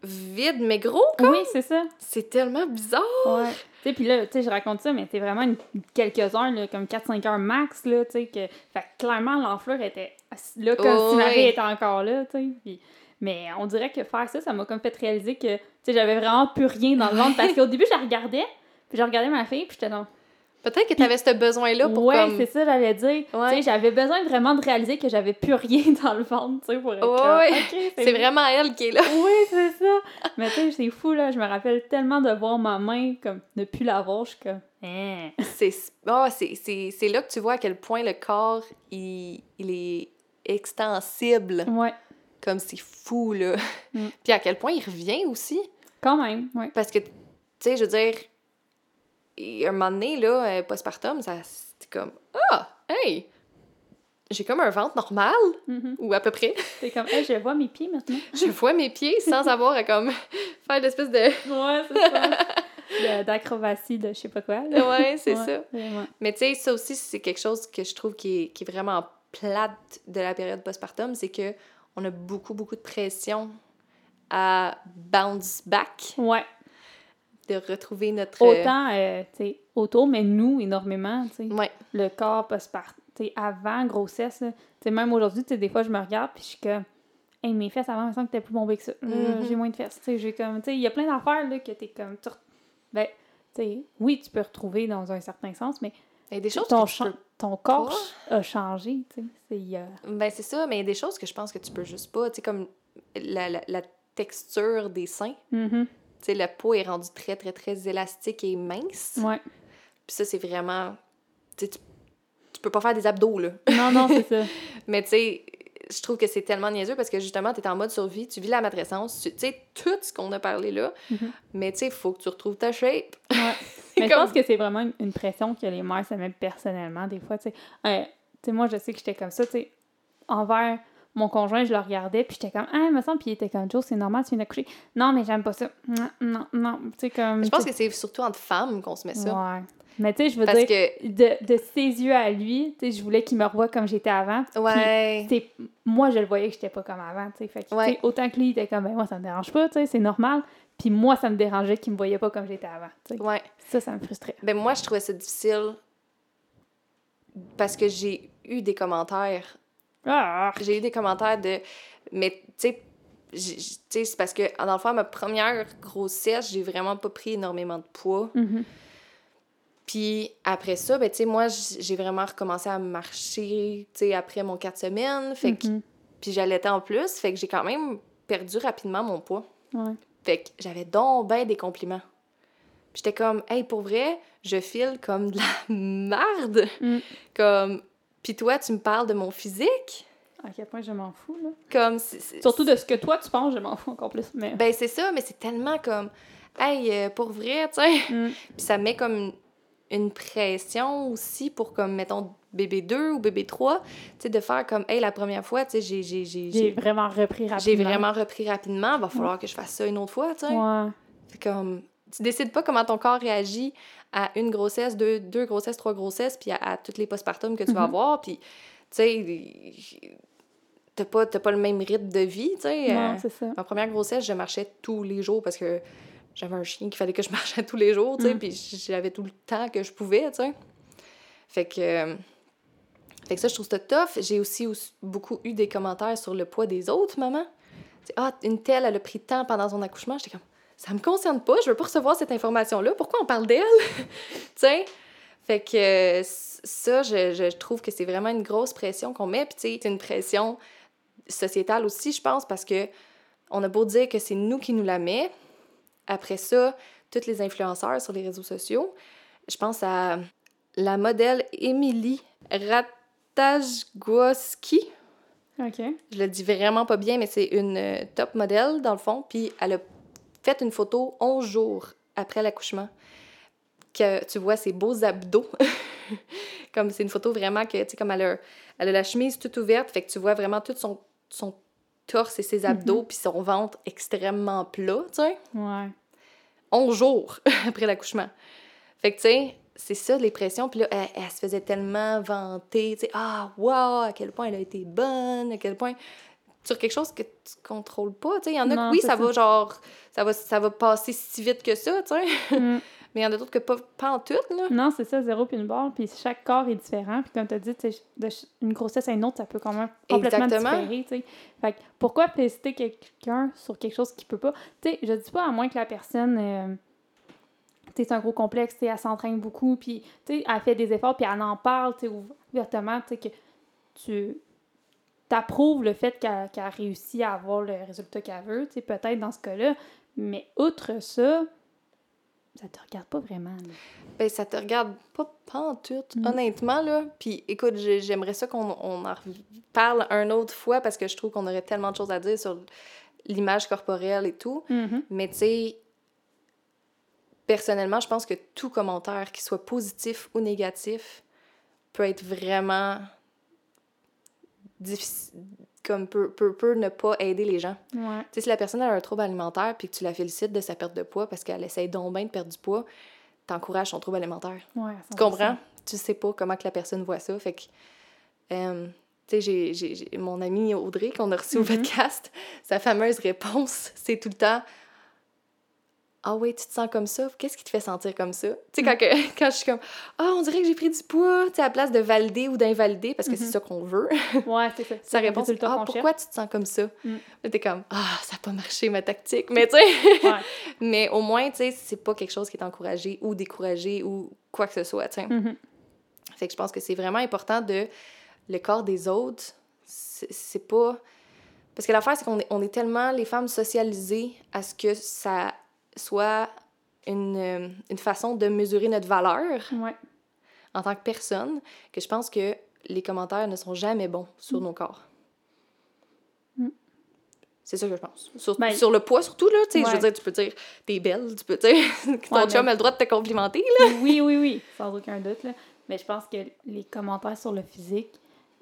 vide, mais gros. Oui, c'est ça. C'est tellement bizarre. Ouais. Tu sais, puis là, tu sais, je raconte ça, mais c'est vraiment une- quelques heures, là, comme 4-5 heures max, là, tu sais, que... Fait que clairement, l'enflure était là comme Oh, si ma oui. était encore là, tu sais, puis... Mais on dirait que faire ça, ça m'a comme fait réaliser que, tu sais, j'avais vraiment plus rien dans le ventre, parce qu'au début, je la regardais, puis je regardais ma fille, puis j'étais dans... Peut-être que tu avais ce besoin-là pour ouais, comme... c'est ça, j'allais dire. Tu Ouais. sais, j'avais besoin vraiment de réaliser que j'avais plus rien dans le ventre, tu sais, pour être Ouais, C'est vraiment elle qui est là. Oui, c'est ça. Mais tu sais, c'est fou, là. Je me rappelle tellement de voir ma main, comme, ne plus la voir. Je suis comme. C'est ah, c'est- c'est- c'est là que tu vois à quel point le corps, il, il est extensible. Ouais, Comme c'est fou, là. Mm. Puis à quel point il revient aussi. quand même, ouais. Parce que, tu sais, je veux dire, et un moment donné, là, euh, postpartum, ça, c'est comme, ah, hey, j'ai comme un ventre normal, Mhm. ou à peu près. C'est comme, hey, je vois mes pieds maintenant. Je vois mes pieds sans avoir à, comme, faire l'espèce de... Ouais, c'est ça. d'acrobatie, de, je sais pas quoi. Ouais, c'est Ouais, ça. vraiment. Mais tu sais, ça aussi, c'est quelque chose que je trouve qui est, qui est vraiment plate de la période postpartum, c'est que on a beaucoup, beaucoup de pression à bounce back, Ouais. de retrouver notre... euh, Autant, euh, tu sais, autour, mais nous, énormément, tu sais. Ouais, Le corps postpartum, avant grossesse. Tu sais, même aujourd'hui, tu sais, des fois, je me regarde, puis je suis comme, hey, mes fesses avant, il me semble que t'es plus bombé que ça. Là, Mhm. J'ai moins de fesses, tu sais, j'ai comme, tu sais, il y a plein d'affaires, là, que t'es comme, ben, tu sais, oui, tu peux retrouver dans un certain sens, mais il y a des choses ton, que tu peux... ton corps a changé, tu sais. C'est, euh, Ben, c'est ça, mais il y a des choses que je pense que tu peux juste pas, tu sais, comme la, la, la texture des seins. mhm, Tu sais, la peau est rendue très, très, très élastique et mince. Ouais. Puis ça, c'est vraiment... Tu sais, tu, peux pas faire des abdos, là. Non, non, c'est ça. Mais tu sais, je trouve que c'est tellement niaiseux parce que justement, tu es en mode survie, tu vis la matrescence, tu sais, tout ce qu'on a parlé là, Mhm. mais tu sais, il faut que tu retrouves ta shape. Ouais. Mais je pense que c'est vraiment une, une pression que les mères se mettent personnellement, des fois, tu sais. Euh, tu sais, moi, je sais que j'étais comme ça, tu sais, envers mon conjoint, je le regardais, puis j'étais comme, ah, il me semble, puis il était comme, Joe, c'est normal, tu viens d'accoucher. Non, mais j'aime pas ça. Non, non, non. Tu sais, comme. Je pense que c'est surtout entre femmes qu'on se met ça. Ouais. Mais tu sais, je veux Parce dire, que, de, de ses yeux à lui, tu sais, je voulais qu'il me revoie comme j'étais avant. Ouais, moi, je le voyais que j'étais pas comme avant, tu sais. Fait que, Ouais. autant que lui, il était comme, ben, moi, ça me dérange pas, tu sais, c'est normal. Puis moi, ça me dérangeait qu'il me voyait pas comme j'étais avant, tu sais. ouais. Ça, ça me frustrait. Ben moi, je trouvais ça difficile parce que j'ai eu des commentaires. Ah! J'ai eu des commentaires de... Mais tu sais, c'est parce que, dans le fond, ma première grossesse, j'ai vraiment pas pris énormément de poids. Mhm. Puis après ça, ben, tu sais, moi, j'ai vraiment recommencé à marcher, tu sais, après mon quatre semaines. Fait que, Mhm. puis j'allaitais en plus. Fait que j'ai quand même perdu rapidement mon poids. Ouais. Fait que j'avais donc ben des compliments. Puis j'étais comme, hey, pour vrai, je file comme de la marde. Mm. Comme, puis toi, tu me parles de mon physique? À quel point je m'en fous, là. Comme, Surtout de ce que toi, tu penses, je m'en fous encore plus. Mais... Ben, c'est ça, mais c'est tellement comme, hey, euh, pour vrai, tu sais. Mm. Puis ça met comme une, pression aussi pour, comme, mettons, bébé 2 ou bébé 3, tu sais, de faire comme, hey, la première fois, tu sais, j'ai- j'ai- j'ai- J'ai j'ai vraiment repris rapidement. j'ai vraiment repris rapidement, va falloir que je fasse ça une autre fois, tu sais. Ouais. Comme, tu décides pas comment ton corps réagit à une grossesse, deux, deux grossesses, trois grossesses, puis à, à toutes les postpartum que tu vas Mhm. avoir, puis, tu sais, t'as pas, t'as pas le même rythme de vie, tu sais. Non, Euh, c'est ça. ma première grossesse, je marchais tous les jours parce que j'avais un chien qu'il fallait que je marchais tous les jours, tu sais, Mm. puis j'avais tout le temps que je pouvais, tu sais. Fait que... euh, Fait que ça, je trouve ça tough. J'ai aussi, aussi beaucoup eu des commentaires sur le poids des autres mamans. Tu sais, ah, une telle, elle a pris tant pendant son accouchement. J'étais comme, ça me concerne pas, je veux pas recevoir cette information-là. Pourquoi on parle d'elle? tu sais? Fait que euh, ça, je, je trouve que c'est vraiment une grosse pression qu'on met. Puis, tu sais, c'est une pression sociétale aussi, je pense, parce que on a beau dire que c'est nous qui nous la met. Après ça, tous les influenceurs sur les réseaux sociaux, je pense à la modèle Émilie Ratajkowski. OK. Je le dis vraiment pas bien, mais c'est une euh, top modèle, dans le fond. Puis elle a fait une photo 11 jours après l'accouchement. Que tu vois ses beaux abdos. comme c'est une photo vraiment que, tu sais, comme elle a, elle a la chemise toute ouverte, fait que tu vois vraiment tout son, son torse et ses abdos, puis son ventre extrêmement plat, tu sais. Ouais. 11 jours après l'accouchement. Fait que, tu sais, c'est ça, les pressions. Puis là, elle, elle se faisait tellement vanter, tu sais, ah, wow, à quel point elle a été bonne, à quel point. Sur quelque chose que tu contrôles pas, tu sais. Il y en a Non, que oui, ça. va genre. Ça va, ça va passer si vite que ça, tu sais. Mm. Mais il y en a d'autres que pas, pas en tout, là. Non, c'est ça, zéro puis une barre. Puis chaque corps est différent. Puis comme tu as dit, tu sais, de ch- une grossesse à une autre, ça peut quand même complètement Exactement. différer. tu sais. Fait que pourquoi féliciter quelqu'un sur quelque chose qu'il peut pas? Tu sais, je dis pas à moins que la personne. euh, tu c'est un gros complexe, tu sais, elle s'entraîne beaucoup, puis tu sais, elle fait des efforts, puis elle en parle, tu sais, ouvertement, tu sais, que tu t'approuves le fait qu'elle a réussi à avoir le résultat qu'elle veut, tu sais, peut-être dans ce cas-là, mais outre ça, ça te regarde pas vraiment. là. Ben, ça te regarde pas, pas en tout, Mm. honnêtement, là. Puis, écoute, j'ai- j'aimerais ça qu'on on en parle un autre fois parce que je trouve qu'on aurait tellement de choses à dire sur l'image corporelle et tout. Mhm. Mais tu sais, personnellement, je pense que tout commentaire, qu'il soit positif ou négatif, peut être vraiment difficile, comme peut, peut, peut ne pas aider les gens. Ouais. Tu sais, si la personne a un trouble alimentaire puis que tu la félicites de sa perte de poids parce qu'elle essaye donc bien de perdre du poids, t'encourages son trouble alimentaire. Ouais, Tu comprends? Tu sais pas comment que la personne voit ça. Fait que, euh, tu sais, j'ai- mon amie Audrey, qu'on a reçue au Mhm. podcast, sa fameuse réponse, c'est tout le temps Ah oui, tu te sens comme ça? Qu'est-ce qui te fait sentir comme ça? Tu sais, quand, que- quand je suis comme Ah, on dirait que j'ai pris du poids, tu sais, à la place de valider ou d'invalider, parce que c'est Mhm. ça qu'on veut, Ouais, c'est ça. réponse c'est résultat Ah, qu'on pourquoi tu te sens comme ça? Mm. T'es comme Ah, ça n'a pas marché ma tactique. Mais tu sais. Ouais. mais au moins, tu sais, c'est pas quelque chose qui est encouragé ou découragé ou quoi que ce soit, tu sais. Mhm. Fait que je pense que c'est vraiment important de le corps des autres. C'est pas. Parce que l'affaire, c'est qu'on est, on est tellement, les femmes, socialisées à ce que ça soit une, euh, une façon de mesurer notre valeur Ouais. en tant que personne, que je pense que les commentaires ne sont jamais bons sur nos corps. Mm. C'est ça que je pense. Sur, Ben, sur le poids, surtout, là, tu sais, je ouais. veux dire, tu peux dire, t'es belle, tu peux dire, ton Ouais, chum mais- a le droit de te complimenter, là. Oui, oui, oui, sans aucun doute. Là. Mais je pense que les commentaires sur le physique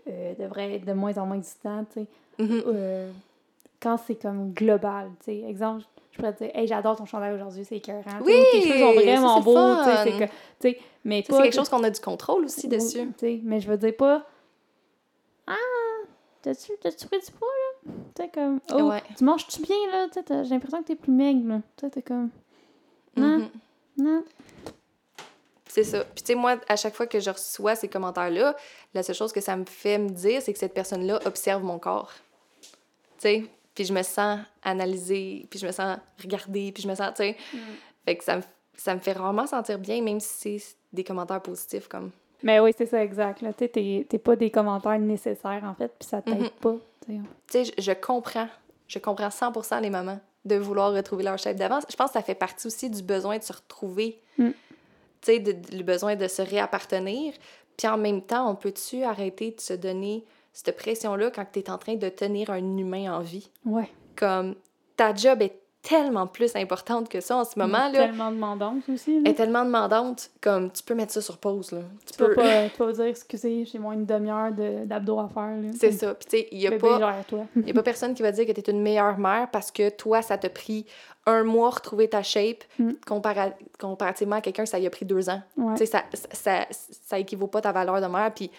euh, devraient être de moins en moins existants. tu sais. Mhm. Euh, quand c'est comme global. tu sais. Exemple, je pourrais te dire Hey, j'adore ton chandail aujourd'hui, c'est écœurant. Oui, ou tes cheveux sont vraiment beaux. c'est que- mais c'est quelque chose qu'on a du contrôle aussi dessus. mais je veux dire pas Ah, t'as-tu pris du poids, là? Tu sais, comme Oh, Ouais. tu manges-tu bien, là? J'ai l'impression que t'es plus maigre, là. Tu sais, t'es comme Non. Mhm. Non. C'est ça. Puis, tu sais, moi, à chaque fois que je reçois ces commentaires-là, la seule chose que ça me fait me dire, c'est que cette personne-là observe mon corps. Tu sais? Puis, je me sens analysée, puis je me sens regardée, puis je me sens, tu sais. Mm. Fait que ça me, ça me fait rarement sentir bien, même si c'est des commentaires positifs, comme. Mais oui, c'est ça, exact. Tu sais, t'es pas des commentaires nécessaires, en fait, puis ça t'aide Mhm. pas. tu sais. Je, je comprends. Je comprends 100 les mamans de vouloir retrouver leur chef d'avance. Je pense que ça fait partie aussi du besoin de se retrouver. Mm. Tu sais, le besoin de se réappartenir. Puis en même temps, on peut-tu arrêter de se donner cette pression-là quand tu es en train de tenir un humain en vie? Ouais. Comme ta job est tellement plus importante que ça en ce moment, là. Tellement demandante aussi. Là. Elle est tellement demandante, comme tu peux mettre ça sur pause, là. Tu, Tu peux pas, tu peux pas dire, excusez, j'ai moins une demi-heure de- d'abdos à faire. C'est ça. Puis tu sais, il a pas... n'y a pas personne qui va dire que tu es une meilleure mère parce que toi, ça t'a pris un mois retrouver ta shape, Mm. compara- comparativement à quelqu'un, ça y a pris deux ans. Ouais. Tu sais, ça, ça, ça, ça équivaut pas ta valeur de mère. Puis,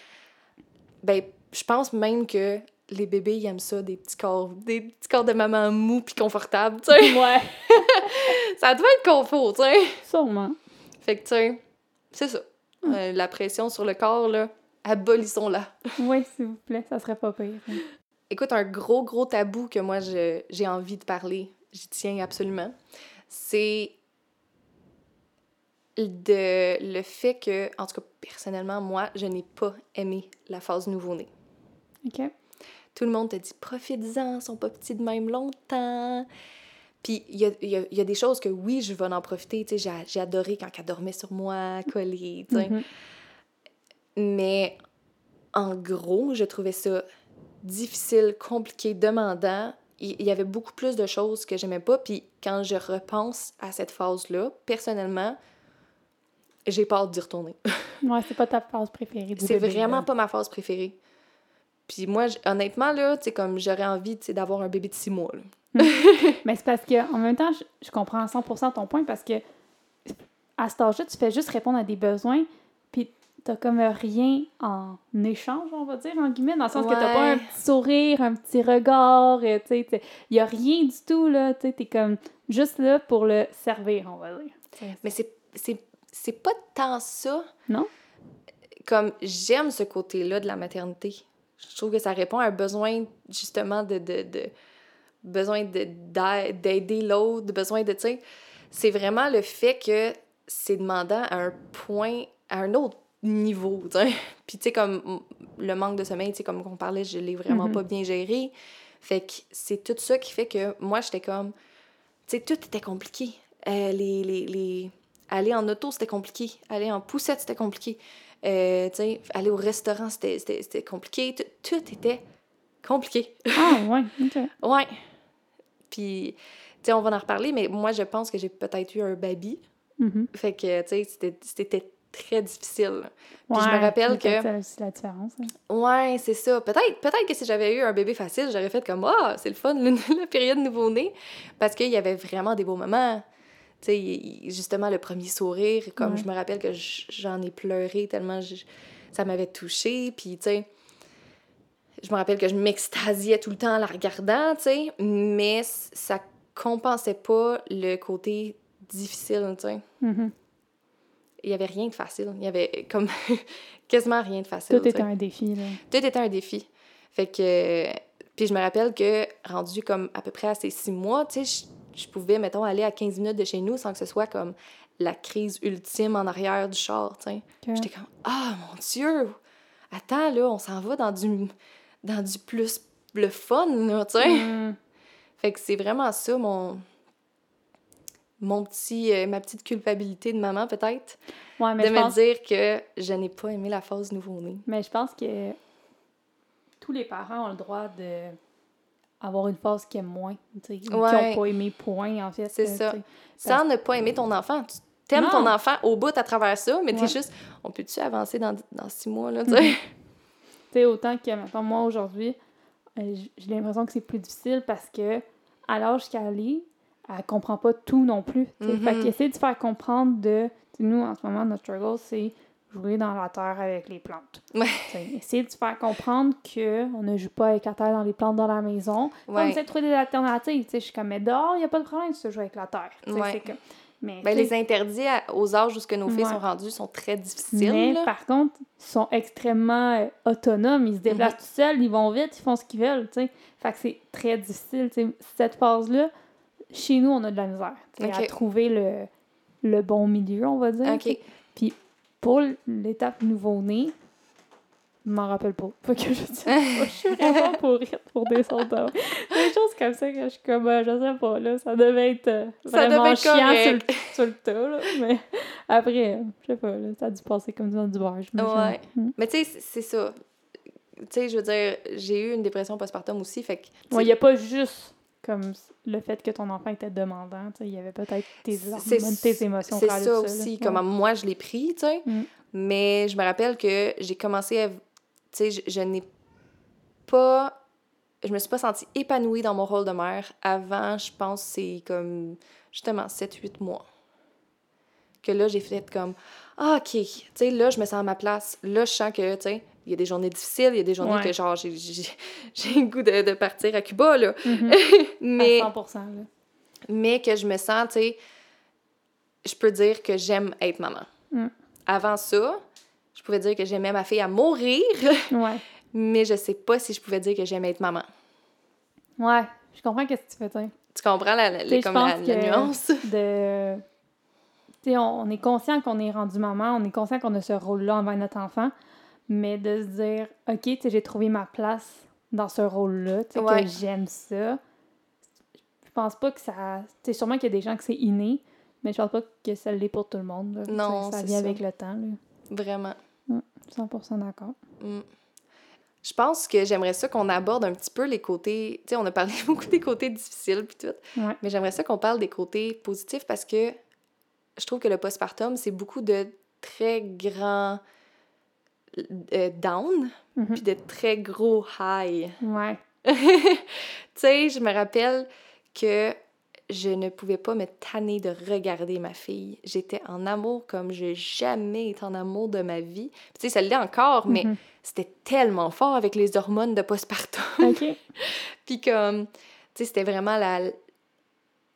ben, je pense même que les bébés, ils aiment ça, des petits corps, des petits corps de maman mou puis confortables, tu sais. Ouais, ça doit être confort, tu sais. sûrement. Fait que, tu sais, c'est ça. Euh, la pression sur le corps, là, abolissons-la. Oui, s'il vous plaît, ça serait pas pire. Écoute, un gros, gros tabou que moi, j'ai envie de parler, j'y tiens absolument, c'est de le fait que, en tout cas, personnellement, moi, je n'ai pas aimé la phase nouveau-né. OK. Tout le monde te dit, profite-en, ils sont pas petits de même longtemps. Puis, il y a, y a- y a des choses que, oui, je vais en profiter. Tu sais, j'ai- adoré quand elle dormait sur moi, collée, tu sais. Mhm. Mais en gros, je trouvais ça difficile, compliqué, demandant. Il y avait beaucoup plus de choses que j'aimais pas. Puis quand je repense à cette phase-là, personnellement, j'ai peur d'y retourner. Ouais, c'est pas ta phase préférée C'est vraiment pas ma phase préférée. Puis moi, honnêtement, là, tu sais, comme j'aurais envie, tu sais, d'avoir un bébé de six mois, là. Mais c'est parce que en même temps, je, je comprends à 100% ton point parce que à cet âge-là, tu fais juste répondre à des besoins, puis t'as comme rien en échange, on va dire, en guillemets, dans le sens que t'as pas un petit sourire, un petit regard, euh, tu sais, il y a rien du tout, là, tu sais, t'es comme juste là pour le servir, on va dire. Mais c'est pas tant ça. Non? Comme j'aime ce côté-là de la maternité. Je trouve que ça répond à un besoin, justement, de. de, de besoin de, d'a- d'aider l'autre, de besoin de. Tu sais, c'est vraiment le fait que c'est demandant à un point, à un autre niveau, tu sais. Puis, tu sais, comme mm, le manque de sommeil, tu sais, comme on parlait, je l'ai vraiment Mhm. pas bien géré. Fait que c'est tout ça qui fait que moi, j'étais comme. Tu sais, tout était compliqué. Euh, les, les, les... Aller en auto, c'était compliqué. Aller en poussette, c'était compliqué. Euh, aller au restaurant, c'était- c'était c'était compliqué. Tout, tout était compliqué. Ah, ouais, ok. Ouais. Puis, tu sais, on va en reparler, mais moi, je pense que j'ai peut-être eu un baby. Mhm. Fait que, tu sais, c'était- c'était très difficile. Puis je me rappelle que. C'est la différence. hein. Ouais, c'est ça. Peut-être peut que si j'avais eu un bébé facile, j'aurais fait comme Ah, c'est le fun, la période nouveau-né. Parce qu'il y avait vraiment des beaux moments. Tu sais, il- il- justement, le premier sourire, comme Ouais. je me rappelle que j'en ai pleuré tellement je- ça m'avait touchée. Puis, tu sais, je me rappelle que je m'extasiais tout le temps en la regardant, tu sais, mais ça compensait pas le côté difficile, tu sais. Mhm. Il y avait rien de facile. Il y avait comme quasiment rien de facile. Tout était un défi, là. Tout était un défi. Fait que. Puis je me rappelle que, rendu comme à peu près à ces six mois, tu sais, je, je pouvais, mettons, aller à 15 minutes de chez nous sans que ce soit comme la crise ultime en arrière du char. Que- J'étais comme, ah, mon Dieu! Attends, là, on s'en va dans du, dans du plus le fun, là, tu sais. Mm. Fait que c'est vraiment ça, mon. Mon petit, euh, ma petite culpabilité de maman, peut-être, Ouais, mais de je me pense dire que je n'ai pas aimé la phase nouveau-né. Mais je pense que tous les parents ont le droit de avoir une phase qu'ils aiment moins, tu qui n'ont pas aimé point, en fait. C'est euh, ça. tu sans ne pas aimer ton enfant. Tu t'aimes ton enfant au bout à travers ça, mais t'es Ouais. juste, on peut-tu avancer dans, dans six mois, là, tu Mhm. sais? Tu sais, autant que, maintenant, moi, aujourd'hui, euh, j'ai l'impression que c'est plus difficile parce que, à l'âge qu'elle est, elle comprend pas tout non plus. tu sais. Fait Mhm. qu'essayer de faire comprendre de... tu nous, en ce moment, notre struggle, c'est jouer dans la terre avec les plantes. Ouais. Essayer de se faire comprendre que on ne joue pas avec la terre dans les plantes dans la maison. On Ouais. essaie de trouver des alternatives. tu sais. Je suis comme, mais dehors, il n'y a pas de problème si tu joues avec la terre. Ouais. Mais, Ben, les interdits à- aux âges où ce que nos filles sont rendus sont très difficiles, mais là. par contre, ils sont extrêmement euh, autonomes. Ils se déplacent Mhm. tout seuls, ils vont vite, ils font ce qu'ils veulent. Fait que c'est très difficile. Cette phase-là, chez nous, on a de la misère tu sais, Ok. à trouver le, le bon milieu, on va dire. Puis pour l'étape nouveau-né, je m'en rappelle pas. Fait que je dis, je suis vraiment pour rire pour descendre. dans- Des choses comme ça que je suis comme, euh, je sais pas, là, ça devait être euh, vraiment devait être chiant sur le, sur le tas, là. Mais après, euh, je sais pas, là, ça a dû passer comme dans du beurre, j'imagine. Ouais. Mm. Mais tu sais, c'est- ça. Tu sais, je veux dire, j'ai eu une dépression postpartum aussi, fait que... sais, Ouais, il n'y a pas juste comme le fait que ton enfant était demandant, il y avait peut-être tes hormones, tes émotions. C'est ça là. aussi, Ouais. comment moi je l'ai pris, tu sais. Mm. Mais je me rappelle que j'ai commencé à. Tu sais, je, je n'ai pas. Je me suis pas sentie épanouie dans mon rôle de mère avant, je pense, c'est comme justement 7-8 mois. Que là, j'ai fait comme Ah, OK, tu sais, là, je me sens à ma place. Là, je sens que, tu sais, il y a des journées difficiles, il y a des journées Ouais. que, genre, j'ai- j'ai j'ai le goût de, de partir à Cuba, là. Mhm. Mais À 100%, là. mais que je me sens, tu sais, je peux dire que j'aime être maman. Mm. Avant ça, je pouvais dire que j'aimais ma fille à mourir, Ouais. mais je sais pas si je pouvais dire que j'aimais être maman. Ouais, je comprends ce que tu veux dire. Tu comprends la, la- comme la, nuance? de tu sais on, on est conscient qu'on est rendu maman on est conscient qu'on a ce rôle là envers notre enfant mais de se dire ok j'ai trouvé ma place dans ce rôle là tu sais Ouais. que j'aime ça je pense pas que ça tu sûrement qu'il y a des gens que c'est inné mais je pense pas que ça l'est pour tout le monde là. Non, ça vient ça. avec le temps là. Vraiment. 100% d'accord Mm. Je pense que j'aimerais ça qu'on aborde un petit peu les côtés... Tu sais, on a parlé beaucoup des côtés difficiles puis tout, ouais mais j'aimerais ça qu'on parle des côtés positifs parce que je trouve que le postpartum, c'est beaucoup de très grands euh, down Mhm. puis de très gros high. ouais tu sais, je me rappelle que je ne pouvais pas me tanner de regarder ma fille. J'étais en amour comme j'ai jamais été en amour de ma vie. Tu sais, ça l'est encore, mais Mhm. c'était tellement fort avec les hormones de postpartum. ok Puis comme, tu sais, c'était vraiment la,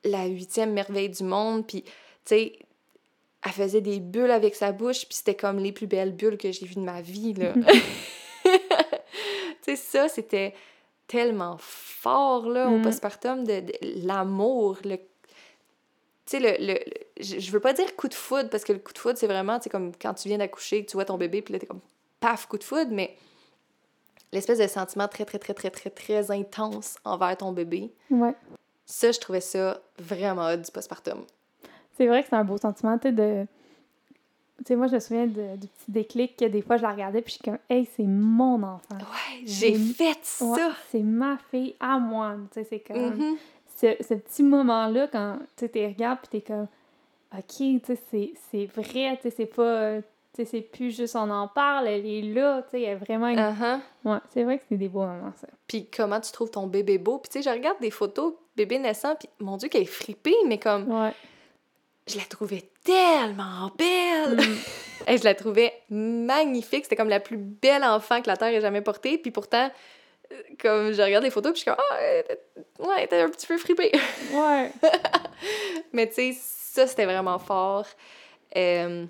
la huitième merveille du monde. Puis, tu sais, elle faisait des bulles avec sa bouche, puis c'était comme les plus belles bulles que j'ai vues de ma vie, là. tu sais, ça, c'était tellement fort, là, au Mm. postpartum, de, de l'amour, le... Tu sais, le, le, le- je veux pas dire coup de foudre, parce que le coup de foudre, c'est vraiment, tu comme quand tu viens d'accoucher, que tu vois ton bébé, puis là, t'es comme, paf, coup de foudre, mais l'espèce de sentiment très, très, très, très, très, très intense envers ton bébé, ouais ça, je trouvais ça vraiment hot du postpartum. C'est vrai que c'est un beau sentiment, tu sais, de... Tu sais, moi, je me souviens de- du petit déclic que des fois, je la regardais, puis je suis comme, hey, c'est mon enfant. Ouais, j'ai fait ça! Ouais, c'est ma fille à moi. Tu sais, c'est comme... Mhm. Ce, ce petit moment-là, quand tu sais, t'es regardes, puis t'es comme, OK, tu sais, c'est- vrai, tu sais, c'est pas... Tu sais, c'est plus juste on en parle, elle est là, tu sais, elle est vraiment... Uh-huh. Ouais, c'est vrai que c'est des beaux moments, ça. Puis comment tu trouves ton bébé beau? Puis tu sais, je regarde des photos bébé naissant, puis mon Dieu, qu'elle est fripée, mais comme, Ouais. Je la trouvais tellement belle! Mm. Et je la trouvais magnifique. C'était comme la plus belle enfant que la Terre ait jamais portée. Puis pourtant, euh, comme je regarde les photos, puis je suis comme, ah, elle était- ouais, était un petit peu fripée. Ouais. Mais tu sais, ça, c'était vraiment fort. Euh,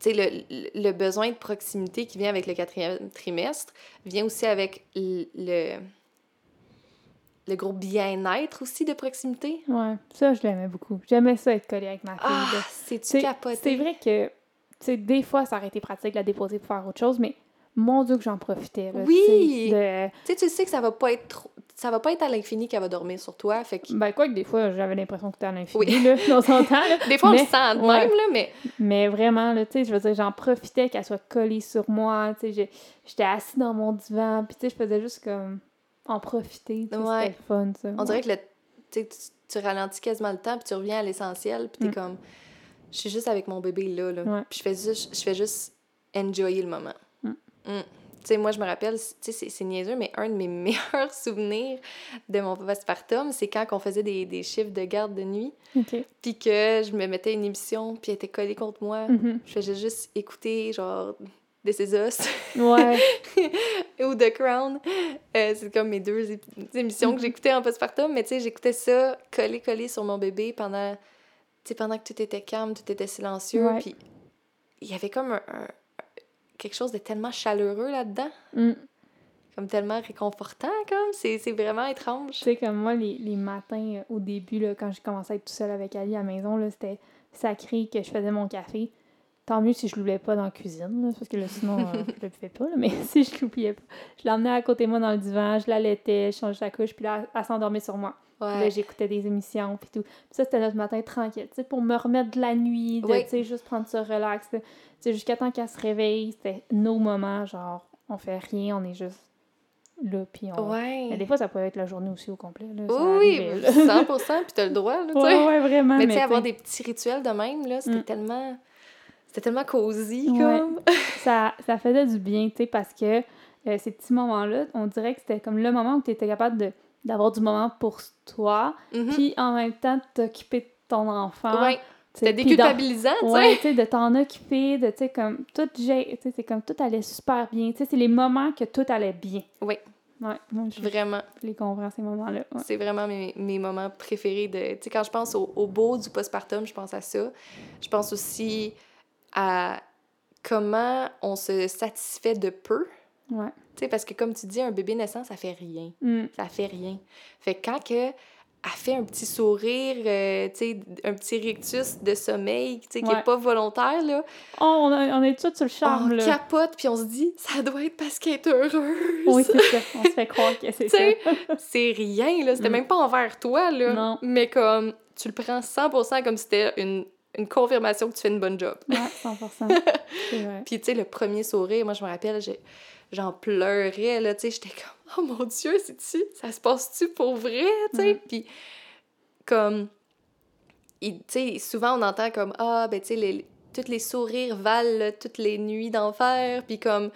tu sais, le, le- le besoin de proximité qui vient avec le quatrième trimestre vient aussi avec l- le, le gros bien-être aussi de proximité. Ouais. Ça, je l'aimais beaucoup. J'aimais ça être collée avec ma fille. Ah, c'est-tu C'est capoté? c'est vrai que, tu sais, des fois, ça aurait été pratique de la déposer pour faire autre chose, mais mon Dieu que j'en profitais. là, Oui! tu sais, de- Tu sais, tu sais que ça va pas être trop... Ça va pas être à l'infini qu'elle va dormir sur toi, fait que... Ben, quoi que des fois, j'avais l'impression que t'es à l'infini, Oui. là, dans son temps, là. Des fois, on le sent ouais. même, là, mais... Mais vraiment, là, tu sais, je veux dire, j'en profitais qu'elle soit collée sur moi, tu sais, j'étais assise dans mon divan, puis tu sais, je faisais juste comme en profiter, tu sais, Ouais. c'était fun, ça. On dirait que le, tu, tu, ralentis quasiment le temps, puis tu reviens à l'essentiel, puis t'es Mm. comme... Je suis juste avec mon bébé là, là. Ouais. Puis je fais juste, je fais juste enjoyer le moment. Mm. Mm. Tu sais, moi, je me rappelle, tu sais, c'est- niaiseux, mais un de mes meilleurs souvenirs de mon postpartum, c'est quand on faisait des, des chiffres de garde de nuit, puis que je me mettais une émission, puis elle était collée contre moi. Mhm. Je faisais juste écouter, genre, This Is Us Ouais. ou The Crown. Euh, c'est comme mes deux émissions que Mhm. j'écoutais en postpartum, mais tu sais, j'écoutais ça collé, collé sur mon bébé pendant, tu sais, pendant que tout était calme, tout était silencieux, puis il y avait comme un, un- quelque chose de tellement chaleureux là-dedans, Mm. comme tellement réconfortant, comme, c'est vraiment étrange. Tu sais, comme moi, les, les matins, euh, au début, là, quand j'ai commencé à être tout seul avec Ali à la maison, c'était sacré que je faisais mon café. Tant mieux si je l'oubliais pas dans la cuisine, là, parce que là, sinon, euh, je le fais pas, là, mais si je l'oubliais pas, je l'emmenais à côté de moi dans le divan, je l'allaitais, je changeais sa couche, puis là, elle s'endormait sur moi. Puis là, Ouais. j'écoutais des émissions, puis tout. Puis ça, c'était notre matin tranquille, tu sais, pour me remettre de la nuit, de, Oui. tu sais, juste prendre ça relax. Tu sais, jusqu'à temps qu'elle se réveille, c'était nos moments, genre, on fait rien, on est juste là, puis on... Ouais. Mais des fois, ça peut être la journée aussi au complet, là. Oui, arrivait, là. 100%, puis t'as le droit, là, tu sais. Ouais, ouais, vraiment. Mais tu sais, avoir des petits rituels de même, là, c'était Mm. tellement... C'était tellement cosy, Ouais. comme... ça, ça faisait du bien, tu sais, parce que euh, ces petits moments-là, on dirait que c'était comme le moment où tu étais capable de d'avoir du moment pour toi, Mhm. puis en même temps de t'occuper de ton enfant. Ouais, c'était déculpabilisant, tu sais. Ouais, tu sais, de t'en occuper, de, tu sais, comme, tout, j'ai- tu sais, c'est comme, tout allait super bien, tu sais, c'est les moments que tout allait bien. Oui. Ouais, moi, je, Vraiment. je les comprends, ces moments-là. ouais. C'est vraiment mes, mes moments préférés de... Tu sais, quand je pense au, au beau du postpartum, je pense à ça. Je pense aussi à comment on se satisfait de peu. Ouais. Tu sais, parce que comme tu dis, un bébé naissant, ça fait rien. Mm. Ça fait rien. Fait que quand que elle fait un petit sourire, euh, tu sais, un petit rictus de sommeil, tu sais, qui Ouais. est pas volontaire, là, Oh, on, a- on est tous sur le charme, on là. capote, puis on se dit, ça doit être parce qu'elle est heureuse. Oui, c'est ça. On se fait croire que c'est ça. c'est rien, là. C'était Mm. même pas envers toi, là. Non. Mais comme, tu le prends 100% comme si c'était une, une confirmation que tu fais une bonne job. Ouais, 100%. C'est vrai. Puis, tu sais, le premier sourire, moi, je me rappelle, j'ai- j'en pleurais, là, tu sais, j'étais comme, oh mon Dieu, c'est-tu, ça se passe-tu pour vrai, tu sais? Mm. Puis, comme, tu sais, souvent, on entend comme, ah, ben, tu sais, les, tous les sourires valent là, toutes les nuits d'enfer, puis comme,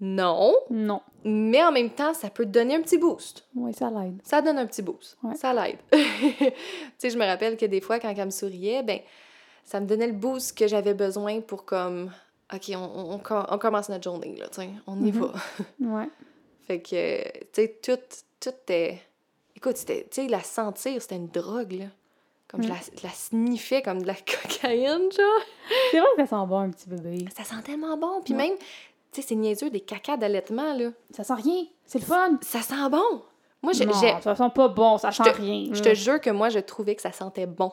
non, Non. mais en même temps, ça peut te donner un petit boost. Oui, ça l'aide. Ça donne un petit boost. Ouais. Ça l'aide. tu sais, je me rappelle que des fois, quand elle me souriait, ben, ça me donnait le boost que j'avais besoin pour comme, OK, on, on, on com- on commence notre journée, là, tu sais, on y Mhm. va. Ouais. fait que, tu sais, tout, tout est... Écoute, tu sais, la sentir, c'était une drogue, là. Comme je, Mm. la, je la sniffais comme de la cocaïne, genre. C'est vrai que ça sent bon, un petit bébé. Ça sent tellement bon. Puis Ouais. même, tu sais, c'est niaiseux, des cacas d'allaitement, là. Ça sent rien. C'est le fun. Ça sent bon. Moi, j'ai... non, ça sent pas bon. Ça sent rien. Je te jure que moi, je trouvais que ça sentait bon.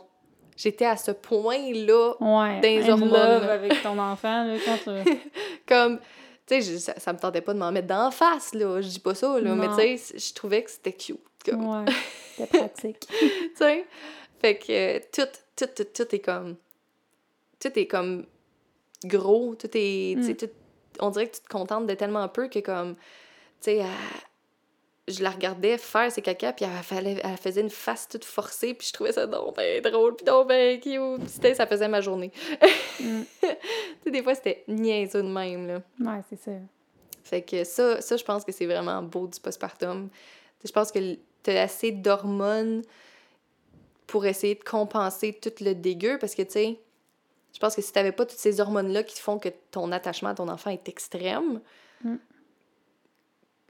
J'étais à ce point-là, Ouais. in hormones, love avec ton enfant, là, quand tu... comme... Tu sais, je- ça, ça me tentait pas de m'en mettre d'en face, là. Je dis pas ça, là. Mais tu sais, je trouvais que c'était cute. Comme, Ouais. C'était pratique. tu sais. Fait que euh, tout, tout, tout, tout est comme... Tout est comme gros. Tout est... Mm. tout- on dirait que tu te contentes de tellement peu que comme... Tu sais, je, la regardais faire ses caca, puis elle, fallait- elle faisait une face toute forcée, puis je trouvais ça donc ben drôle, puis donc ben cute. C'était- ça faisait ma journée. Mm. tu sais, des fois, c'était niaiseux de même, là. Ouais, c'est ça. Fait que ça, ça je pense que c'est vraiment beau du postpartum. Je pense que t'as assez d'hormones pour essayer de compenser tout le dégueu, parce que, tu sais, je pense que si t'avais pas toutes ces hormones-là qui font que ton attachement à ton enfant est extrême, Mm.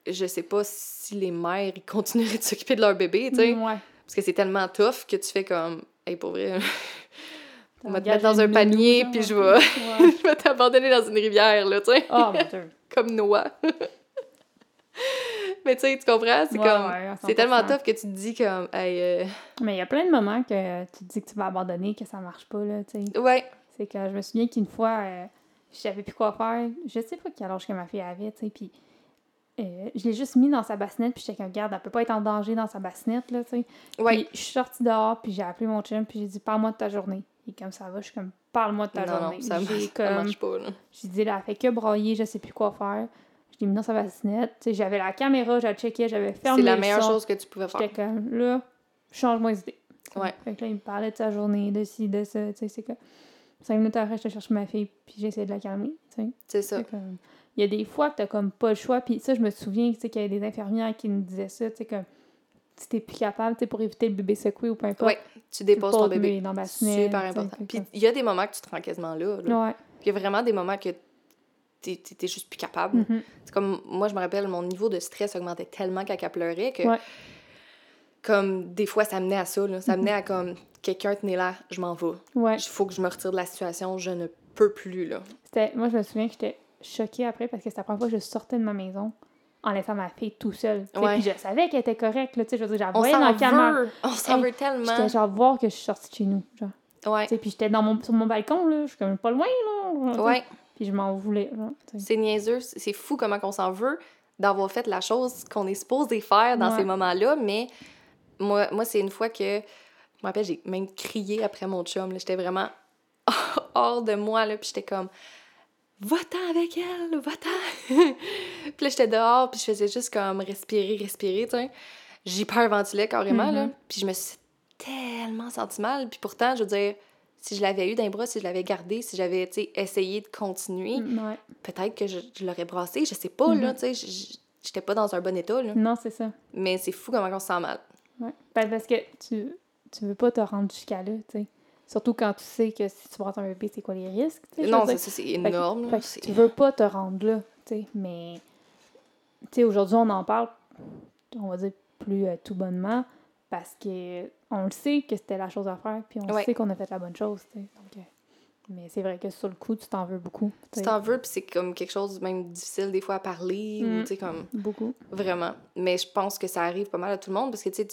je sais pas si les mères ils continueraient de s'occuper de leur bébé, tu sais. Ouais. Parce que c'est tellement tough que tu fais comme, hey, pour vrai, on va te mettre dans un panier, puis je vais, Ouais. je vais t'abandonner dans une rivière, là, tu sais, Oh mon dieu. comme Noah. Mais tu sais, tu comprends? C'est Ouais, comme, ouais, c'est tellement 100%. tough que tu te dis comme, hey, euh, Mais il y a plein de moments que tu te dis que tu vas abandonner, que ça marche pas, là, tu sais. ouais, C'est que je me souviens qu'une fois, euh, je savais plus quoi faire. Je sais pas quel âge que ma fille avait, tu sais, puis euh, je l'ai juste mis dans sa bassinette, puis j'étais comme, regarde, elle peut pas être en danger dans sa bassinette, là, tu sais. je suis sortie dehors, puis j'ai appelé mon chum, puis j'ai dit, parle-moi de ta journée. Et comme ça va, je suis comme, parle-moi de ta Non, journée. non, ça, J'ai ça comme, marche pas, là. j'ai dit, là, elle fait que broyer, je sais plus quoi faire. Je l'ai mis dans sa bassinette. Tu sais, j'avais la caméra, j'avais checké, j'avais fermé C'est la le meilleure son. chose que tu pouvais faire. J'étais comme, là, change-moi d'idée. Ouais. Fait que là, il me parlait de sa journée, de ci, de ça, tu sais, c'est que... Cinq minutes après, je cherche ma fille, puis j'ai essayé de la calmer, tu. C'est ça. Comme- Il y a des fois que t'as comme pas le choix, puis ça, je me souviens, tu qu'il y avait des infirmières qui nous disaient ça, tu sais, que si t'es plus capable, tu pour éviter le bébé secoué ou peu importe, Ouais, tu déposes ton bébé. dans bassinette, Super tu important. Puis il y a des moments que tu te rends quasiment là. là. Ouais. Il y a vraiment des moments que t'es juste plus capable. Mhm. C'est comme, moi, je me rappelle, mon niveau de stress augmentait tellement quand elle pleurait que, Ouais. Comme, des fois, ça menait à ça, là. Ça menait à, comme, quelqu'un tenait là, je m'en vais. Ouais. Il faut que je me retire de la situation, je ne peux plus, là. Moi, je me souviens que j'étais choquée après, parce que c'était la première fois que je sortais de ma maison en laissant ma fille tout seule. Puis je savais qu'elle était correcte, là, tu sais, je veux dire, j'avais dans le caméra. On s'en Hey, veut tellement! J'étais genre voir que je suis sortie de chez nous, genre. Ouais, puis j'étais dans mon, sur mon balcon, là, je suis comme pas loin, là. ouais. Puis je m'en voulais. C'est niaiseux, c'est c'est fou comment on s'en veut d'avoir fait la chose qu'on est supposé faire dans Ouais. ces moments-là, mais moi, moi c'est une fois que, je me rappelle, j'ai même crié après mon chum, j'étais vraiment hors de moi, là, puis j'étais comme, va-t'en avec elle, va-t'en! puis là, j'étais dehors, puis je faisais juste comme respirer, respirer, tu sais. J'hyperventilais carrément, là, Mhm. puis je me suis tellement senti mal, puis pourtant, je veux dire, si je l'avais eu dans les bras, si je l'avais gardé, si j'avais, tu sais, essayé de continuer, Mm, peut-être que je, je l'aurais brassé, je sais pas, là, Mhm. tu sais, j'étais pas dans un bon état, là. Non, c'est ça. Mais c'est fou comment on se sent mal. Ouais. Ben, parce que tu, tu veux pas te rendre jusqu'à là, tu sais. Surtout quand tu sais que si tu brasses un bébé, c'est quoi les risques, Non, c'est ça, c'est Fait énorme, là. fait c'est- tu veux pas te rendre là, tu sais. Mais, tu sais, aujourd'hui, on en parle, on va dire, plus euh, tout bonnement, parce que on le sait que c'était la chose à faire, puis on Ouais. sait qu'on a fait la bonne chose, tu sais. Donc, euh, mais c'est vrai que sur le coup, tu t'en veux beaucoup. tu t'en veux, puis c'est comme quelque chose même difficile des fois à parler, ou Mm. tu sais, comme, Beaucoup. vraiment. Mais je pense que ça arrive pas mal à tout le monde, parce que, tu sais,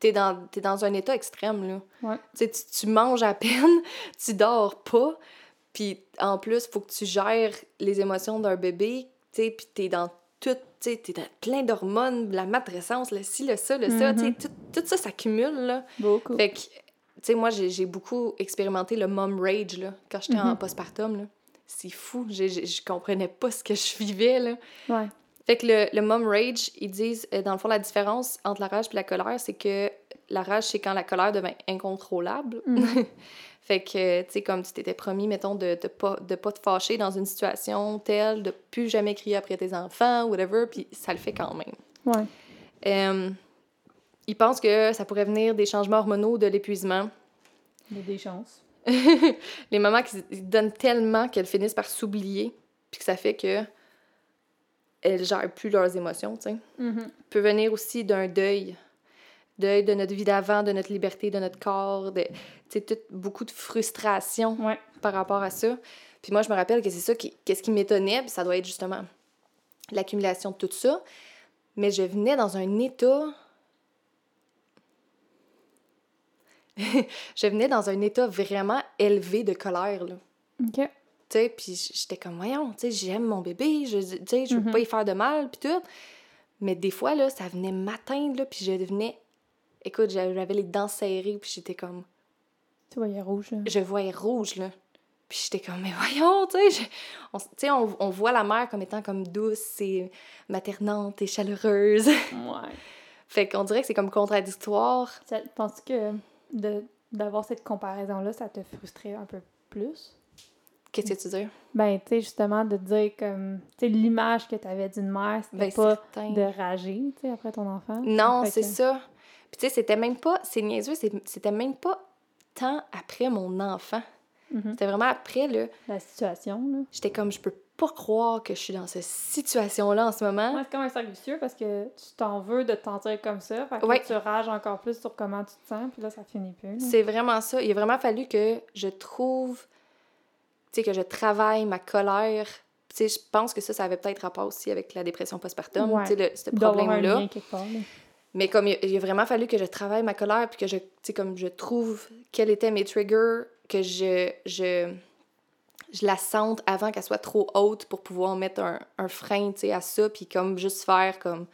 t'es dans, t'es dans un état extrême, là. Ouais. Tu tu, manges à peine, tu dors pas, puis en plus, faut que tu gères les émotions d'un bébé, tu sais, puis t'es dans tout, tu sais, t'es dans plein d'hormones, la matrescence, le ci, le ça, le ça, tu sais, Mhm. tout, tout ça s'accumule, là. Beaucoup. Fait que, tu sais, moi, j'ai beaucoup expérimenté le mom rage, là, quand j'étais en Mhm. postpartum, là. C'est fou, j'ai- je comprenais pas ce que je vivais, là. Ouais. Fait que le, le mom rage, ils disent, euh, dans le fond, la différence entre la rage et la colère, c'est que la rage, c'est quand la colère devient incontrôlable. Mhm. fait que, tu sais, comme tu t'étais promis, mettons, de, de, pas, de pas te fâcher dans une situation telle, de plus jamais crier après tes enfants, whatever, puis ça le fait quand même. Ouais. Euh, ils pensent que ça pourrait venir des changements hormonaux, de l'épuisement. Il y a des chances. Les mamans qui donnent tellement qu'elles finissent par s'oublier, puis que ça fait que elles gèrent plus leurs émotions, tu sais. Mhm. peut venir aussi d'un deuil. Deuil de notre vie d'avant, de notre liberté, de notre corps, de, tu sais, beaucoup de frustration Ouais. par rapport à ça. Puis moi, je me rappelle que c'est ça qui, qu'est-ce qui m'étonnait, puis ça doit être justement l'accumulation de tout ça. Mais je venais dans un état... je venais dans un état vraiment élevé de colère, là. OK. Tu sais, puis j'étais comme, voyons, tu sais, j'aime mon bébé, je, tu sais, je veux Mhm. pas y faire de mal, puis tout. Mais des fois, là, ça venait m'atteindre, là, puis je devenais... Écoute, j'avais les dents serrées, puis j'étais comme... Tu a rouge. là. Je voyais rouge, là. Puis j'étais comme, mais voyons, tu sais, on, tu on, on voit la mère comme étant comme douce et maternante et chaleureuse. Ouais. fait qu'on dirait que c'est comme contradictoire. Ça- Penses-tu que de- d'avoir cette comparaison-là, ça te frustrait un peu plus? Qu'est-ce que tu dis? Ben, tu sais, justement, de dire comme. Tu sais, l'image que tu avais d'une mère, c'était Ben, pas certain. de rager, tu sais, après ton enfant. Non, c'est que- ça. Puis tu sais, c'était même pas, c'est niaiseux, c'était même pas tant après mon enfant. Mhm. C'était vraiment après, là. La situation, là. J'étais comme, je peux pas croire que je suis dans cette situation-là en ce moment. Ouais, c'est comme un cercle vicieux parce que tu t'en veux de te sentir comme ça. Fait que Ouais. tu rages encore plus sur comment tu te sens, puis là, ça finit plus. C'est vraiment ça. Il a vraiment fallu que je trouve, sais, que je travaille ma colère. Tu sais, je pense que ça, ça avait peut-être rapport aussi avec la dépression postpartum, Ouais. tu sais, le- ce problème-là. Mais comme il, il a vraiment fallu que je travaille ma colère, puis que je, tu sais, comme je trouve quels étaient mes triggers, que je, je, je la sente avant qu'elle soit trop haute pour pouvoir mettre un, un frein, tu sais, à ça, puis comme juste faire comme,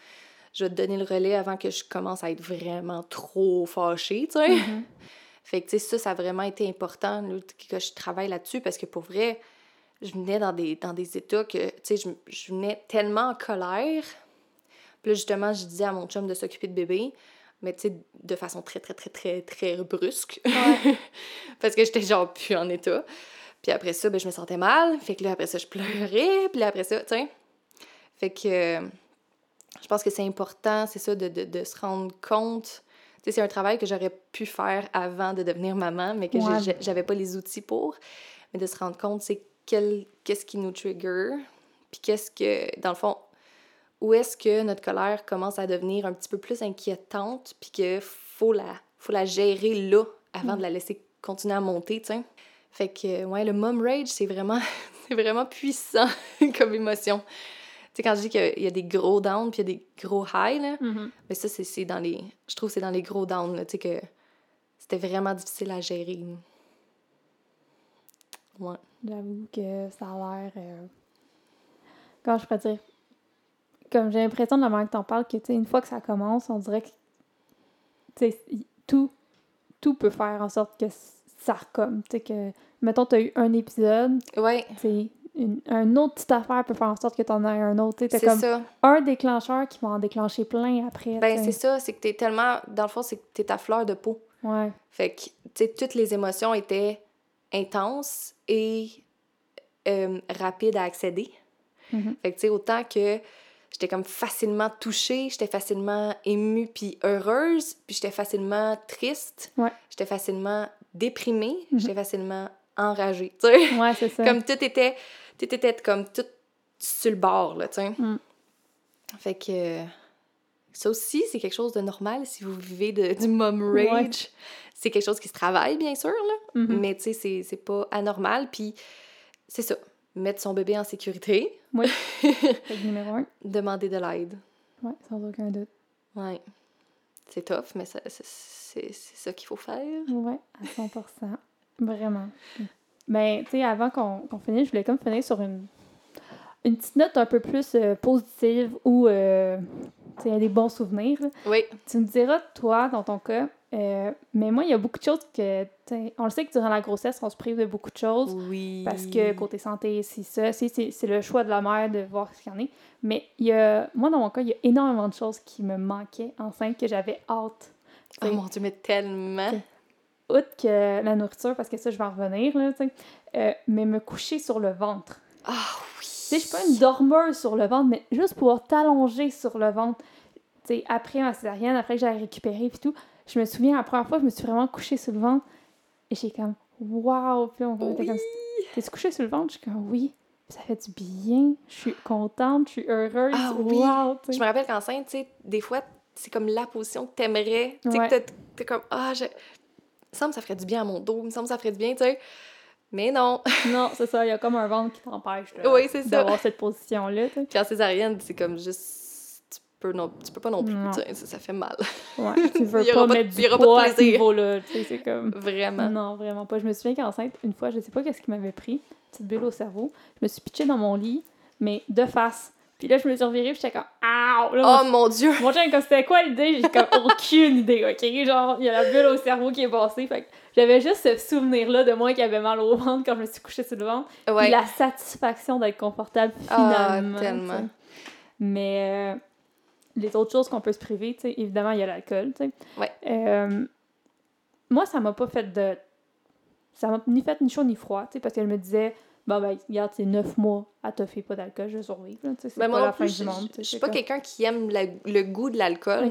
je vais te donner le relais avant que je commence à être vraiment trop fâchée, tu sais. Mhm. Fait que, tu sais, ça, ça a vraiment été important, là, que je travaille là-dessus, parce que pour vrai, je venais dans des, dans des états que, tu sais, je, je venais tellement en colère. Puis là, justement, je disais à mon chum de s'occuper de bébé, mais tu sais, de façon très, très, très, très, très brusque. parce que j'étais genre plus en état. Puis après ça, ben, je me sentais mal. Fait que là, après ça, je pleurais. Puis là, après ça, tu sais. Fait que euh, je pense que c'est important, c'est ça, de, de, de se rendre compte. C'est un travail que j'aurais pu faire avant de devenir maman, mais que Ouais. j'avais pas les outils pour. Mais de se rendre compte, c'est quel, qu'est-ce qui nous trigger. Puis qu'est-ce que, dans le fond, où est-ce que notre colère commence à devenir un petit peu plus inquiétante, puis qu'il faut la, faut la gérer là, avant Mm. de la laisser continuer à monter, tu sais. Fait que, ouais, le mom rage, c'est vraiment, c'est vraiment puissant comme émotion. Tu sais, quand je dis qu'il y a des gros downs puis il y a des gros highs, là, Mhm. mais ça, c'est dans les... Je trouve que c'est dans les gros downs, là, tu sais, que c'était vraiment difficile à gérer. Ouais. J'avoue que ça a l'air. euh, Comment je pourrais dire? Comme j'ai l'impression de la manière que t'en parles, que tu sais, une fois que ça commence, on dirait que tu sais, tout, tout peut faire en sorte que ça recomme. Tu sais, que, mettons, t'as eu un épisode, Ouais, tu sais, une, un autre petite affaire peut faire en sorte que t'en aies un autre. Tu c'est comme ça. un déclencheur qui va en déclencher plein après. Ben, tu c'est ça, c'est que t'es tellement... Dans le fond, c'est que t'es ta fleur de peau. Ouais. Fait que, tu sais, toutes les émotions étaient intenses et euh, rapides à accéder. Mhm. Fait que, tu sais, autant que j'étais comme facilement touchée, j'étais facilement émue puis heureuse, puis j'étais facilement triste, Ouais. j'étais facilement déprimée, Mhm. j'étais facilement enragée, tu sais. Ouais, c'est ça. comme tout était, tout était comme tout sur le bord, là, tu sais. Mm. Fait que ça aussi, c'est quelque chose de normal si vous vivez de, du mom rage. Ouais. C'est quelque chose qui se travaille, bien sûr, là. Mhm. Mais tu sais, c'est- c'est pas anormal. Puis c'est ça, mettre son bébé en sécurité, Oui. Numéro un. demander de l'aide. Ouais, sans aucun doute. Ouais. C'est tough, mais ça- c'est ça qu'il faut faire. Ouais, à 100 Vraiment. Mais, tu sais, avant qu'on qu'on finisse, je voulais comme finir sur une, une petite note un peu plus euh, positive ou, euh, tu sais, des bons souvenirs. là. Oui. Tu me diras, toi, dans ton cas, euh, mais moi, il y a beaucoup de choses que, tu sais, on le sait que durant la grossesse, on se prive de beaucoup de choses. Oui. Parce que côté santé, c'est ça, c'est le choix de la mère de voir ce qu'il y en a. Mais il y a, moi, dans mon cas, il y a énormément de choses qui me manquaient enceinte que j'avais hâte. Oh mon Dieu, mais tellement. Outre que la nourriture, parce que ça, je vais en revenir, là, euh, mais me coucher sur le ventre. Ah oui. Tu sais, je suis pas une dormeuse sur le ventre, mais juste pouvoir t'allonger sur le ventre. Tu sais, après ma césarienne, après que j'ai récupéré puis tout, je me souviens, la première fois, je me suis vraiment couchée sur le ventre et j'ai comme, waouh! Puis on était Oui. comme, t'es couchée sur le ventre? Je suis comme, oui. Ça fait du bien, je suis contente, je suis heureuse. Ah oui. Wow, Je me rappelle qu'enceinte, tu sais, des fois, c'est comme la position que t'aimerais. Tu sais, Ouais. que t'es- comme, ah, je... Me semble que ça ferait du bien à mon dos, il me semble que ça ferait du bien, tu sais. Mais non. Non, c'est ça, il y a comme un ventre qui t'empêche de- Oui, d'avoir cette position-là. Puis en césarienne, c'est comme juste. Tu peux, non... tu peux pas non plus, Non. ça, ça fait mal. Ouais, tu veux pas mettre du poids à ce niveau-là, tu sais, c'est comme... Vraiment. Non, vraiment pas. Je me souviens qu'enceinte, une fois, je sais pas qu'est-ce qui m'avait pris, petite bulle au cerveau, je me suis pitchée dans mon lit, mais de face. Puis là, je me suis revirée, puis j'étais comme, ah! Oh mon dieu! Mon chum, comme c'était quoi l'idée? J'ai comme aucune idée, ok? Genre, il y a la bulle au cerveau qui est passée. Fait que j'avais juste ce souvenir-là de moi qui avait mal au ventre quand je me suis couchée sur le ventre. Ouais. Puis la satisfaction d'être confortable Ah, finalement. tellement. tu sais. Mais euh, les autres choses qu'on peut se priver, tu sais, évidemment, il y a l'alcool, tu sais. Ouais. Euh, moi, ça m'a pas fait de. Ça m'a ni fait ni chaud ni froid, tu sais, parce qu'elle me disait, bon, ben, regarde, c'est neuf mois à toffer pas d'alcool, je vais survivre, c'est Ben, pas la fin du monde. je- suis pas comme- quelqu'un qui aime la- le goût de l'alcool,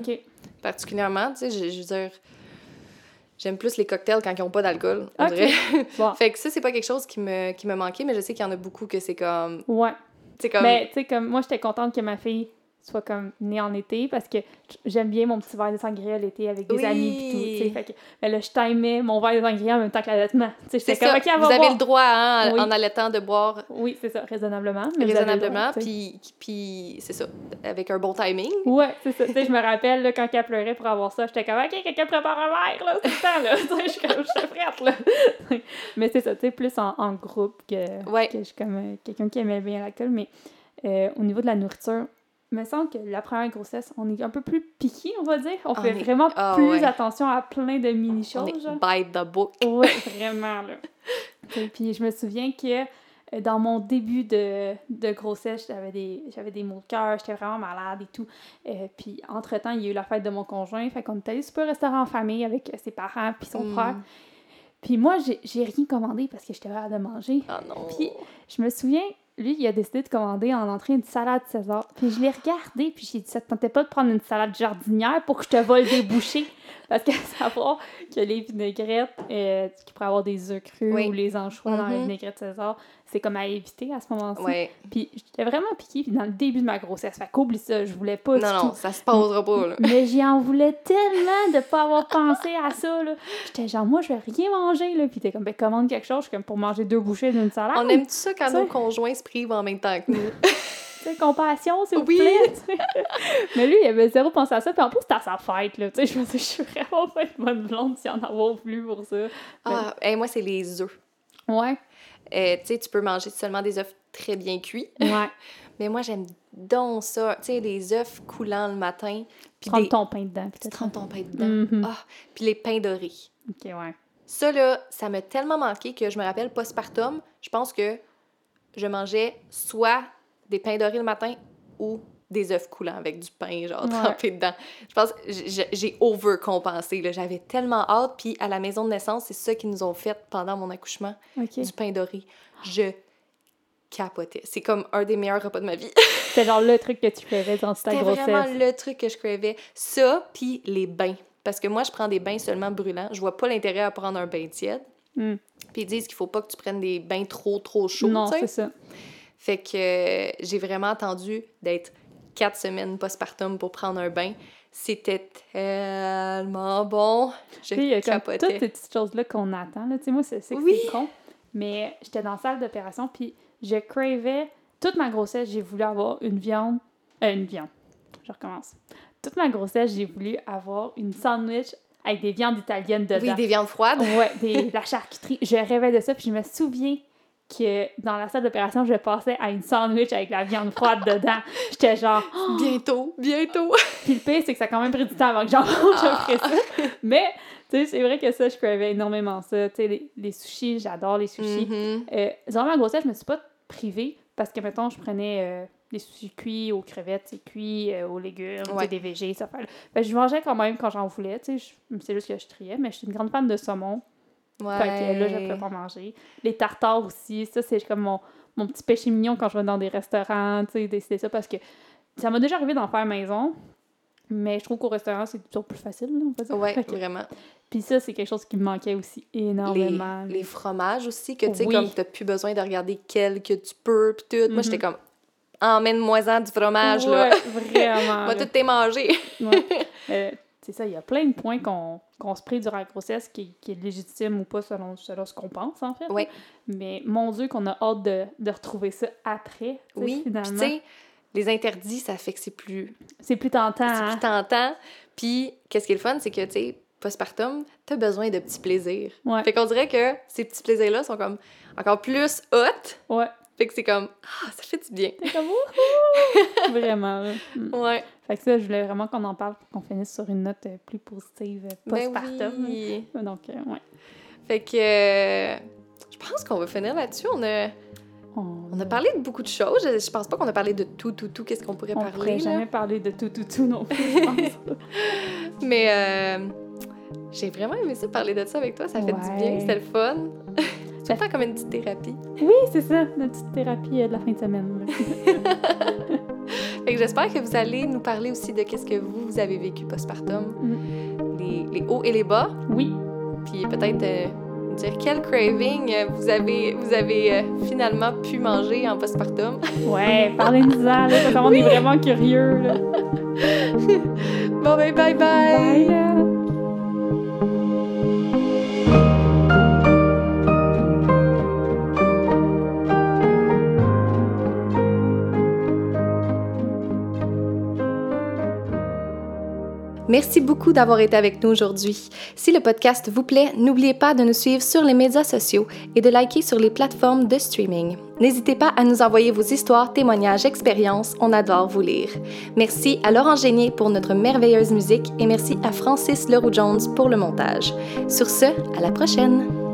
particulièrement, tu sais, je, je veux dire, j'aime plus les cocktails quand ils ont pas d'alcool, on Ok. dirait. Bon. fait que ça, c'est pas quelque chose qui me, qui me manquait, mais je sais qu'il y en a beaucoup que c'est comme, Ouais. c'est comme, Mais, tu sais, comme moi, j'étais contente que ma fille soit comme née en été parce que j'aime bien mon petit verre de sangria l'été avec des Oui. amis pis tout, tu sais. Fait que, mais là, je timais mon verre de sangria en même temps que l'allaitement. Tu sais, comme, OK, vous avez boire. le droit, hein, Oui. en allaitant, de boire Oui, c'est ça, raisonnablement. mais avez raisonnablement, puis, puis c'est ça, avec un bon timing. Ouais, c'est ça. Tu sais, je me rappelle, là, quand elle pleurait pour avoir ça, j'étais comme, OK, quelqu'un prépare un verre, là, c'est le temps, là. Tu sais, je suis comme, je suis prête, là. mais c'est ça, tu sais, plus en, en groupe que, Ouais. que je suis comme euh, quelqu'un qui aimait bien l'alcool. Mais euh, au niveau de la nourriture, me semble que la première grossesse, on est un peu plus piqué, on va dire. On, On fait est- vraiment ah plus ouais. attention à plein de mini-choses. by the book. Ouais, vraiment, là. Et puis je me souviens que euh, dans mon début de, de grossesse, j'avais des, j'avais des maux de cœur, j'étais vraiment malade et tout. Euh, puis entre-temps, il y a eu la fête de mon conjoint, fait qu'on est allé super au restaurant en famille avec euh, ses parents puis son Mm. frère. Puis moi, j'ai, j'ai rien commandé parce que j'étais malade de manger. Ah non. Puis je me souviens, lui, il a décidé de commander en entrée une salade César. Puis je l'ai regardé, puis j'ai dit, ça te tentait pas de prendre une salade jardinière pour que je te vole des bouchées? Parce qu'à savoir que les vinaigrettes, euh, qui pourraient avoir des œufs crus Oui. ou les anchois dans les Mhm. vinaigrettes César, c'est comme à éviter à ce moment-ci. Ouais. Puis j'étais vraiment piquée puis dans le début de ma grossesse. Fait qu'oublie ça, je voulais pas Non, non, tout. ça se passera pas, là. Mais j'y en voulais tellement de pas avoir pensé à ça, là. J'étais genre, moi, je vais rien manger, là. Puis t'es comme, ben, commande quelque chose, je suis comme pour manger deux bouchées d'une salade. On aime tout ça quand nos conjoints se privent en même temps que nous? Compassion, s'il vous Oui. plaît. Mais lui, il avait zéro pensé à ça. Puis en plus, c'était à sa fête, là. Tu sais, je me dis, je suis vraiment pas une bonne blonde si en avoir plus pour ça. Ah, hey, moi, c'est les œufs. Ouais. Euh, tu sais, tu peux manger seulement des œufs très bien cuits. Ouais. Mais moi, j'aime donc ça. Tu sais, les œufs coulants le matin. Puis Prends des... ton pain dedans. Tu trempes ton pain dedans. Mhm. Ah, puis les pains dorés. Ok, ouais. Ça, là, ça m'a tellement manqué que je me rappelle postpartum, je pense que je mangeais soit des pains dorés le matin ou des œufs coulants avec du pain, genre, Ouais. trempé dedans. Je pense j'ai overcompensé, là. J'avais tellement hâte. Puis à la maison de naissance, c'est ça qu'ils nous ont fait pendant mon accouchement, du pain doré. Je capotais. C'est comme un des meilleurs repas de ma vie. C'était genre le truc que tu rêvais dans ta C'était grossesse. vraiment le truc que je cravais. Ça, puis les bains. Parce que moi, je prends des bains seulement brûlants. Je vois pas l'intérêt à prendre un bain tiède. Hmm. Puis ils disent qu'il faut pas que tu prennes des bains trop, trop chauds. Non, c'est ça. Fait que euh, j'ai vraiment attendu d'être quatre semaines postpartum pour prendre un bain. C'était tellement bon. Je comme capotais. toutes ces petites choses-là qu'on attend. Là. Moi, c'est Oui. con. Mais j'étais dans la salle d'opération, puis je cravais. Toute ma grossesse, j'ai voulu avoir une viande. Euh, une viande. Je recommence. Toute ma grossesse, j'ai voulu avoir une sandwich avec des viandes italiennes dedans. Oui, des viandes froides. Ouais, des, la charcuterie. Je rêvais de ça, puis je me souviens que dans la salle d'opération, je passais à une sandwich avec la viande froide dedans. J'étais genre, Bientôt, bientôt. puis le pire, c'est que ça a quand même pris du temps avant que j'en mange Ah. après ça. Mais, tu sais, c'est vrai que ça, je cravais énormément ça. Tu sais, les, les sushis, j'adore les sushis. Mhm. Euh, durant ma grossesse, je me suis pas privée parce que, mettons, je prenais euh, des sushis cuits aux crevettes, c'est cuit, euh, aux légumes, Ouais. des végés, ça fait. Ben, je mangeais quand même quand j'en voulais, tu sais. C'est juste que je triais, mais je suis une grande fan de saumon. Ouais. Fait que là, je ne pas manger. Les tartares aussi, ça, c'est comme mon, mon petit péché mignon quand je vais dans des restaurants, tu sais, décider ça parce que ça m'a déjà arrivé d'en faire maison. Mais je trouve qu'au restaurant, c'est toujours plus facile, là, on va dire. Ouais, vraiment. Puis ça, c'est quelque chose qui me manquait aussi Les, énormément. les fromages aussi, que tu sais, Oui. comme t'as plus besoin de regarder quel que tu peux, puis tout. Moi, Mhm. j'étais comme, emmène-moi-en du fromage, là. Ouais, vraiment. Moi, là. tout t'es mangé. Ouais. Euh, c'est ça, il y a plein de points qu'on qu'on se prie durant la grossesse qui, qui est légitime ou pas selon, selon ce qu'on pense, en fait. Ouais. Mais mon Dieu, qu'on a hâte de, de retrouver ça après, Oui, puis finalement. tu sais, les interdits, ça fait que c'est plus, c'est plus tentant. c'est hein? plus tentant. Puis, qu'est-ce qui est le fun, c'est que, tu sais, postpartum, t'as besoin de petits plaisirs. Ouais. Fait qu'on dirait que ces petits plaisirs-là sont comme encore plus hot Ouais. Fait que c'est comme, ah, ça fait du bien. C'est comme! Vraiment, là. Mm. Ouais. Fait que ça, je voulais vraiment qu'on en parle pour qu'on finisse sur une note euh, plus positive euh, Ben postpartum. oui. Donc, euh, ouais. Fait que euh, je pense qu'on va finir là-dessus. On a, on a parlé de beaucoup de choses. Je, je pense pas qu'on a parlé de tout, tout, tout, qu'est-ce qu'on pourrait On parler. pourrait là. jamais parler de tout, tout, tout non plus, je pense. Mais euh, j'ai vraiment aimé ça, parler de ça avec toi. Ça fait du bien, c'était le fun. Le temps comme une petite thérapie. oui, c'est ça, notre petite thérapie de la fin de semaine. Là. Fait que j'espère que vous allez nous parler aussi de qu'est-ce que vous, vous avez vécu postpartum, Mm. les, les hauts et les bas, Oui, puis peut-être euh, dire quel craving euh, vous avez, vous avez euh, finalement pu manger en postpartum. ouais, parlez-nous-en, là, parce qu'on est vraiment curieux, là. bon ben bye bye! Bye, Merci beaucoup d'avoir été avec nous aujourd'hui. Si le podcast vous plaît, n'oubliez pas de nous suivre sur les médias sociaux et de liker sur les plateformes de streaming. N'hésitez pas à nous envoyer vos histoires, témoignages, expériences, on adore vous lire. Merci à Laurent Génier pour notre merveilleuse musique et merci à Francis Leroux-Jones pour le montage. Sur ce, à la prochaine!